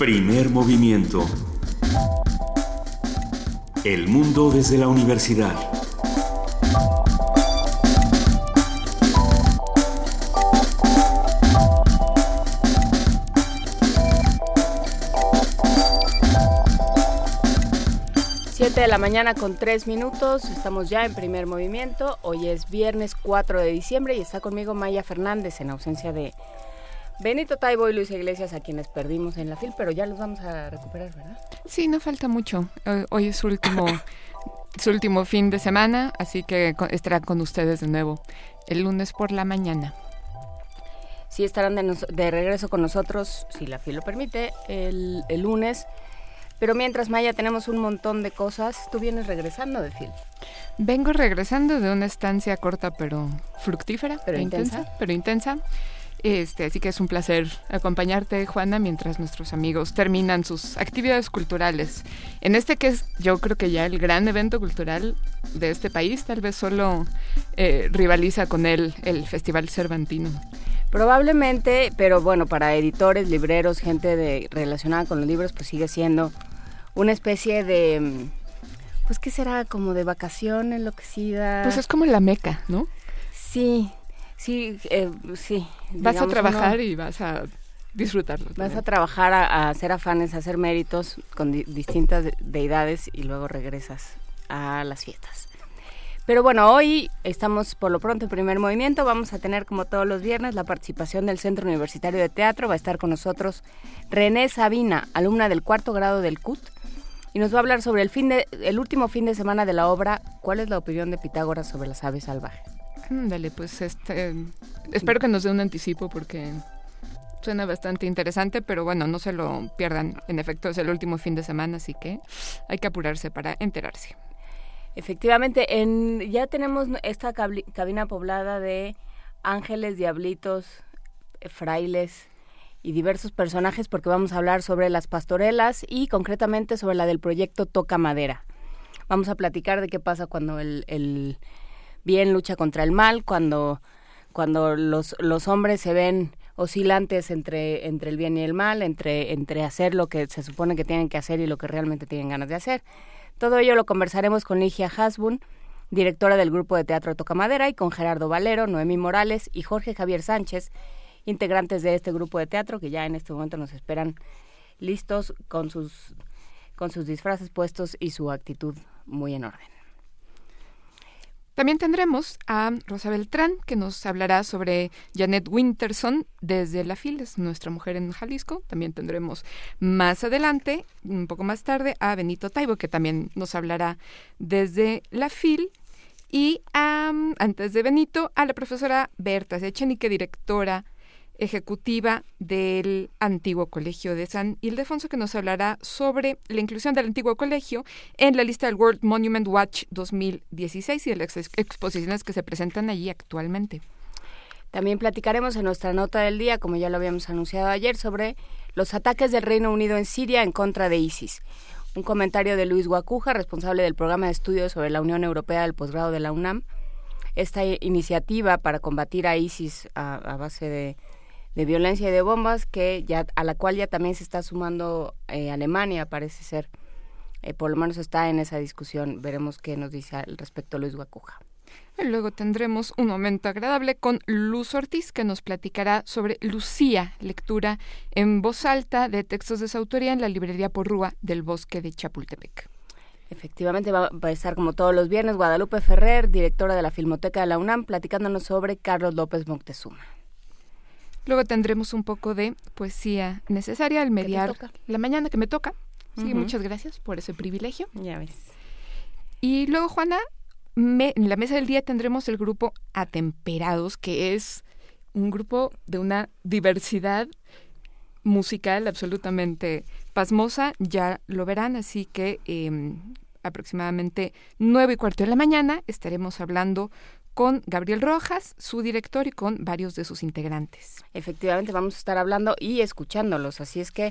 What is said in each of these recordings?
Primer movimiento. El mundo desde la universidad. Siete de la mañana con tres minutos, estamos ya en primer movimiento. Hoy es viernes 4 de diciembre y está conmigo Maya Fernández en ausencia de Benito Taibo y Luis Iglesias, a quienes perdimos en la fil, pero ya los vamos a recuperar, ¿verdad? Sí, no falta mucho. Hoy es su último, su último fin de semana, así que estará con ustedes de nuevo el lunes por la mañana. Sí, estarán de, regreso con nosotros, si la fil lo permite, el, lunes. Pero mientras, Maya, tenemos un montón de cosas. Tú vienes regresando de fil. Vengo regresando de una estancia corta pero fructífera, pero intensa, pero intensa este, así que es un placer acompañarte, Juana, mientras nuestros amigos terminan sus actividades culturales. En este que es, yo creo que ya el gran evento cultural de este país, tal vez solo eh, rivaliza con él el Festival Cervantino. Probablemente, pero bueno, para editores, libreros, gente de, relacionada con los libros, pues sigue siendo una especie de, pues, ¿qué será? Como de vacación enloquecida. Pues es como la meca, ¿no? Sí, Sí, eh, sí. Vas a trabajar y vas a disfrutarlo. Vas a trabajar a, hacer afanes, a hacer méritos con distintas deidades y luego regresas a las fiestas. Pero bueno, hoy estamos por lo pronto en primer movimiento. Vamos a tener como todos los viernes la participación del Centro Universitario de Teatro. Va a estar con nosotros René Sabina, alumna del cuarto grado del CUT. Y nos va a hablar sobre el, fin de, el último fin de semana de la obra ¿Cuál es la opinión de Pitágoras sobre las aves salvajes? Dale, pues este, espero que nos dé un anticipo porque suena bastante interesante, pero bueno, no se lo pierdan. En efecto, es el último fin de semana, así que hay que apurarse para enterarse. Efectivamente, en, ya tenemos esta cabina poblada de ángeles, diablitos, frailes y diversos personajes porque vamos a hablar sobre las pastorelas y concretamente sobre la del proyecto Toca Madera. Vamos a platicar de qué pasa cuando el bien lucha contra el mal, cuando, cuando los, los hombres se ven oscilantes entre, entre el bien y el mal, entre, entre hacer lo que se supone que tienen que hacer y lo que realmente tienen ganas de hacer. Todo ello lo conversaremos con Ligia Hasbun, directora del grupo de teatro Tocamadera, y con Gerardo Valero, Noemí Morales y Jorge Javier Sánchez, integrantes de este grupo de teatro que ya en este momento nos esperan listos con sus, con sus disfraces puestos y su actitud muy en orden. También tendremos a Rosa Beltrán, que nos hablará sobre Janet Winterson desde la FIL, es nuestra mujer en Jalisco. También tendremos más adelante, un poco más tarde, a Benito Taibo, que también nos hablará desde la FIL. Y antes de Benito, a la profesora Berta Echenique, directora ejecutiva del antiguo colegio de San Ildefonso, que nos hablará sobre la inclusión del antiguo colegio en la lista del World Monument Watch 2016 y de las exposiciones que se presentan allí actualmente. También platicaremos en nuestra nota del día, como ya lo habíamos anunciado ayer, sobre los ataques del Reino Unido en Siria en contra de ISIS. Un comentario de Luis Guacuja, responsable del programa de estudios sobre la Unión Europea del posgrado de la UNAM. Esta iniciativa para combatir a ISIS a base de de violencia y de bombas que ya a la cual ya también se está sumando eh, Alemania parece ser eh, por lo menos está en esa discusión veremos qué nos dice al respecto Luis Guacuja Luego tendremos un momento agradable con Luz Ortiz, que nos platicará sobre Lucía, lectura en voz alta de textos de su autoría en la librería Porrúa del Bosque de Chapultepec. Efectivamente, va, va, a estar como todos los viernes Guadalupe Ferrer, directora de la Filmoteca de la UNAM, platicándonos sobre Carlos López Moctezuma. Luego tendremos un poco de poesía necesaria al mediar la mañana que me toca. Sí, muchas gracias por ese privilegio. Ya ves. Y luego, Juana, en la mesa del día tendremos el grupo Atemperados, que es un grupo de una diversidad musical absolutamente pasmosa, ya lo verán, así que eh, aproximadamente nueve y cuarto de la mañana estaremos hablando con Gabriel Rojas, su director, y con varios de sus integrantes. Efectivamente, vamos a estar hablando y escuchándolos, así es que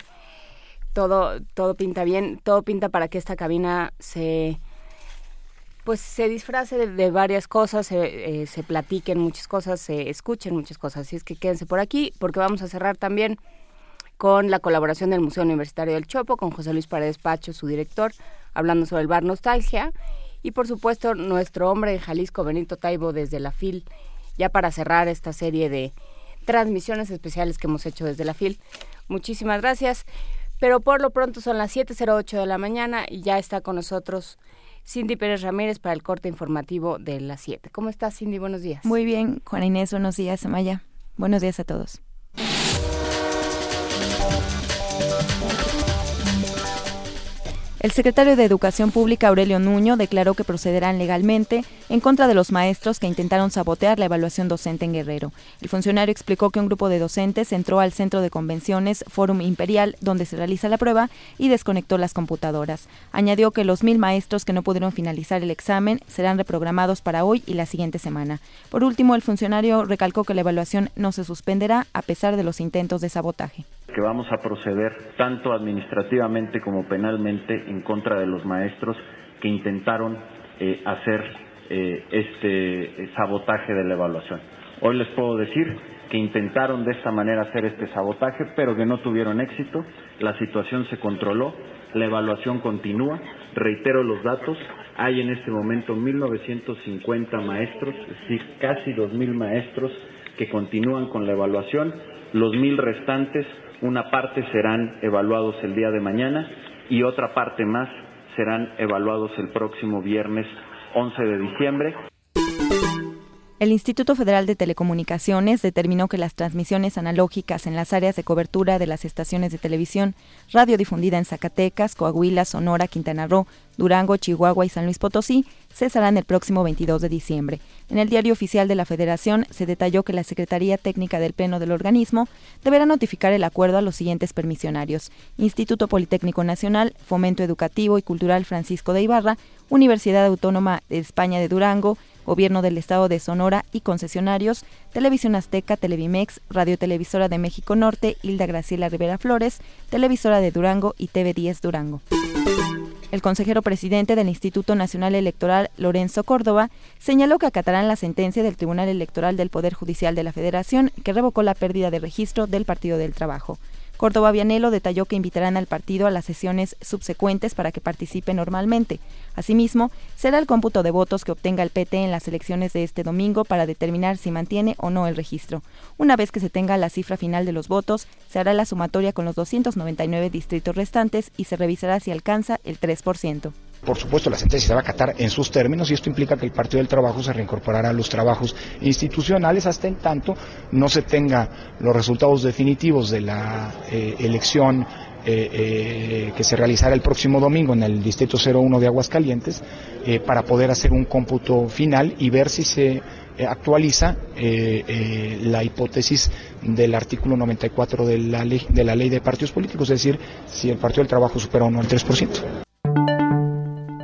todo, todo pinta bien, todo pinta para que esta cabina se pues se disfrace de, varias cosas, se, eh, se, platiquen muchas cosas, se escuchen muchas cosas. Así es que quédense por aquí porque vamos a cerrar también con la colaboración del Museo Universitario del Chopo, con José Luis Paredes Pacho, su director, hablando sobre el bar Nostalgia. Y por supuesto, nuestro hombre de Jalisco, Benito Taibo, desde la FIL, ya para cerrar esta serie de transmisiones especiales que hemos hecho desde la FIL. Muchísimas gracias. Pero por lo pronto son las 7.08 de la mañana y ya está con nosotros Cindy Pérez Ramírez para el corte informativo de las 7. ¿Cómo estás, Cindy? Buenos días. Muy bien, Juana Inés, buenos días, Amaya. Buenos días a todos. El secretario de Educación Pública, Aurelio Nuño, declaró que procederán legalmente en contra de los maestros que intentaron sabotear la evaluación docente en Guerrero. El funcionario explicó que un grupo de docentes entró al centro de convenciones Fórum Imperial, donde se realiza la prueba, y desconectó las computadoras. Añadió que los mil maestros que no pudieron finalizar el examen serán reprogramados para hoy y la siguiente semana. Por último, el funcionario recalcó que la evaluación no se suspenderá a pesar de los intentos de sabotaje que vamos a proceder tanto administrativamente como penalmente en contra de los maestros que intentaron eh, hacer eh, este eh, sabotaje de la evaluación. Hoy les puedo decir que intentaron de esta manera hacer este sabotaje, pero que no tuvieron éxito. La situación se controló, la evaluación continúa. Reitero los datos, hay en este momento 1.950 maestros, es decir, casi 2.000 maestros que continúan con la evaluación. Los mil restantes una parte serán evaluados el día de mañana y otra parte más serán evaluados el próximo viernes 11 de diciembre. El Instituto Federal de Telecomunicaciones determinó que las transmisiones analógicas en las áreas de cobertura de las estaciones de televisión radiodifundida en Zacatecas, Coahuila, Sonora, Quintana Roo, Durango, Chihuahua y San Luis Potosí cesarán el próximo 22 de diciembre. En el diario oficial de la Federación se detalló que la Secretaría Técnica del Pleno del organismo deberá notificar el acuerdo a los siguientes permisionarios: Instituto Politécnico Nacional, Fomento Educativo y Cultural Francisco de Ibarra, Universidad Autónoma de España de Durango, Gobierno del Estado de Sonora y concesionarios, Televisión Azteca, Televimex, Radio Televisora de México Norte, Hilda Graciela Rivera Flores, Televisora de Durango y TV10 Durango. El consejero presidente del Instituto Nacional Electoral, Lorenzo Córdoba, señaló que acatarán la sentencia del Tribunal Electoral del Poder Judicial de la Federación que revocó la pérdida de registro del Partido del Trabajo. Córdoba Vianelo detalló que invitarán al partido a las sesiones subsecuentes para que participe normalmente. Asimismo, será el cómputo de votos que obtenga el PT en las elecciones de este domingo para determinar si mantiene o no el registro. Una vez que se tenga la cifra final de los votos, se hará la sumatoria con los 299 distritos restantes y se revisará si alcanza el 3%. Por supuesto, la sentencia se va a acatar en sus términos y esto implica que el Partido del Trabajo se reincorporará a los trabajos institucionales hasta en tanto no se tenga los resultados definitivos de la eh, elección eh, eh, que se realizará el próximo domingo en el Distrito 01 de Aguascalientes para poder hacer un cómputo final y ver si se actualiza la hipótesis del artículo 94 de la, ley, de la ley de partidos políticos, es decir, si el Partido del Trabajo supera o no el 3%.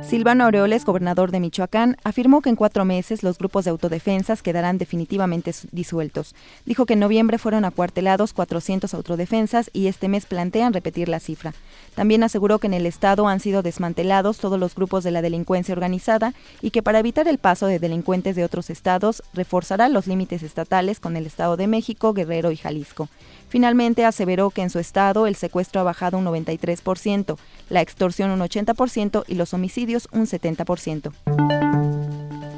Silvano Aureoles, gobernador de Michoacán, afirmó que en cuatro meses los grupos de autodefensas quedarán definitivamente disueltos. Dijo que en noviembre fueron acuartelados 400 autodefensas y este mes plantean repetir la cifra. También aseguró que en el Estado han sido desmantelados todos los grupos de la delincuencia organizada y que para evitar el paso de delincuentes de otros estados reforzará los límites estatales con el Estado de México, Guerrero y Jalisco. Finalmente aseveró que en su estado el secuestro ha bajado un 93%, la extorsión un 80% y los homicidios un 70%.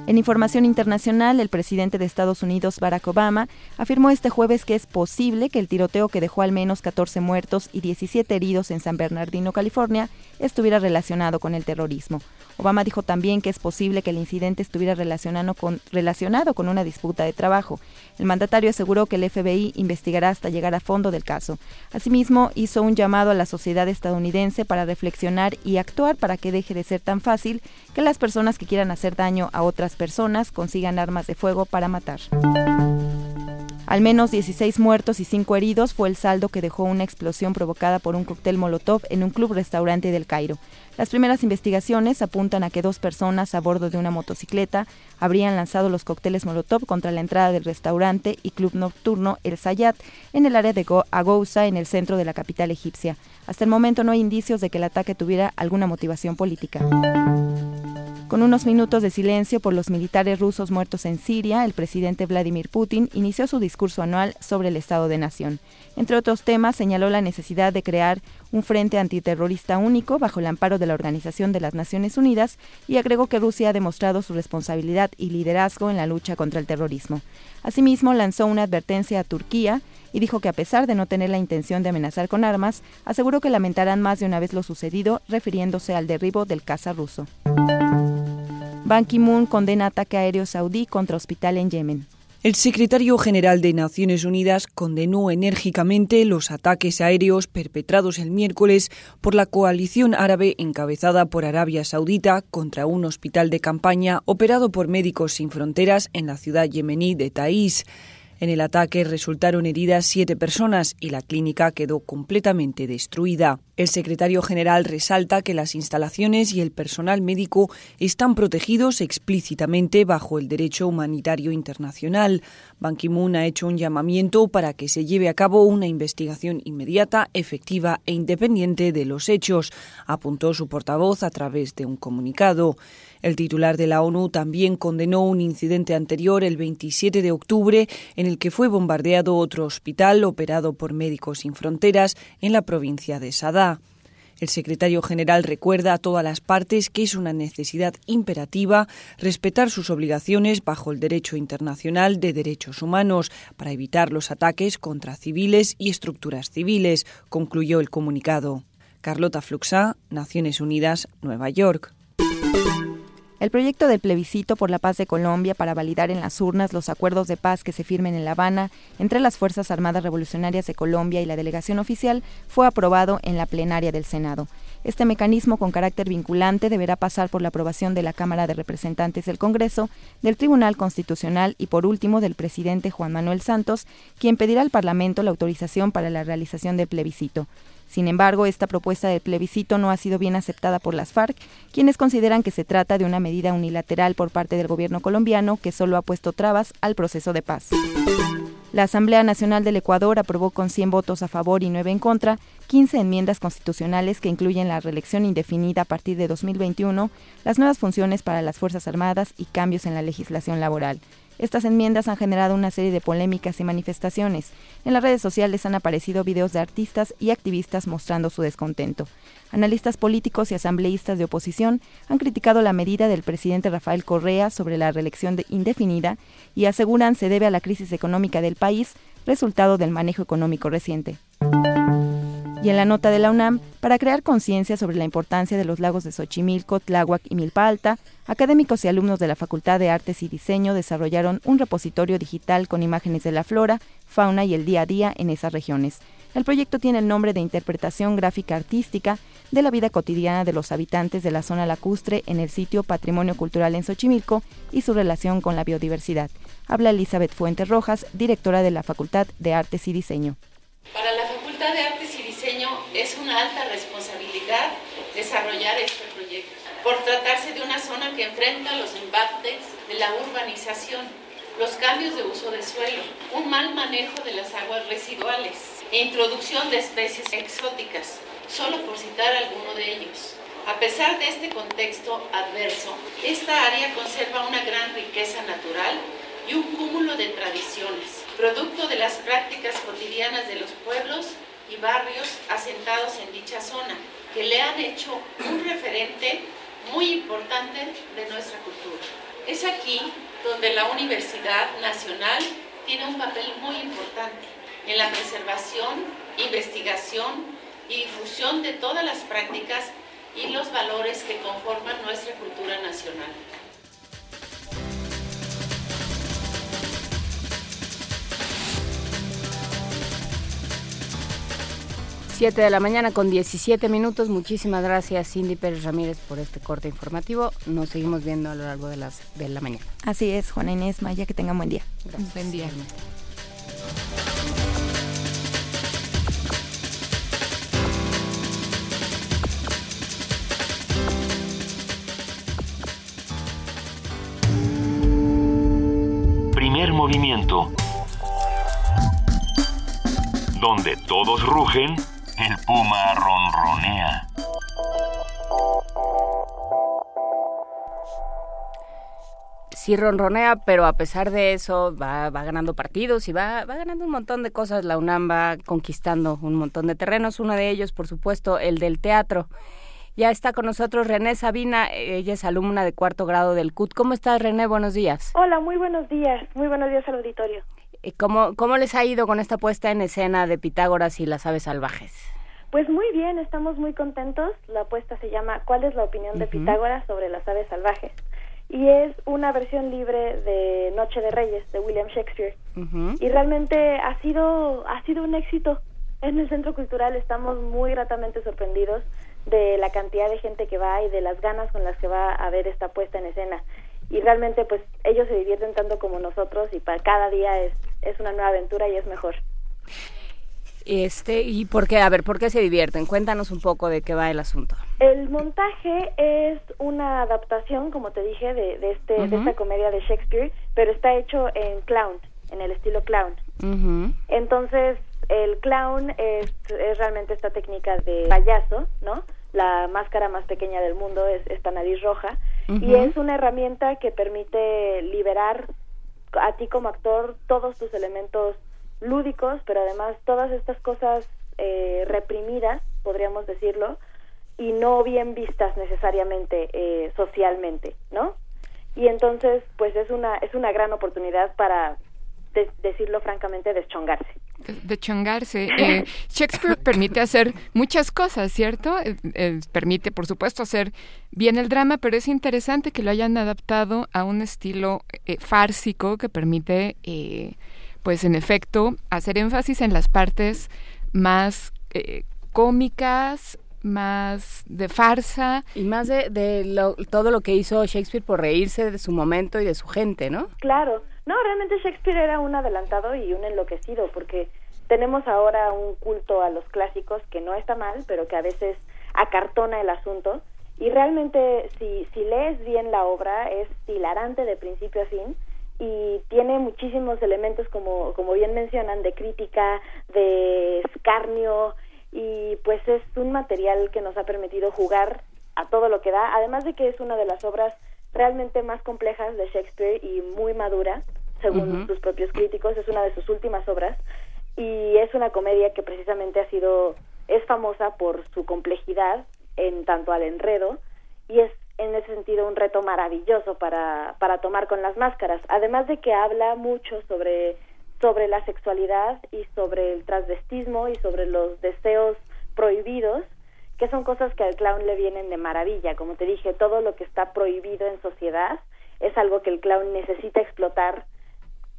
En información internacional, el presidente de Estados Unidos, Barack Obama, afirmó este jueves que es posible que el tiroteo que dejó al menos 14 muertos y 17 heridos en San Bernardino, California, estuviera relacionado con el terrorismo. Obama dijo también que es posible que el incidente estuviera relacionado con, una disputa de trabajo. El mandatario aseguró que el FBI investigará hasta llegar a fondo del caso. Asimismo, hizo un llamado a la sociedad estadounidense para reflexionar y actuar para que deje de ser tan fácil que las personas que quieran hacer daño a otras personas consigan armas de fuego para matar. Al menos 16 muertos y 5 heridos fue el saldo que dejó una explosión provocada por un cóctel Molotov en un club restaurante del Cairo. Las primeras investigaciones apuntan a que dos personas a bordo de una motocicleta habrían lanzado los cócteles Molotov contra la entrada del restaurante y club nocturno El Sayat en el área de Agouza, en el centro de la capital egipcia. Hasta el momento no hay indicios de que el ataque tuviera alguna motivación política. Con unos minutos de silencio por los militares rusos muertos en Siria, el presidente Vladimir Putin inició su discurso anual sobre el Estado de Nación. Entre otros temas, señaló la necesidad de crear un frente antiterrorista único bajo el amparo de la Organización de las Naciones Unidas y agregó que Rusia ha demostrado su responsabilidad y liderazgo en la lucha contra el terrorismo. Asimismo, lanzó una advertencia a Turquía y dijo que a pesar de no tener la intención de amenazar con armas, aseguró que lamentarán más de una vez lo sucedido, refiriéndose al derribo del caza ruso. Ban Ki-moon condena ataque aéreo saudí contra hospital en Yemen. El secretario general de Naciones Unidas condenó enérgicamente los ataques aéreos perpetrados el miércoles por la coalición árabe encabezada por Arabia Saudita contra un hospital de campaña operado por Médicos Sin Fronteras en la ciudad yemení de Taís. En el ataque resultaron heridas siete personas y la clínica quedó completamente destruida. El secretario general resalta que las instalaciones y el personal médico están protegidos explícitamente bajo el derecho humanitario internacional. Ban Ki-moon ha hecho un llamamiento para que se lleve a cabo una investigación inmediata, efectiva e independiente de los hechos, apuntó su portavoz a través de un comunicado. El titular de la ONU también condenó un incidente anterior el 27 de octubre en el que fue bombardeado otro hospital operado por Médicos Sin Fronteras en la provincia de Sadá. El secretario general recuerda a todas las partes que es una necesidad imperativa respetar sus obligaciones bajo el derecho internacional de derechos humanos para evitar los ataques contra civiles y estructuras civiles, concluyó el comunicado. Carlota Fluxá, Naciones Unidas, Nueva York. El proyecto del plebiscito por la paz de Colombia para validar en las urnas los acuerdos de paz que se firmen en La Habana entre las Fuerzas Armadas Revolucionarias de Colombia y la delegación oficial fue aprobado en la plenaria del Senado. Este mecanismo con carácter vinculante deberá pasar por la aprobación de la Cámara de Representantes del Congreso, del Tribunal Constitucional y por último del presidente Juan Manuel Santos, quien pedirá al Parlamento la autorización para la realización del plebiscito. Sin embargo, esta propuesta de plebiscito no ha sido bien aceptada por las FARC, quienes consideran que se trata de una medida unilateral por parte del gobierno colombiano que solo ha puesto trabas al proceso de paz. La Asamblea Nacional del Ecuador aprobó con 100 votos a favor y 9 en contra 15 enmiendas constitucionales que incluyen la reelección indefinida a partir de 2021, las nuevas funciones para las Fuerzas Armadas y cambios en la legislación laboral. Estas enmiendas han generado una serie de polémicas y manifestaciones. En las redes sociales han aparecido videos de artistas y activistas mostrando su descontento. Analistas políticos y asambleístas de oposición han criticado la medida del presidente Rafael Correa sobre la reelección indefinida y aseguran se debe a la crisis económica del país, resultado del manejo económico reciente. Y en la nota de la UNAM, para crear conciencia sobre la importancia de los lagos de Xochimilco, Tláhuac y Milpa Alta, académicos y alumnos de la Facultad de Artes y Diseño desarrollaron un repositorio digital con imágenes de la flora, fauna y el día a día en esas regiones. El proyecto tiene el nombre de Interpretación Gráfica Artística de la vida cotidiana de los habitantes de la zona lacustre en el sitio Patrimonio Cultural en Xochimilco y su relación con la biodiversidad. Habla Elizabeth Fuentes Rojas, directora de la Facultad de Artes y Diseño. Para la Facultad de Artes y es una alta responsabilidad desarrollar este proyecto, por tratarse de una zona que enfrenta los embates de la urbanización, los cambios de uso de suelo, un mal manejo de las aguas residuales e introducción de especies exóticas, solo por citar alguno de ellos. A pesar de este contexto adverso, esta área conserva una gran riqueza natural y un cúmulo de tradiciones, producto de las prácticas cotidianas de los pueblos y barrios asentados en dicha zona, que le han hecho un referente muy importante de nuestra cultura. Es aquí donde la Universidad Nacional tiene un papel muy importante en la preservación, investigación y difusión de todas las prácticas y los valores que conforman nuestra cultura nacional. 7 de la mañana con 17 minutos. Muchísimas gracias Cindy Pérez Ramírez por este corte informativo. Nos seguimos viendo a lo largo de, las, de la mañana. Así es, Juana Inés Maya, que tengan buen día. Gracias. Buen día. Primer movimiento donde todos rugen, el puma ronronea. Sí ronronea, pero a pesar de eso va, va ganando partidos y va, va ganando un montón de cosas. La UNAM va conquistando un montón de terrenos. Uno de ellos, por supuesto, el del teatro. Ya está con nosotros René Sabina, ella es alumna de cuarto grado del CUT. ¿Cómo estás, René? Buenos días. Hola, muy buenos días. Muy buenos días al auditorio. Eh, ¿Cómo, cómo les ha ido con esta puesta en escena de Pitágoras y las aves salvajes? Pues muy bien, estamos muy contentos. La apuesta se llama ¿Cuál es la opinión de Pitágoras sobre las aves salvajes? Y es una versión libre de Noche de Reyes de William Shakespeare. Y realmente ha sido ha sido un éxito. En el Centro Cultural estamos muy gratamente sorprendidos de la cantidad de gente que va y de las ganas con las que va a ver esta puesta en escena. Y realmente pues ellos se divierten tanto como nosotros y para cada día es, es una nueva aventura y es mejor. Este, ¿y por qué? A ver, ¿por qué se divierten? Cuéntanos un poco de qué va el asunto. El montaje es una adaptación, como te dije, de, de este, de esta comedia de Shakespeare, pero está hecho en clown, en el estilo clown. Entonces, el clown es, es realmente esta técnica de payaso, ¿no? la máscara más pequeña del mundo es esta nariz roja y es una herramienta que permite liberar a ti como actor todos tus elementos lúdicos, pero además todas estas cosas eh, reprimidas, podríamos decirlo, y no bien vistas necesariamente eh, socialmente, ¿no? Y entonces, pues es una es una gran oportunidad para decirlo francamente, deschongarse. Deschongarse. Eh, Shakespeare permite hacer muchas cosas, ¿cierto? Eh, eh, permite, por supuesto, hacer bien el drama, pero es interesante que lo hayan adaptado a un estilo fársico que permite, pues en efecto, hacer énfasis en las partes más cómicas, más de farsa. Y más de, de todo lo que hizo Shakespeare por reírse de su momento y de su gente, ¿no? Claro. No, realmente Shakespeare era un adelantado y un enloquecido, porque tenemos ahora un culto a los clásicos que no está mal, pero que a veces acartona el asunto. Y realmente, si, si lees bien la obra, es hilarante de principio a fin y tiene muchísimos elementos, como, como bien mencionan, de crítica, de escarnio, y pues es un material que nos ha permitido jugar a todo lo que da, además de que es una de las obras realmente más complejas de Shakespeare y muy madura, según sus propios críticos, es una de sus últimas obras y es una comedia que precisamente ha sido es famosa por su complejidad en tanto al enredo y es en ese sentido un reto maravilloso para, para tomar con las máscaras, además de que habla mucho sobre sobre la sexualidad y sobre el transvestismo y sobre los deseos prohibidos que son cosas que al clown le vienen de maravilla. Como te dije, todo lo que está prohibido en sociedad es algo que el clown necesita explotar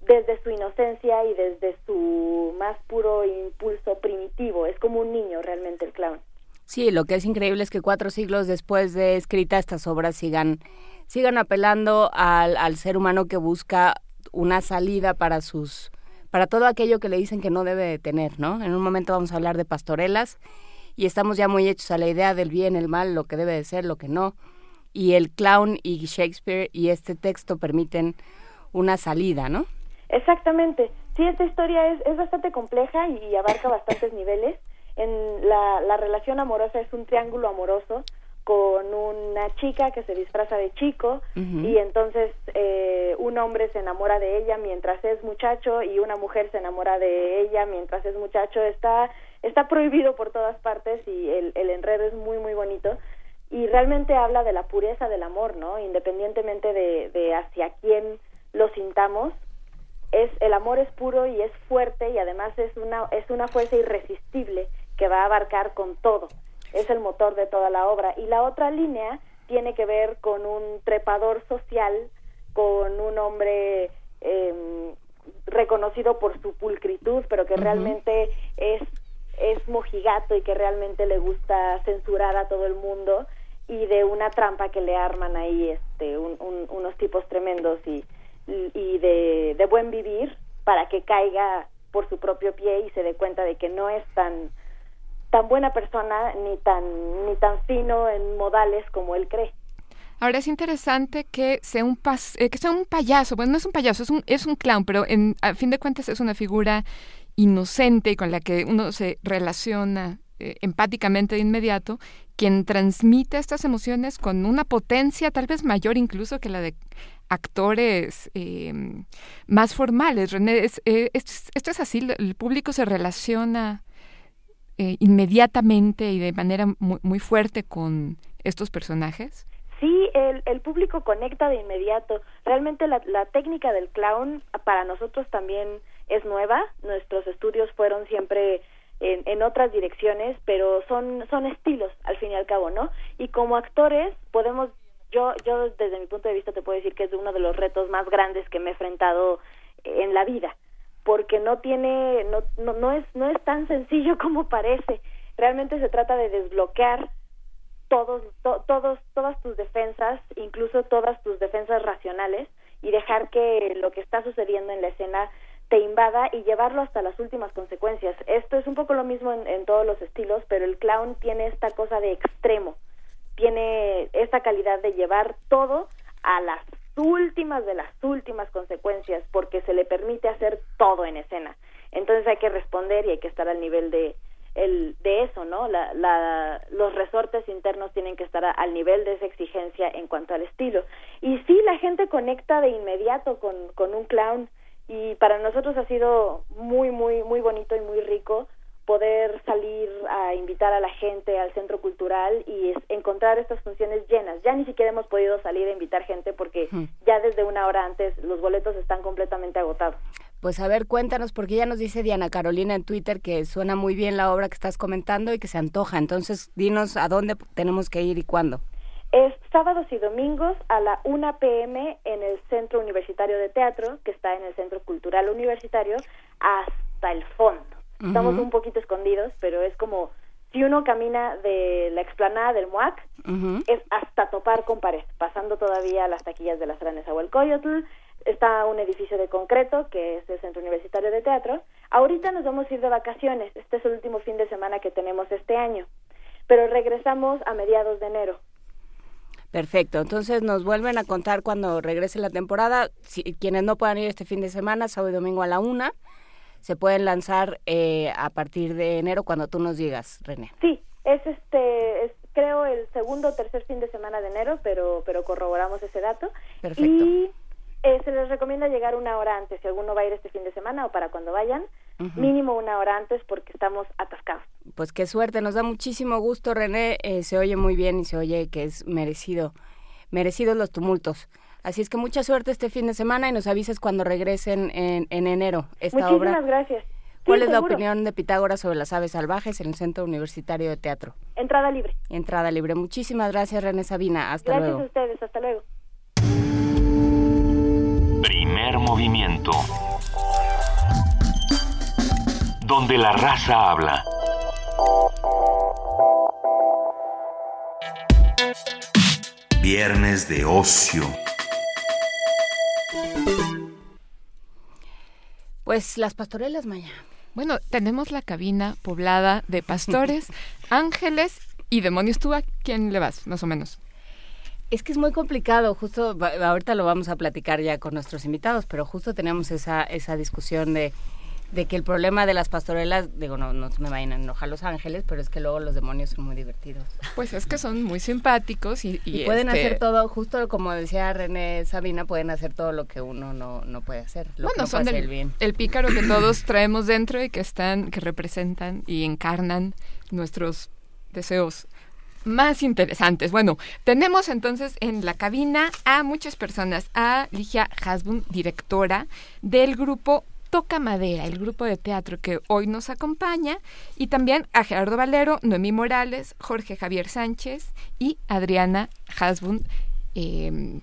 desde su inocencia y desde su más puro impulso primitivo. Es como un niño realmente el clown. Sí, lo que es increíble es que cuatro siglos después de escrita estas obras sigan, sigan apelando al, al ser humano que busca una salida para sus para todo aquello que le dicen que no debe de tener, ¿no? En un momento vamos a hablar de pastorelas y estamos ya muy hechos a la idea del bien, el mal, lo que debe de ser, lo que no. Y el clown y Shakespeare y este texto permiten una salida, ¿no? Exactamente. Sí, esta historia es, es bastante compleja y, abarca bastantes niveles. En la, la relación amorosa es un triángulo amoroso con una chica que se disfraza de chico y entonces eh, un hombre se enamora de ella mientras es muchacho y una mujer se enamora de ella mientras es muchacho está está prohibido por todas partes y el, el enredo es muy muy bonito y realmente habla de la pureza del amor no independientemente de, de hacia quién lo sintamos es el amor es puro y es fuerte y además es una es una fuerza irresistible que va a abarcar con todo es el motor de toda la obra. Y la otra línea tiene que ver con un trepador social, con un hombre em, reconocido por su pulcritud, pero que realmente es, es mojigato y que realmente le gusta censurar a todo el mundo y de una trampa que le arman ahí este unos tipos tremendos y, y de, buen vivir para que caiga por su propio pie y se dé cuenta de que no es tan tan buena persona ni tan ni tan fino en modales como él cree. Ahora es interesante que sea un eh, que sea un payaso, bueno, no es un payaso, es un es un clown, pero en a fin de cuentas es una figura inocente y con la que uno se relaciona eh, empáticamente de inmediato, quien transmite estas emociones con una potencia tal vez mayor incluso que la de actores eh, más formales. René, eh, esto es así, el público se relaciona inmediatamente y de manera muy, muy, fuerte con estos personajes. Sí, el, el público conecta de inmediato. Realmente la, la técnica del clown para nosotros también es nueva. Nuestros estudios fueron siempre en, en, otras direcciones, pero son, son estilos al fin y al cabo, ¿no? Y como actores podemos, yo, yo desde mi punto de vista te puedo decir que es uno de los retos más grandes que me he enfrentado en la vida, porque no tiene, no, no, no es, no es tan sencillo como parece. Realmente se trata de desbloquear todos, todos, todas tus defensas, incluso todas tus defensas racionales, y dejar que lo que está sucediendo en la escena te invada y llevarlo hasta las últimas consecuencias. Esto es un poco lo mismo en, todos los estilos, pero el clown tiene esta cosa de extremo, tiene esta calidad de llevar todo a las últimas de las últimas consecuencias, porque se le permite hacer todo en escena. Entonces hay que responder y hay que estar al nivel de, el, de eso, ¿no? La, la, los resortes internos tienen que estar al nivel de esa exigencia en cuanto al estilo. Y sí, la gente conecta de inmediato con, con un clown y para nosotros ha sido muy, muy, muy bonito y muy rico poder salir a invitar a la gente al centro cultural y encontrar estas funciones llenas. Ya ni siquiera hemos podido salir a invitar gente porque ya desde una hora antes los boletos están completamente agotados. Pues a ver, cuéntanos, porque ya nos dice Diana Carolina en Twitter que suena muy bien la obra que estás comentando y que se antoja. Entonces, dinos a dónde tenemos que ir y cuándo. Es sábados y domingos a la 1 pm en el Centro Universitario de Teatro, que está en el Centro Cultural Universitario, hasta el fondo. Estamos un poquito escondidos, pero es como si uno camina de la explanada del MUAC, es hasta topar con pared, pasando todavía las taquillas de las Ranes Coyotl, está un edificio de concreto, que es el Centro Universitario de Teatro. Ahorita nos vamos a ir de vacaciones, este es el último fin de semana que tenemos este año, pero regresamos a mediados de enero. Perfecto, entonces nos vuelven a contar cuando regrese la temporada. Si, quienes no puedan ir este fin de semana, sábado y domingo a la una, se pueden lanzar eh, a partir de enero cuando tú nos digas, René. Sí, es este, es, creo el segundo o tercer fin de semana de enero, pero, pero corroboramos ese dato. Perfecto. Y eh, se les recomienda llegar una hora antes, si alguno va a ir este fin de semana o para cuando vayan, mínimo una hora antes porque estamos atascados. Pues qué suerte, nos da muchísimo gusto, René, eh, se oye muy bien y se oye que es merecido, merecidos los tumultos. Así es que mucha suerte este fin de semana y nos avises cuando regresen en, en enero esta Muchísimas obra. gracias. ¿Cuál es la opinión de Pitágoras sobre las aves salvajes en el Centro Universitario de Teatro? Entrada libre. Entrada libre. Muchísimas gracias, René Sabina. Hasta luego. Gracias a ustedes. Hasta luego. Primer movimiento. Donde la raza habla. Viernes de ocio. Pues las pastorelas, Maya. Bueno, tenemos la cabina poblada de pastores, ángeles y demonios. ¿Tú a quién le vas, más o menos? Es que es muy complicado, justo ahorita lo vamos a platicar ya con nuestros invitados, pero justo tenemos esa, esa discusión de, de que el problema de las pastorelas, digo, no, no me vayan a enojar los ángeles, pero es que luego los demonios son muy divertidos. Pues es que son muy simpáticos y... Y, pueden este hacer todo, justo como decía René Sabina, pueden hacer todo lo que uno no, no puede hacer. Lo bueno, son el, bien. el pícaro que todos traemos dentro y que están, que representan y encarnan nuestros deseos más interesantes. Bueno, tenemos entonces en la cabina a muchas personas, a Ligia Hasbun, directora del grupo Toca Madera, el grupo de teatro que hoy nos acompaña, y también a Gerardo Valero, Noemí Morales, Jorge Javier Sánchez y Adriana Hasbun, eh,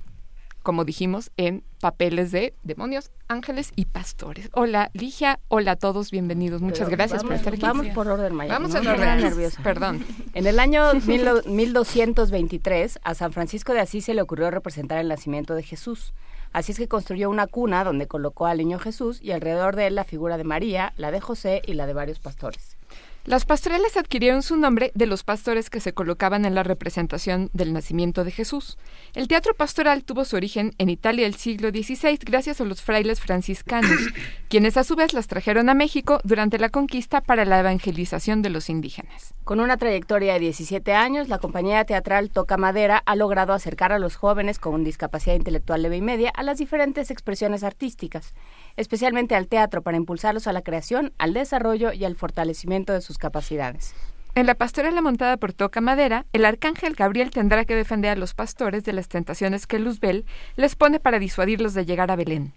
como dijimos, en papeles de demonios, ángeles y pastores. Hola, Ligia. Hola a todos, bienvenidos. Muchas gracias por estar aquí. Vamos por orden, Maya. Vamos ¿no? orden. nerviosa. Perdón. En el año 1223, a San Francisco de Asís se le ocurrió representar el nacimiento de Jesús. Así es que construyó una cuna donde colocó al niño Jesús y alrededor de él la figura de María, la de José y la de varios pastores. Las pastorelas adquirieron su nombre de los pastores que se colocaban en la representación del nacimiento de Jesús. El teatro pastoral tuvo su origen en Italia del siglo XVI gracias a los frailes franciscanos, quienes a su vez las trajeron a México durante la conquista para la evangelización de los indígenas. Con una trayectoria de 17 años, la compañía teatral Toca Madera ha logrado acercar a los jóvenes con discapacidad intelectual leve y media a las diferentes expresiones artísticas especialmente al teatro, para impulsarlos a la creación, al desarrollo y al fortalecimiento de sus capacidades. En la pastorela montada por Toca Madera, el arcángel Gabriel tendrá que defender a los pastores de las tentaciones que Luzbel les pone para disuadirlos de llegar a Belén.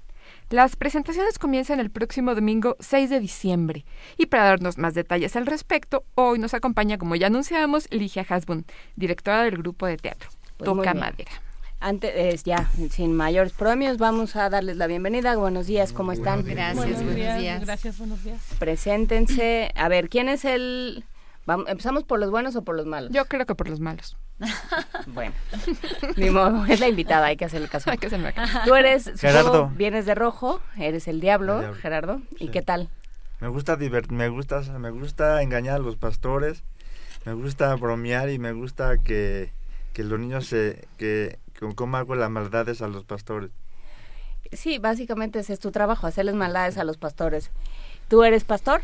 Las presentaciones comienzan el próximo domingo 6 de diciembre. Y para darnos más detalles al respecto, hoy nos acompaña, como ya anunciábamos, Ligia Hasbun, directora del grupo de teatro pues Toca Madera. Antes, ya, sin mayores premios, vamos a darles la bienvenida. Buenos días, ¿cómo están? Gracias, buenos, días. Gracias, buenos días. Preséntense. A ver, ¿quién es el...? Vamos, ¿Empezamos por los buenos o por los malos? Yo creo que por los malos. bueno, ni modo, es la invitada, hay que hacerle caso. hay que hacerle caso. Tú eres, Gerardo. vienes de rojo, eres el diablo, Gerardo. ¿Y qué tal? Me gusta, me, gusta, me gusta engañar a los pastores, me gusta bromear y me gusta que, que los niños se, que, cómo hago las maldades a los pastores. Sí, básicamente ese es tu trabajo, hacerles maldades a los pastores. ¿Tú eres pastor?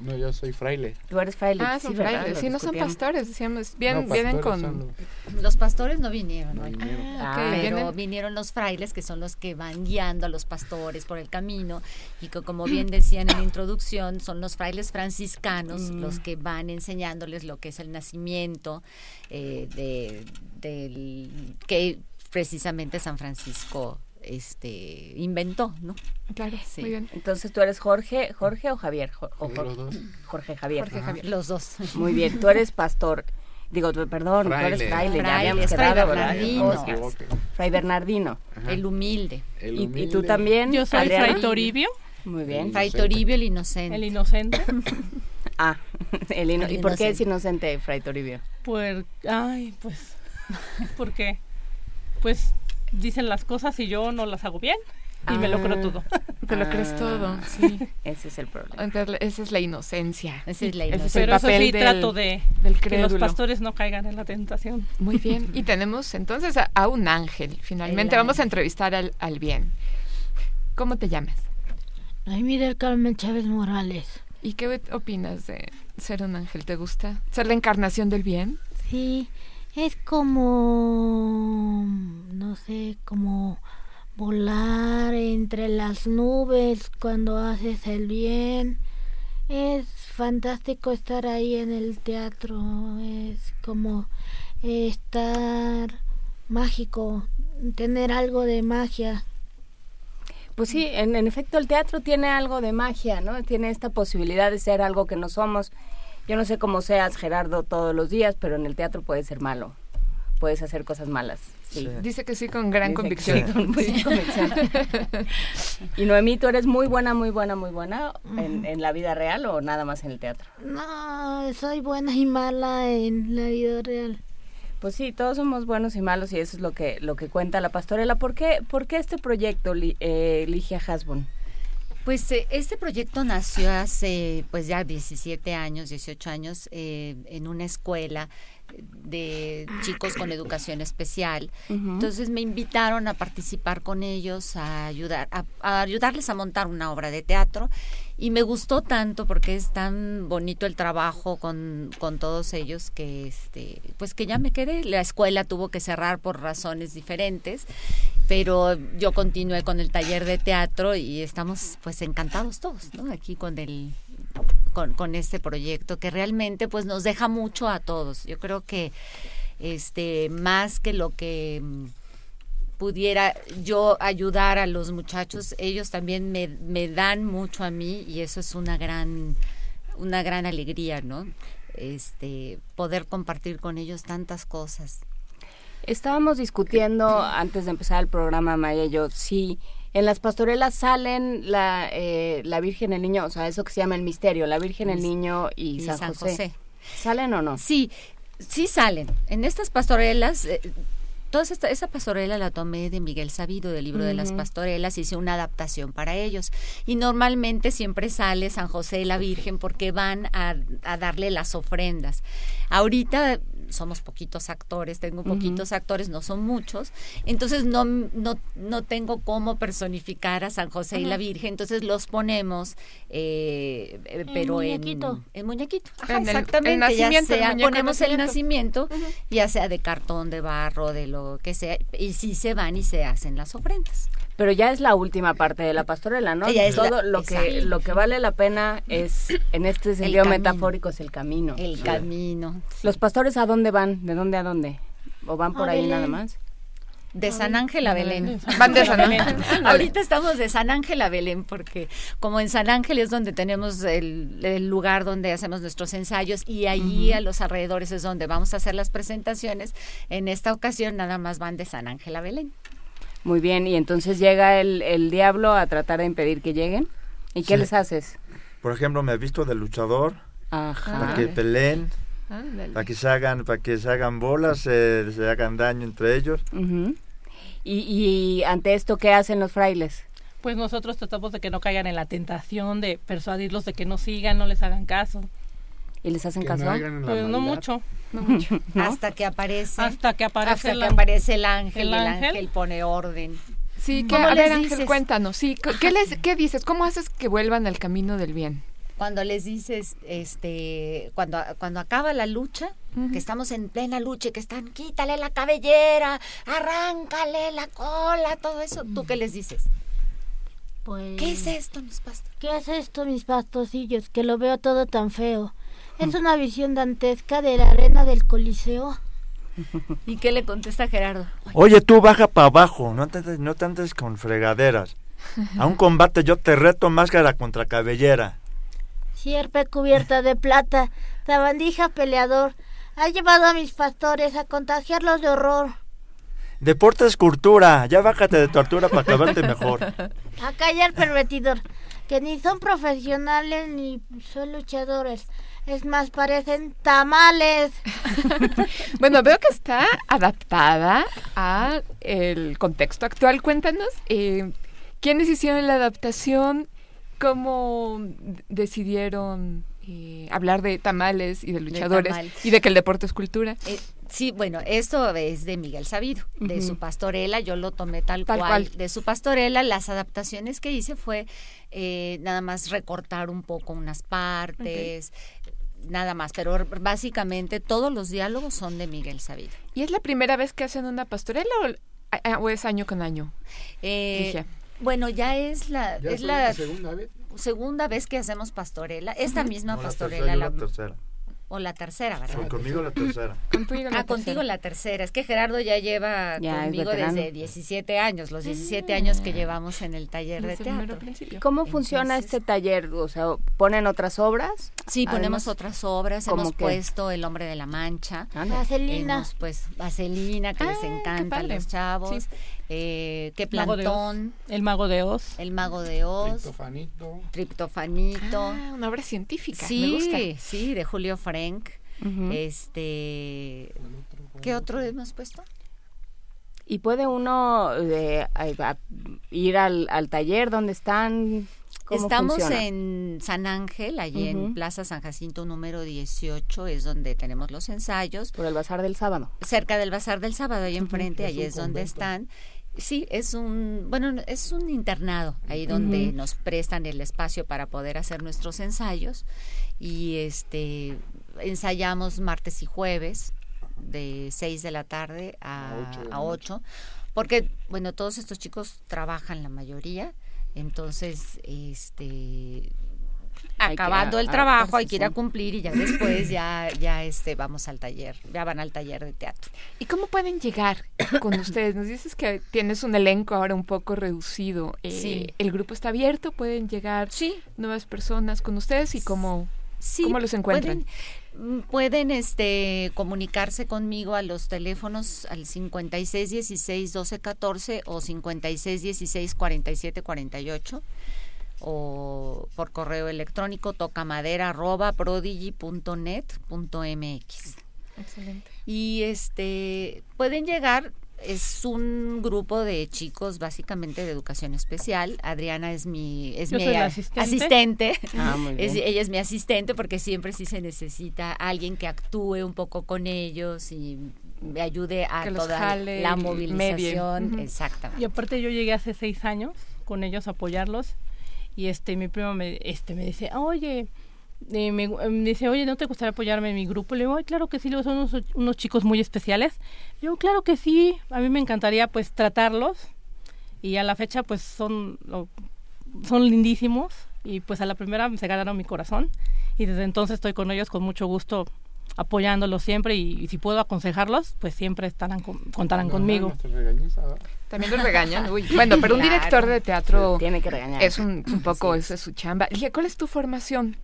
No, yo soy fraile. Tú eres fraile. Ah, son sí, frailes. Sí, no son pastores, decíamos. vienen con... Los... pastores no vinieron hoy. Ah, ah pero ¿Vienen? los frailes, que son los que van guiando a los pastores por el camino. Y que, como bien decían en la introducción, son los frailes franciscanos mm. los que van enseñándoles lo que es el nacimiento eh, de, del... que precisamente San Francisco este inventó, ¿no? Claro, sí. muy bien. Entonces tú eres Jorge, Jorge o Javier, Jorge, Javier. Jorge Javier. Los dos. Muy bien, tú eres pastor. Digo, perdón, tú eres fraile, ya habíamos quedado, Bernardino. Fray Bernardino. El humilde. ¿Y, tú también? Yo soy Fray Toribio. Muy bien. Fray Toribio el inocente. El inocente. ah, el, ¿y por qué es inocente Fray Toribio? Pues, ay, pues, ¿por qué? Pues dicen las cosas y yo no las hago bien y me lo creo ah. todo. Te lo crees todo, sí. Ese es el problema. esa es la inocencia. Esa es la inocencia. Pero eso sí trato de que los pastores no caigan en la tentación. Muy bien. Y tenemos entonces a, un ángel. Finalmente vamos a entrevistar al, al bien. ¿Cómo te llamas? Ay, mira el Carmen Chávez Morales. ¿Y qué opinas de ser un ángel? ¿Te gusta? ¿Ser la encarnación del bien? Sí, es como, no sé, como volar entre las nubes cuando haces el bien. Es fantástico estar ahí en el teatro, es como estar mágico, tener algo de magia. Pues sí, en, en, efecto el teatro tiene algo de magia, ¿no? Tiene esta posibilidad de ser algo que no somos yo no sé cómo seas, Gerardo, todos los días, pero en el teatro puedes ser malo. Puedes hacer cosas malas. Sí. Dice que sí con gran convicción. y Noemí, ¿tú eres muy buena, muy buena, muy buena en, en, la vida real o nada más en el teatro? No, soy buena y mala en la vida real. Pues sí, todos somos buenos y malos y eso es lo que lo que cuenta la pastorela. ¿Por qué, por qué este proyecto, eh, Ligia Hasbun? Pues eh, este proyecto nació hace pues ya 17 años, 18 años eh, en una escuela de chicos con educación especial. Entonces me invitaron a participar con ellos, a ayudar, a, ayudarles a montar una obra de teatro y me gustó tanto porque es tan bonito el trabajo con, con todos ellos que este, pues que ya me quedé. La escuela tuvo que cerrar por razones diferentes, pero yo continué con el taller de teatro y estamos pues encantados todos, ¿no? Aquí con el con, con este proyecto que realmente pues nos deja mucho a todos. Yo creo que este más que lo que mm, pudiera yo ayudar a los muchachos, ellos también me, me dan mucho a mí y eso es una gran una gran alegría, ¿no? Este poder compartir con ellos tantas cosas. Estábamos discutiendo antes de empezar el programa Maya y yo si en las pastorelas salen la, eh, la Virgen, el Niño, o sea, eso que se llama el misterio, la Virgen, el Niño y, San, José. ¿Salen o no? Sí, sí salen. En estas pastorelas, eh, toda esta, esa pastorela la tomé de Miguel Sabido, del libro de las pastorelas, hice una adaptación para ellos. Y normalmente siempre sale San José y la Virgen porque van a, a darle las ofrendas. Ahorita somos poquitos actores, tengo poquitos actores, no son muchos, entonces no, no, no tengo cómo personificar a San José y la. Virgen, entonces los ponemos, eh, eh, pero muñequito. en, en muñequito. Ajá, En el- el exactamente, nacimiento, ya sea, ponemos el nacimiento. nacimiento, ya sea de cartón, de barro, de lo que sea, y sí se van y se hacen las ofrendas. Pero ya es la última parte de la pastorela, ¿no? Ya es la- Todo lo que lo que vale la pena es en este sentido metafórico es el camino. El camino. Los pastores a dónde van? ¿De dónde a dónde? ¿O van por A ahí Belén. nada más? De San Ángel a Belén. Van de San Ángel. Ahorita estamos de San Ángel a Belén porque como en San Ángel es donde tenemos el, el lugar donde hacemos nuestros ensayos y allí a los alrededores es donde vamos a hacer las presentaciones. En esta ocasión nada más van de San Ángel a Belén. Muy bien, y entonces llega el, el diablo a tratar de impedir que lleguen. ¿Y qué Sí. les haces? Por ejemplo, me he visto de luchador Ajá. para que peleen, para que se hagan, para que se hagan bolas, se, se hagan daño entre ellos. Ujú. y, y ante esto, ¿qué hacen los frailes? Pues nosotros tratamos de que no caigan en la tentación de persuadirlos de que no sigan, no les hagan caso. ¿Y les hacen Que caso? no Pues mucho. No mucho. Hasta que aparece Hasta que aparece hasta el que ángel. aparece el ángel, El y el ángel. ángel pone orden. Sí, que, ¿Cómo a ver, Ángel, cuéntanos. Sí, ¿qué, les, ¿qué dices? ¿Cómo haces que vuelvan al camino del bien? cuando les dices, este, cuando, cuando acaba la lucha, que estamos en plena lucha y que están, quítale la cabellera, arráncale la cola, todo eso, ¿tú qué les dices? Pues, ¿Qué es esto, mis pastos? ¿Qué es esto, mis pastorcillos? Que lo veo todo tan feo. Es una visión dantesca de la arena del Coliseo. ¿Y qué le contesta Gerardo? Oye, tú baja para abajo, no te, andes- no te andes con fregaderas. A un combate yo te reto máscara contra cabellera. Sierpe cubierta de plata, sabandija peleador, ha llevado a mis pastores a contagiarlos de horror. Deporte es cultura, ya bájate de tortura para acabarte mejor. A callar pervertidor, que ni son profesionales ni son luchadores. Es más, parecen tamales. Bueno, veo que está adaptada a el contexto actual. Cuéntanos, eh, ¿quiénes hicieron la adaptación? ¿Cómo decidieron eh, hablar de tamales y de luchadores y de que el deporte es cultura? Eh, sí, bueno, esto es de Miguel Sabido, de su pastorela, yo lo tomé tal, Tal cual, cual. de su pastorela, las adaptaciones que hice fue eh, nada más recortar un poco unas partes, nada más, pero básicamente todos los diálogos son de Miguel Sabido. ¿Y es la primera vez que hacen una pastorela o, es año con año? Eh, bueno, ya es la, ¿Ya es la la segunda vez? segunda vez que hacemos pastorela, esta misma No, la pastorela, tercera, la- la tercera. O la tercera, ¿verdad? Sí, conmigo la tercera. Contigo ah, contigo la tercera. Es que Gerardo ya lleva Ya conmigo desde 17 años, los 17 años que llevamos en el taller de Desde el mero teatro. principio. ¿Cómo funciona Entonces- este taller? O sea, ¿ponen otras obras? Sí, ponemos Además, otras obras. ¿cómo Hemos qué? puesto El Hombre de la Mancha. Anda. Vaselina. Hemos, pues, Vaselina, que Ah, les encanta a los chavos. Sí. Eh, qué Mago plantón. El mago de Oz. El Mago de Oz. Triptofanito. Triptofanito. Ah, una obra científica. sí, Me gusta. sí, de Julio Frank. Este. ¿Qué otro hemos puesto? ¿Y puede uno eh, a- a- ir al, al taller donde están? ¿Cómo Estamos funciona? en San Ángel, allí en Plaza San Jacinto número 18, es donde tenemos los ensayos. Por el bazar del sábado. Cerca del Bazar del Sábado, ahí enfrente, Es ahí un es donde están. Sí, es un, bueno, es un internado, ahí donde nos prestan el espacio para poder hacer nuestros ensayos. Y este, ensayamos martes y jueves, de 6 de la tarde a, A ocho de la a 8, porque, bueno, todos estos chicos trabajan la mayoría, entonces, este, acabando el trabajo hay que ir a cumplir y ya después ya, ya este, vamos al taller, ya van al taller de teatro. ¿Y cómo pueden llegar con ustedes? Nos dices que tienes un elenco ahora un poco reducido. Eh, Sí. ¿El grupo está abierto? ¿Pueden llegar Sí, nuevas personas con ustedes? ¿Y cómo, sí. cómo los encuentran? Pueden, mm, pueden, este, comunicarse conmigo a los teléfonos al 56 16 12 14 o 56 16 47 48 o por correo electrónico tocamadera arroba prodigy.net.mx. Excelente. y este pueden llegar es un grupo de chicos básicamente de educación especial. Adriana es mi es Yo mi soy la a- asistente. asistente. Ah, muy Es- bien. ella es mi asistente porque siempre sí se necesita alguien que actúe un poco con ellos y me ayude a Que toda jale la movilización. Exactamente. Y aparte yo llegué hace seis años con ellos a apoyarlos y este mi primo me, este, me dice, oye, eh, me, eh, me dice, oye, ¿no te gustaría apoyarme en mi grupo? Le digo, ay, claro que sí, son unos, unos chicos muy especiales. Le digo, claro que sí, a mí me encantaría pues tratarlos y a la fecha pues son, son lindísimos y pues a la primera se ganaron mi corazón y desde entonces estoy con ellos con mucho gusto apoyándolos siempre y, y si puedo aconsejarlos pues siempre estarán con- contarán No, conmigo. no, ¿va? También los regañan. Uy, Bueno, pero un Claro. director de teatro Tiene que regañar. es un, un poco, esa es su chamba. Ligia, ¿cuál es tu formación?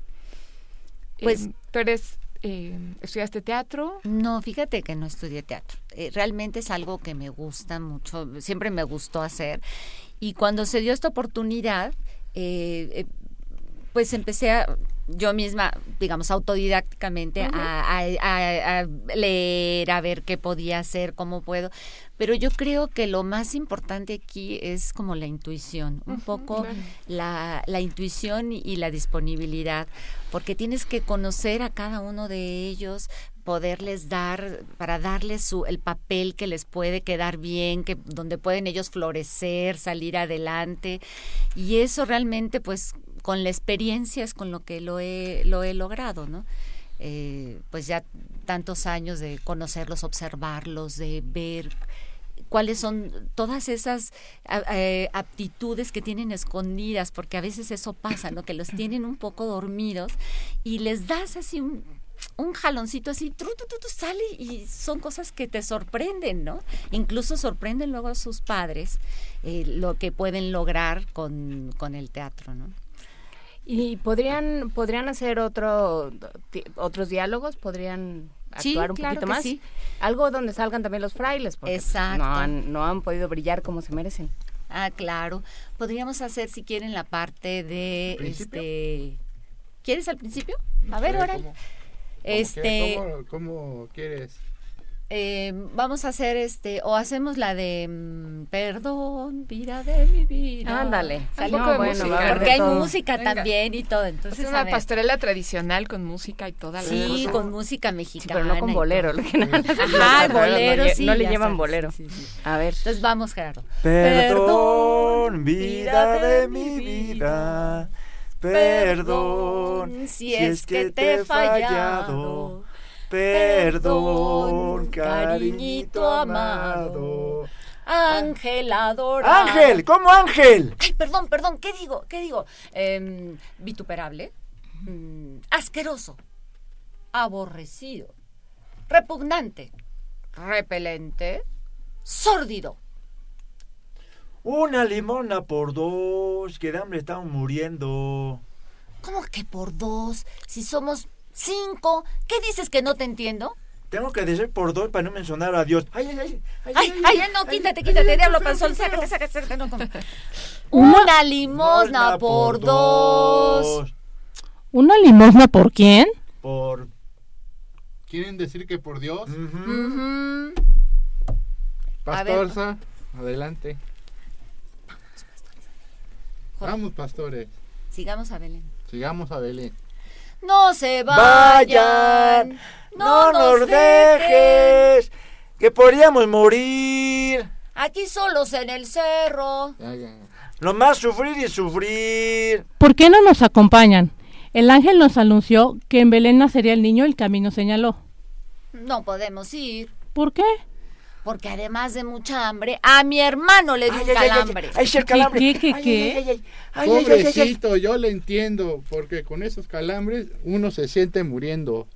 Pues- Eh, tú eres, eh, estudiaste teatro. No, fíjate que no estudié teatro. Eh, realmente es algo que me gusta mucho, siempre me gustó hacer. Y cuando se dio esta oportunidad, eh, eh, pues empecé a, yo misma, digamos, autodidácticamente a, a- a- a leer, a ver qué podía hacer, cómo puedo. Pero yo creo que lo más importante aquí es como la intuición, un poco claro. la, la intuición y la disponibilidad, porque tienes que conocer a cada uno de ellos, poderles dar, para darles su, el papel que les puede quedar bien, que donde pueden ellos florecer, salir adelante. Y eso realmente, pues, con la experiencia es con lo que lo he, lo he logrado, ¿no? Eh, pues ya tantos años de conocerlos, observarlos, de ver cuáles son todas esas eh, aptitudes que tienen escondidas, porque a veces eso pasa, ¿no? Que los tienen un poco dormidos y les das así un, un jaloncito así, tru, tu, tu, sale y son cosas que te sorprenden, ¿no? Incluso sorprenden luego a sus padres eh, lo que pueden lograr con, con el teatro, ¿no? ¿Y podrían, podrían hacer otro, otros diálogos? ¿Podrían Sí, actuar un claro poquito más? sí. Algo donde salgan también los frailes, porque pues, Exacto. no han, no han podido brillar como se merecen. Ah, claro. Podríamos hacer, si quieren, la parte de este. ¿Quieres al principio? A ver. ¿cómo- Este, ¿Cómo, cómo quieres? Eh, vamos a hacer este, o hacemos la de mm, Perdón, vida de mi vida. Ándale. Un Salió poco de bueno, música. va a haber Porque de hay todo. música Venga. también y todo. Es Entonces, a una ver. pastorela tradicional con música y toda la Sí, cosa. con música Sí, mexicana. pero no con y bolero. todo. lo que nada más- Ajá, el bolero, no, lle- sí. No le ya llevan sabes, bolero. sí, sí, sí. A ver. Entonces vamos, Gerardo. Perdón, vida de mi vida. Perdón, si es que te he fallado. Perdón, cariñito amado. Ángel adorado. Ángel, ¿cómo Ángel? Ay, perdón, perdón, ¿qué digo? ¿Qué digo? Em, vituperable, mm, asqueroso, aborrecido, repugnante, repelente, sórdido. Una limona por dos, que de hambre estamos muriendo. ¿Cómo que por dos? Si somos cinco, ¿qué dices que no te entiendo? Tengo que decir por dos para no mencionar a Dios. Ay, ay, ay. Ay, ay, ay, no, quítate, quítate, diablo panzón, sácate, sácate, sácate, no, Una limosna por dos. ¿Una limosna por quién? Por. ¿Quieren decir que por Dios? Ujú. Pastorza, adelante. Vamos, pastores. Sigamos a Belén. Sigamos a Belén. No se Vayan, vayan, no nos dejes, que podríamos morir. Aquí solos en el cerro. Ya, ya. Nomás sufrir y sufrir. ¿Por qué no nos acompañan? El ángel nos anunció que en Belén nacería el niño, el camino señaló. No podemos ir, ¿Por qué? Porque además de mucha hambre, a mi hermano le dio un calambre. Ay, sí, el calambre. ¿Qué, qué, Ay, qué? ay, ay, ay. Ay, ay, ay, ay, ay. Pobrecito, yo le entiendo, porque con esos calambres uno se siente muriendo.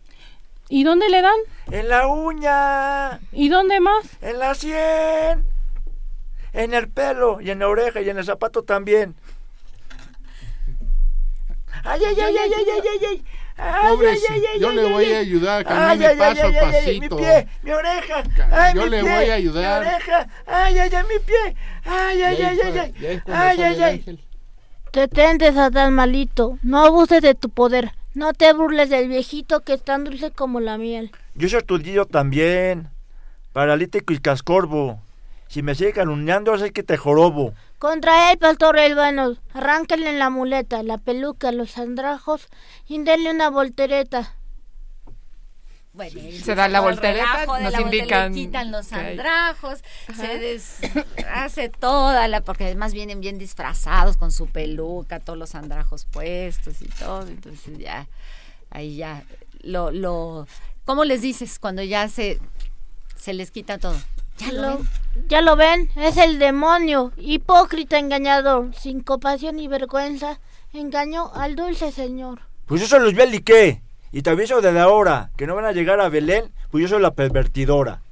¿Y dónde le dan? En la uña, ¿Y dónde más? en la sien, en el pelo y en la oreja y en el zapato también. Ay, ay, ay, ay, ay, ay, ay, ay. Ay, Pobrecito, ay, ay, ay, yo ay, le ay, voy ay. a ayudar, Ay, camine ay, ay, paso a ay, ay, ay, mi pasito. pie, mi oreja. Ay, yo mi le pie, voy a ayudar. Mi oreja. Ay, ay, ay, mi pie. Ay, ay, ay, ay, ay. Ay, ay, ay. ángel. Detente, Satán malito. No abuses de tu poder. No te burles del viejito que es tan dulce como la miel. Yo soy tuyo también. Paralítico y cascorbo. Si me sigue calumniando, sé que te jorobo. Contra él, pastor Elvano, arránquenle la muleta, la peluca, los andrajos y denle una voltereta. Bueno, y Se da la voltereta, nos la voltereta, indican le quitan los andrajos, se deshace toda la, porque además vienen bien disfrazados con su peluca, todos los andrajos puestos y todo, entonces ya, ahí ya, lo, lo, ¿cómo les dices cuando ya se, se les quita todo? Ya lo Lo- ven. ya lo ven, es el demonio, hipócrita engañador, sin compasión y vergüenza, engañó al dulce Señor. Pues yo soy Luzbel y qué. Y te aviso desde ahora que no van a llegar a Belén, pues yo soy la pervertidora.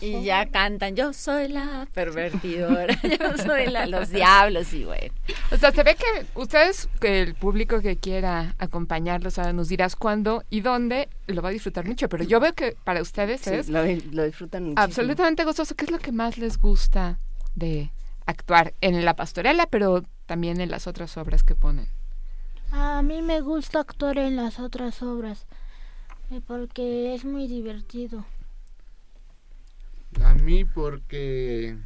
Y ya cantan, yo soy la pervertidora, yo soy la, los diablos y bueno. O sea, se ve que ustedes, que el público que quiera acompañarlos, ahora nos dirás cuándo y dónde, lo va a disfrutar mucho. Pero yo veo que para ustedes Sí, es lo, lo disfrutan muchísimo. absolutamente gozoso. ¿Qué es lo que más les gusta de actuar en la pastorela, pero también en las otras obras que ponen? A mí me gusta actuar en las otras obras, eh, porque es muy divertido. A mí porque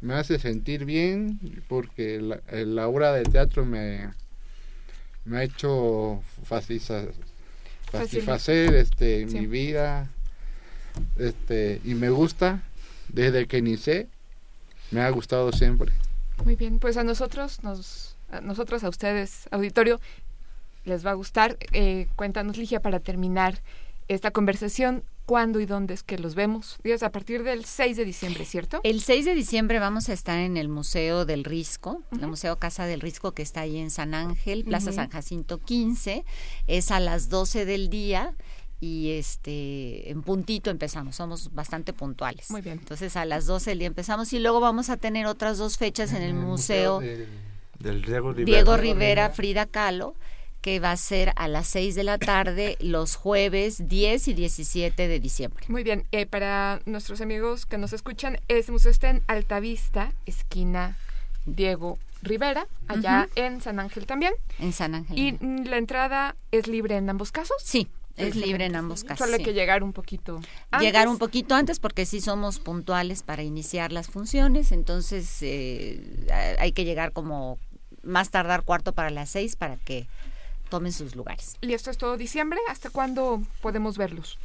me hace sentir bien, porque la, eh, la obra de teatro me, me ha hecho faciliza- satisfacer este, Sí. mi vida este, y me gusta desde que inicié, me ha gustado siempre. Muy bien, pues a nosotros, nos, a nosotros, a ustedes, auditorio, les va a gustar. Eh, cuéntanos, Ligia, para terminar esta conversación, ¿cuándo y dónde es que los vemos? Digas, a partir del 6 de diciembre, ¿cierto? El 6 de diciembre vamos a estar en el Museo del Risco, el Museo Casa del Risco que está ahí en San Ángel, Plaza. San Jacinto 15, es a las 12 del día y este en puntito empezamos, somos bastante puntuales. Muy bien. Entonces a las 12 del día empezamos y luego vamos a tener otras dos fechas en el Museo Del Diego Rivera. Diego Rivera Frida Kahlo que va a ser a las 6 de la tarde los jueves 10 y 17 de diciembre. Muy bien, eh, para nuestros amigos que nos escuchan, ese museo está en Altavista, esquina Diego Rivera, allá en San Ángel también. En San Ángel. ¿Y la entrada es libre en ambos casos? Sí, es libre en ambos casos. Solo hay que llegar un poquito Llegar antes. un poquito antes porque sí somos puntuales para iniciar las funciones, entonces eh, hay que llegar como más tardar cuarto para las seis para que tomen sus lugares. ¿Y esto es todo diciembre? ¿Hasta cuándo podemos verlos?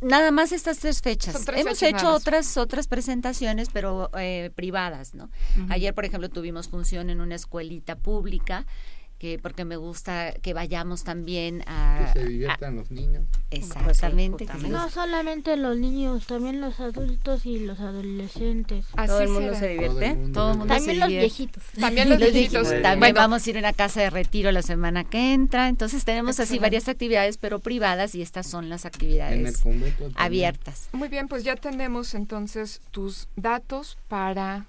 Nada más estas tres fechas. Tres Hemos fechas hecho otras otras presentaciones, pero eh, privadas, ¿no? Ayer, por ejemplo, tuvimos función en una escuelita pública que porque me gusta que vayamos también a Que se diviertan los niños. exactamente. No solamente los niños, también los adultos y los adolescentes. ¿Todo el mundo se divierte? Todo el mundo También se los divierte. viejitos. También los viejitos. También Bueno. vamos a ir a una casa de retiro la semana que entra. Entonces tenemos así varias actividades, pero privadas, y estas son las actividades abiertas. Muy bien, pues ya tenemos entonces tus datos para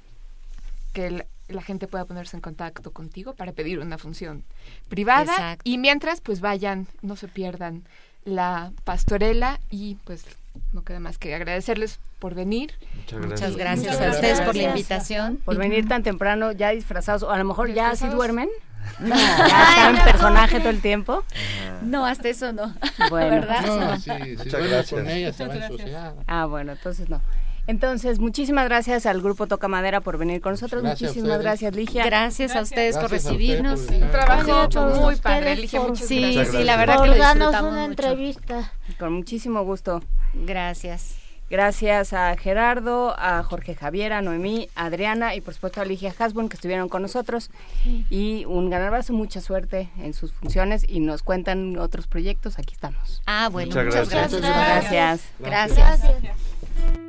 que el- la gente pueda ponerse en contacto contigo para pedir una función privada. Exacto. Y mientras, pues vayan, no se pierdan la pastorela y pues no queda más que agradecerles por venir. Muchas Muchas gracias. Muchas a ustedes por la invitación. Por venir tan temprano, ya disfrazados, o a lo mejor ya así duermen. No, Ya están en personaje todo el tiempo. no, hasta eso no. Bueno. ¿Verdad? No, sí, si Muchas gracias. con ella se va a Muchas gracias. ensuciar. Ah, bueno, entonces no. Entonces, muchísimas gracias al grupo Toca Madera por venir con nosotros. Gracias muchísimas gracias, Ligia. Gracias a ustedes por Gracias recibirnos. por estar. Trabajo muy padre, Ligia, muchas Sí, gracias. sí, la verdad que Por lo darnos disfrutamos una mucho. entrevista. Con muchísimo gusto. Gracias. Gracias a Gerardo, a Jorge Javier, a Noemí, a Adriana y por supuesto a Ligia Hasbun que estuvieron con nosotros. Y un gran abrazo, mucha suerte en sus funciones y nos cuentan otros proyectos. Aquí estamos. Ah, bueno, Muchas muchas gracias. gracias. Gracias. Gracias.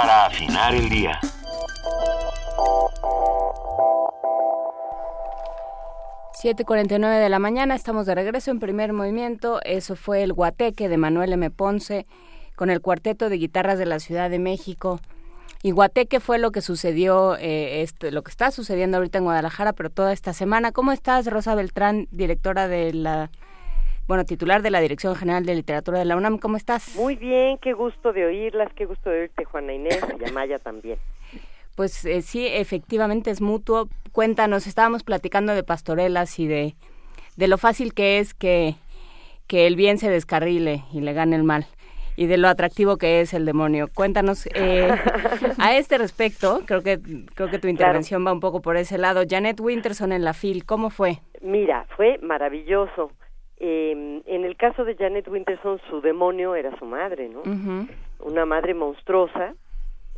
Para afinar el día. nueve de la mañana, estamos de regreso en primer movimiento. Eso fue el Guateque de Manuel M. Ponce con el cuarteto de guitarras de la Ciudad de México. Y Guateque fue lo que sucedió, eh, este, lo que está sucediendo ahorita en Guadalajara, pero toda esta semana. ¿Cómo estás, Rosa Beltrán, directora de la, bueno, titular de la Dirección General de Literatura de la UNAM? ¿Cómo estás? Muy bien, qué gusto de oírlas, qué gusto de oírte, Juana Inés y Amaya también. Pues eh, sí, efectivamente es mutuo. Cuéntanos, estábamos platicando de pastorelas y de, de lo fácil que es que, que el bien se descarrile y le gane el mal y de lo atractivo que es el demonio. Cuéntanos eh, a este respecto, creo que creo que tu intervención va un poco por ese lado. Janet Winterson en la FIL, ¿cómo fue? Mira, fue maravilloso. Eh, en el caso de Janet Winterson, su demonio era su madre, ¿no? Una madre monstruosa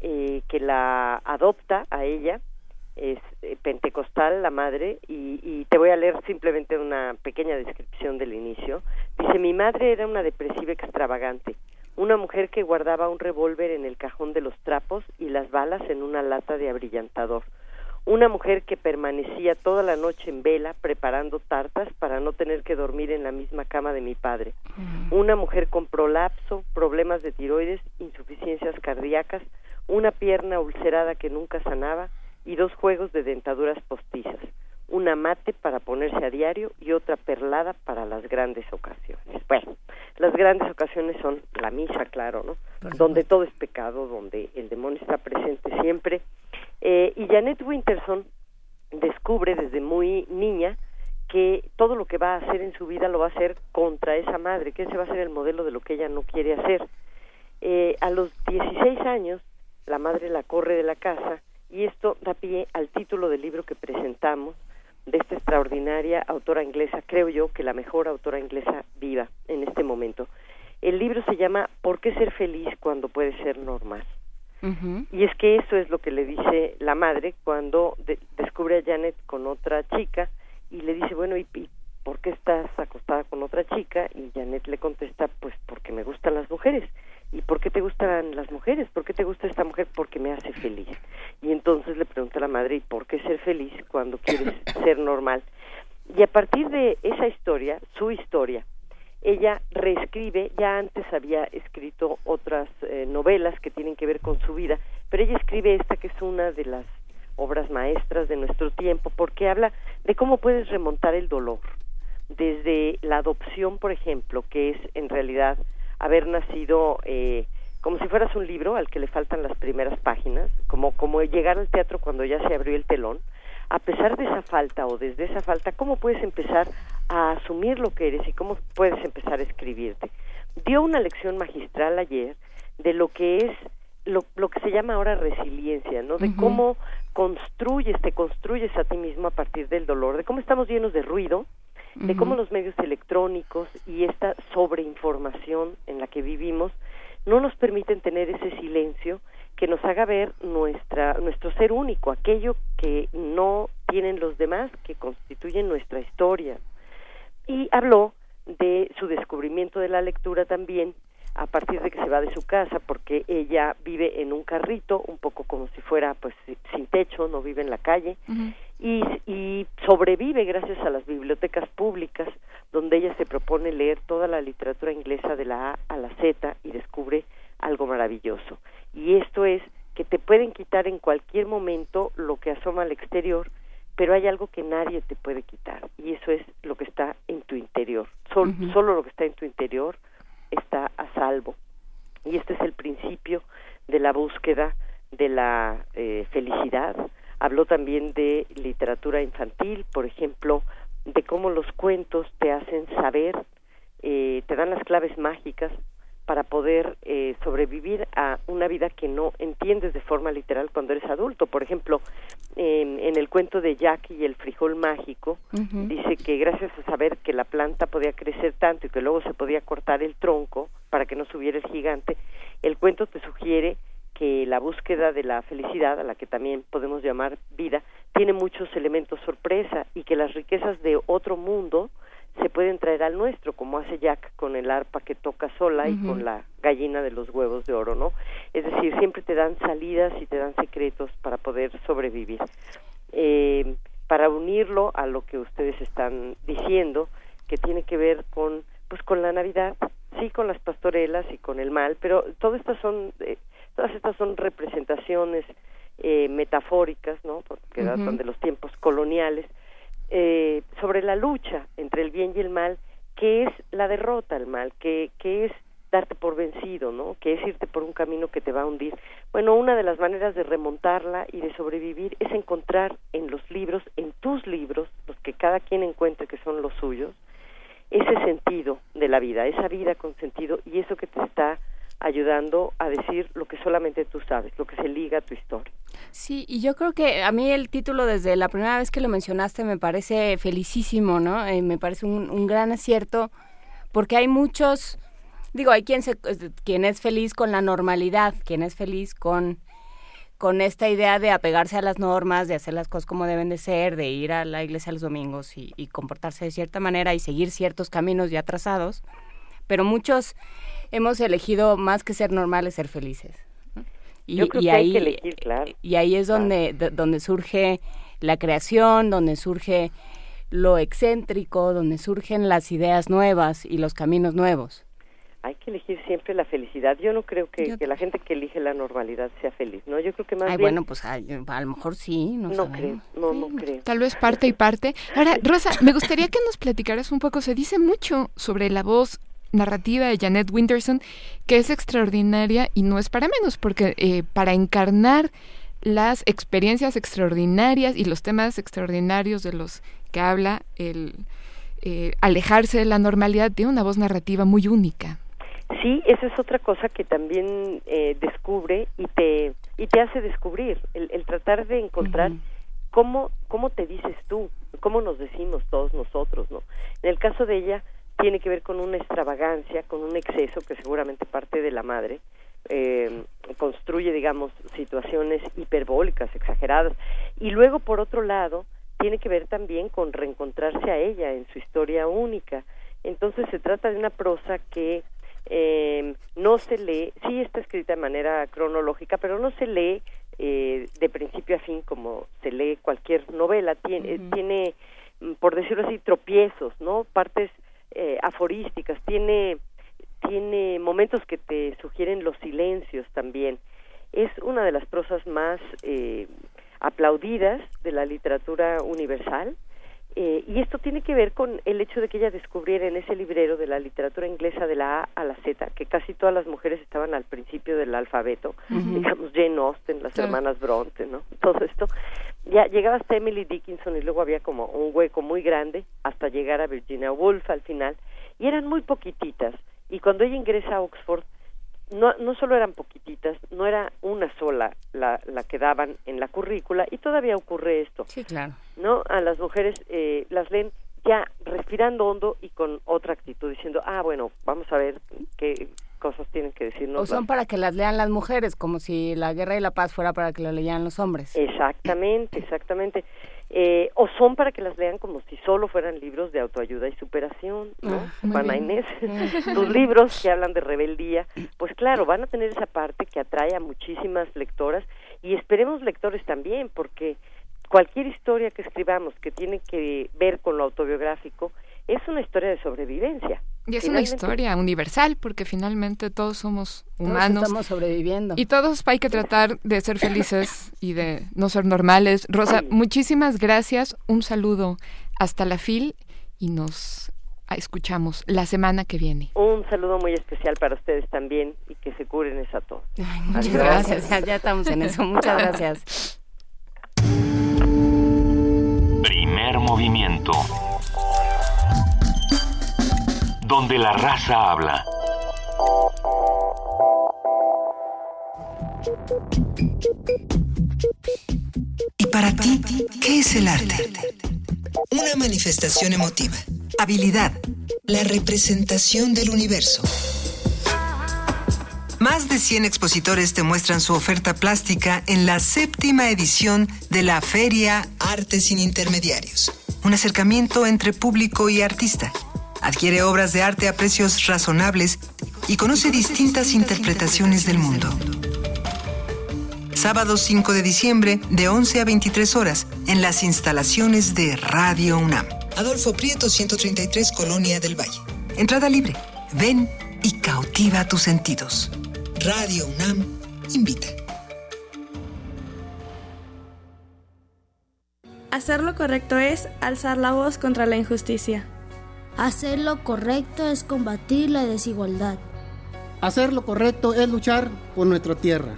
eh, que la adopta a ella, es eh, pentecostal la madre, y, y, te voy a leer simplemente una pequeña descripción del inicio. Dice, mi madre era una depresiva extravagante, una mujer que guardaba un revólver en el cajón de los trapos y las balas en una lata de abrillantador, una mujer que permanecía toda la noche en vela preparando tartas para no tener que dormir en la misma cama de mi padre, una mujer con prolapso, problemas de tiroides, insuficiencias cardíacas, una pierna ulcerada que nunca sanaba y dos juegos de dentaduras postizas, una mate para ponerse a diario y otra perlada para las grandes ocasiones. Bueno, las grandes ocasiones son la misa, claro, ¿no? Donde todo es pecado, donde el demonio está presente siempre. Eh, y Janet Winterson descubre desde muy niña que todo lo que va a hacer en su vida lo va a hacer contra esa madre, que ese va a ser el modelo de lo que ella no quiere hacer. Eh, a los 16 años, la madre la corre de la casa y esto da pie al título del libro que presentamos, de esta extraordinaria autora inglesa, creo yo que la mejor autora inglesa viva en este momento. El libro se llama ¿Por qué ser feliz cuando puede ser normal? Y es que eso es lo que le dice la madre cuando descubre a Janet con otra chica y le dice, bueno, ¿y, ¿y, por qué estás acostada con otra chica? Y Janet le contesta, pues porque me gustan las mujeres. ¿y por qué te gustan las mujeres? ¿Por qué te gusta esta mujer? Porque me hace feliz. Y entonces le pregunta a la madre, ¿y por qué ser feliz cuando quieres ser normal? Y a partir de esa historia, su historia, ella reescribe, ya antes había escrito otras eh, novelas que tienen que ver con su vida, pero ella escribe esta que es una de las obras maestras de nuestro tiempo, porque habla de cómo puedes remontar el dolor, desde la adopción, por ejemplo, que es en realidad haber nacido eh, como si fueras un libro al que le faltan las primeras páginas, como, como llegar al teatro cuando ya se abrió el telón, a pesar de esa falta o desde esa falta, ¿cómo puedes empezar a asumir lo que eres y cómo puedes empezar a escribirte? Dio una lección magistral ayer de lo que es lo, lo que se llama ahora resiliencia, ¿no? De cómo construyes, te construyes a ti mismo a partir del dolor, de cómo estamos llenos de ruido, de cómo los medios electrónicos y esta sobreinformación en la que vivimos no nos permiten tener ese silencio que nos haga ver nuestra nuestro ser único, aquello que no tienen los demás, que constituyen nuestra historia. Y habló de su descubrimiento de la lectura también a partir de que se va de su casa porque ella vive en un carrito un poco como si fuera pues sin techo no vive en la calle y, y sobrevive gracias a las bibliotecas públicas donde ella se propone leer toda la literatura inglesa de la A a la Z y descubre algo maravilloso. Y esto es que te pueden quitar en cualquier momento lo que asoma al exterior pero hay algo que nadie te puede quitar y eso es lo que está en tu interior solo lo que está en tu interior está a salvo. Y este es el principio de la búsqueda de la eh, felicidad. Habló también de literatura infantil, por ejemplo, de cómo los cuentos te hacen saber, eh, te dan las claves mágicas para poder eh, sobrevivir a una vida que no entiendes de forma literal cuando eres adulto. Por ejemplo, en el cuento de Jack y el frijol mágico, dice que gracias a saber que la planta podía crecer tanto y que luego se podía cortar el tronco para que no subiera el gigante, el cuento te sugiere que la búsqueda de la felicidad, a la que también podemos llamar vida, tiene muchos elementos sorpresa y que las riquezas de otro mundo se pueden traer al nuestro, como hace Jack con el arpa que toca sola y con la gallina de los huevos de oro, ¿no? Es decir, siempre te dan salidas y te dan secretos para poder sobrevivir. Eh, para unirlo a lo que ustedes están diciendo, que tiene que ver con, pues, con la Navidad, sí, con las pastorelas y con el mal, pero todas estas son, eh, todas estas son representaciones eh, metafóricas, ¿no? Porque datan de los tiempos coloniales eh, sobre la lucha entre el bien y el mal, que es la derrota al mal, que, que es darte por vencido, ¿no? Que es irte por un camino que te va a hundir. Bueno, una de las maneras de remontarla y de sobrevivir es encontrar en los libros, en tus libros, los que cada quien encuentre que son los suyos, ese sentido de la vida, esa vida con sentido y eso que te está ayudando a decir lo que solamente tú sabes, lo que se liga a tu historia. Sí, y yo creo que a mí el título desde la primera vez que lo mencionaste me parece felicísimo, ¿no? Eh, me parece un, gran acierto porque hay muchos, digo, hay quien, se, quien es feliz con la normalidad, quien es feliz con con esta idea de apegarse a las normas, de hacer las cosas como deben de ser, de ir a la iglesia los domingos y, y comportarse de cierta manera y seguir ciertos caminos ya trazados, pero muchos hemos elegido más que ser normales, ser felices. Y, Yo creo que ahí, hay que elegir, claro. Y ahí es donde, donde surge la creación, donde surge lo excéntrico, donde surgen las ideas nuevas y los caminos nuevos. Hay que elegir siempre la felicidad. Yo no creo que, la gente que elige la normalidad sea feliz, ¿no? Yo creo que más Ay, bien... bueno, pues a, lo mejor sí, no, no creo, no, no creo. Tal vez parte y parte. Ahora, Rosa, me gustaría que nos platicaras un poco, se dice mucho sobre la voz narrativa de Janet Winterson, que es extraordinaria y no es para menos, porque eh, para encarnar las experiencias extraordinarias y los temas extraordinarios de los que habla, el eh, alejarse de la normalidad, tiene una voz narrativa muy única. Sí, esa es otra cosa que también eh, descubre y te y te hace descubrir el, tratar de encontrar cómo cómo te dices tú, cómo nos decimos todos nosotros, ¿no? En el caso de ella tiene que ver con una extravagancia, con un exceso que seguramente parte de la madre, eh, construye, digamos, situaciones hiperbólicas, exageradas, y luego, por otro lado, tiene que ver también con reencontrarse a ella en su historia única. Entonces se trata de una prosa que eh, no se lee, sí está escrita de manera cronológica, pero no se lee eh, de principio a fin como se lee cualquier novela. Tiene, tiene, por decirlo así, tropiezos, ¿no? Partes eh, aforísticas, tiene, tiene momentos que te sugieren los silencios también. Es una de las prosas más eh, aplaudidas de la literatura universal. Eh, y esto tiene que ver con el hecho de que ella descubriera en ese librero de la literatura inglesa de la A a la Z, que casi todas las mujeres estaban al principio del alfabeto, digamos Jane Austen, las hermanas Bronte, ¿no? Todo esto. Ya llegaba hasta Emily Dickinson y luego había como un hueco muy grande hasta llegar a Virginia Woolf al final, y eran muy poquititas. Y cuando ella ingresa a Oxford, no, no solo eran poquititas, no era una sola la, la que daban en la currícula y todavía ocurre esto. Sí, claro. ¿No? A las mujeres eh, las leen ya respirando hondo y con otra actitud, diciendo, ah, bueno, vamos a ver qué cosas tienen que decirnos. O son para que las lean las mujeres, como si la guerra y la paz fuera para que lo leyeran los hombres. Exactamente, exactamente. Eh, o son para que las lean como si solo fueran libros de autoayuda y superación, ¿no? Ah, Inés, tus libros que hablan de rebeldía, pues claro, van a tener esa parte que atrae a muchísimas lectoras y esperemos lectores también, porque cualquier historia que escribamos que tiene que ver con lo autobiográfico es una historia de sobrevivencia. Y es una historia universal porque finalmente todos somos humanos. Todos estamos sobreviviendo. Y todos hay que tratar de ser felices y de no ser normales. Rosa, muchísimas gracias. Un saludo hasta la FIL y nos escuchamos la semana que viene. Un saludo muy especial para ustedes también y que se curen esa todos. muchas gracias. Ya, ya estamos en eso. Muchas gracias. Primer movimiento donde la raza habla. ¿Y para ti qué es el arte? Una manifestación emotiva, habilidad, la representación del universo. Más de 100 expositores te muestran su oferta plástica en la séptima edición de la Feria Arte sin Intermediarios un acercamiento entre público y artista. Adquiere obras de arte a precios razonables y conoce distintas interpretaciones del mundo. Sábado 5 de diciembre, de 11 a 23 horas, en las instalaciones de Radio UNAM. Adolfo Prieto, 133, Colonia del Valle. Entrada libre. Ven y cautiva tus sentidos. Radio UNAM invita. Hacer lo correcto es alzar la voz contra la injusticia. Hacer lo correcto es combatir la desigualdad. Hacer lo correcto es luchar por nuestra tierra.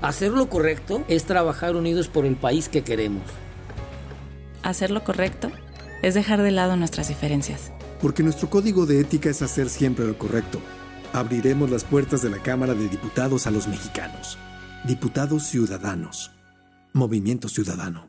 Hacer lo correcto es trabajar unidos por el país que queremos. Hacer lo correcto es dejar de lado nuestras diferencias. Porque nuestro código de ética es hacer siempre lo correcto. Abriremos las puertas de la Cámara de Diputados a los mexicanos. Diputados Ciudadanos. Movimiento Ciudadano.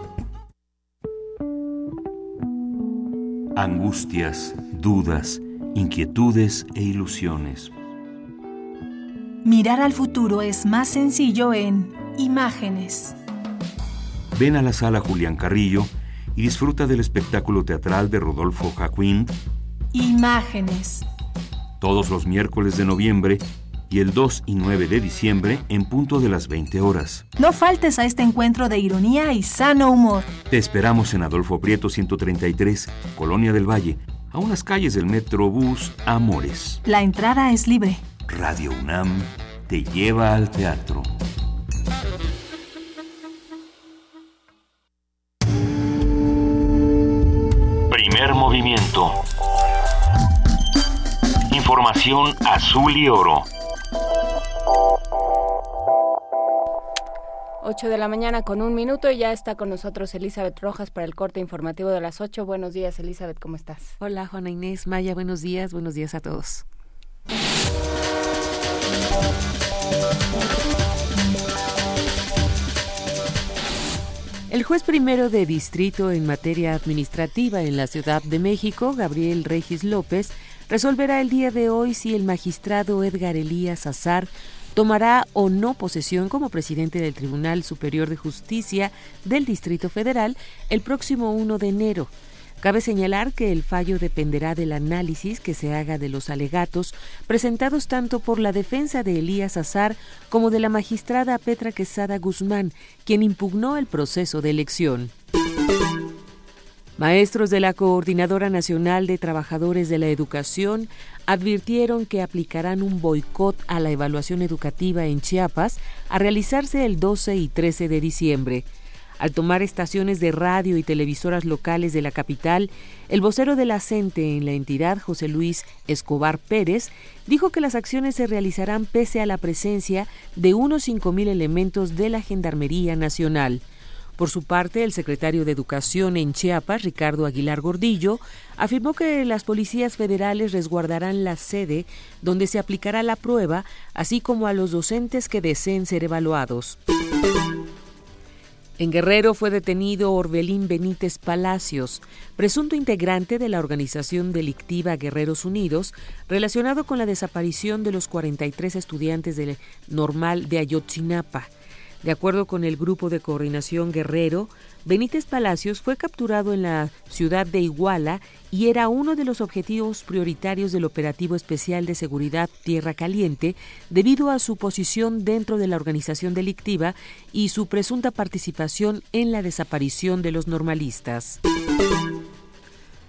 Angustias, dudas, inquietudes e ilusiones. Mirar al futuro es más sencillo en imágenes. Ven a la sala Julián Carrillo y disfruta del espectáculo teatral de Rodolfo Jacquin. Imágenes. Todos los miércoles de noviembre y el 2 y 9 de diciembre en punto de las 20 horas. No faltes a este encuentro de ironía y sano humor. Te esperamos en Adolfo Prieto 133, Colonia del Valle, a unas calles del Metrobús Amores. La entrada es libre. Radio UNAM te lleva al teatro. Primer movimiento. Información azul y oro. 8 de la mañana con un minuto y ya está con nosotros Elizabeth Rojas para el corte informativo de las 8. Buenos días, Elizabeth, ¿cómo estás? Hola, Juana Inés, Maya, buenos días, buenos días a todos. El juez primero de distrito en materia administrativa en la Ciudad de México, Gabriel Regis López, resolverá el día de hoy si el magistrado Edgar Elías Azar tomará o no posesión como presidente del Tribunal Superior de Justicia del Distrito Federal el próximo 1 de enero. Cabe señalar que el fallo dependerá del análisis que se haga de los alegatos presentados tanto por la defensa de Elías Azar como de la magistrada Petra Quesada Guzmán, quien impugnó el proceso de elección. Maestros de la Coordinadora Nacional de Trabajadores de la Educación advirtieron que aplicarán un boicot a la evaluación educativa en Chiapas a realizarse el 12 y 13 de diciembre. Al tomar estaciones de radio y televisoras locales de la capital, el vocero de la CENTE en la entidad, José Luis Escobar Pérez, dijo que las acciones se realizarán pese a la presencia de unos 5.000 elementos de la Gendarmería Nacional. Por su parte, el secretario de Educación en Chiapas, Ricardo Aguilar Gordillo, afirmó que las policías federales resguardarán la sede donde se aplicará la prueba, así como a los docentes que deseen ser evaluados. En Guerrero fue detenido Orbelín Benítez Palacios, presunto integrante de la organización delictiva Guerreros Unidos, relacionado con la desaparición de los 43 estudiantes del normal de Ayotzinapa. De acuerdo con el Grupo de Coordinación Guerrero, Benítez Palacios fue capturado en la ciudad de Iguala y era uno de los objetivos prioritarios del operativo especial de seguridad Tierra Caliente debido a su posición dentro de la organización delictiva y su presunta participación en la desaparición de los normalistas.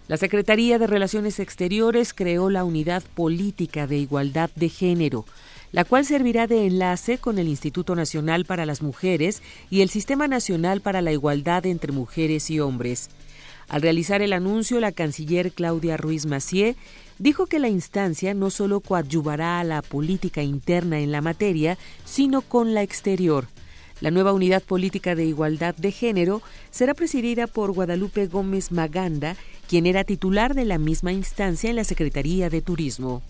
La Secretaría de Relaciones Exteriores creó la Unidad Política de Igualdad de Género la cual servirá de enlace con el Instituto Nacional para las Mujeres y el Sistema Nacional para la Igualdad entre Mujeres y Hombres. Al realizar el anuncio, la canciller Claudia Ruiz Macié dijo que la instancia no solo coadyuvará a la política interna en la materia, sino con la exterior. La nueva unidad política de igualdad de género será presidida por Guadalupe Gómez Maganda, quien era titular de la misma instancia en la Secretaría de Turismo.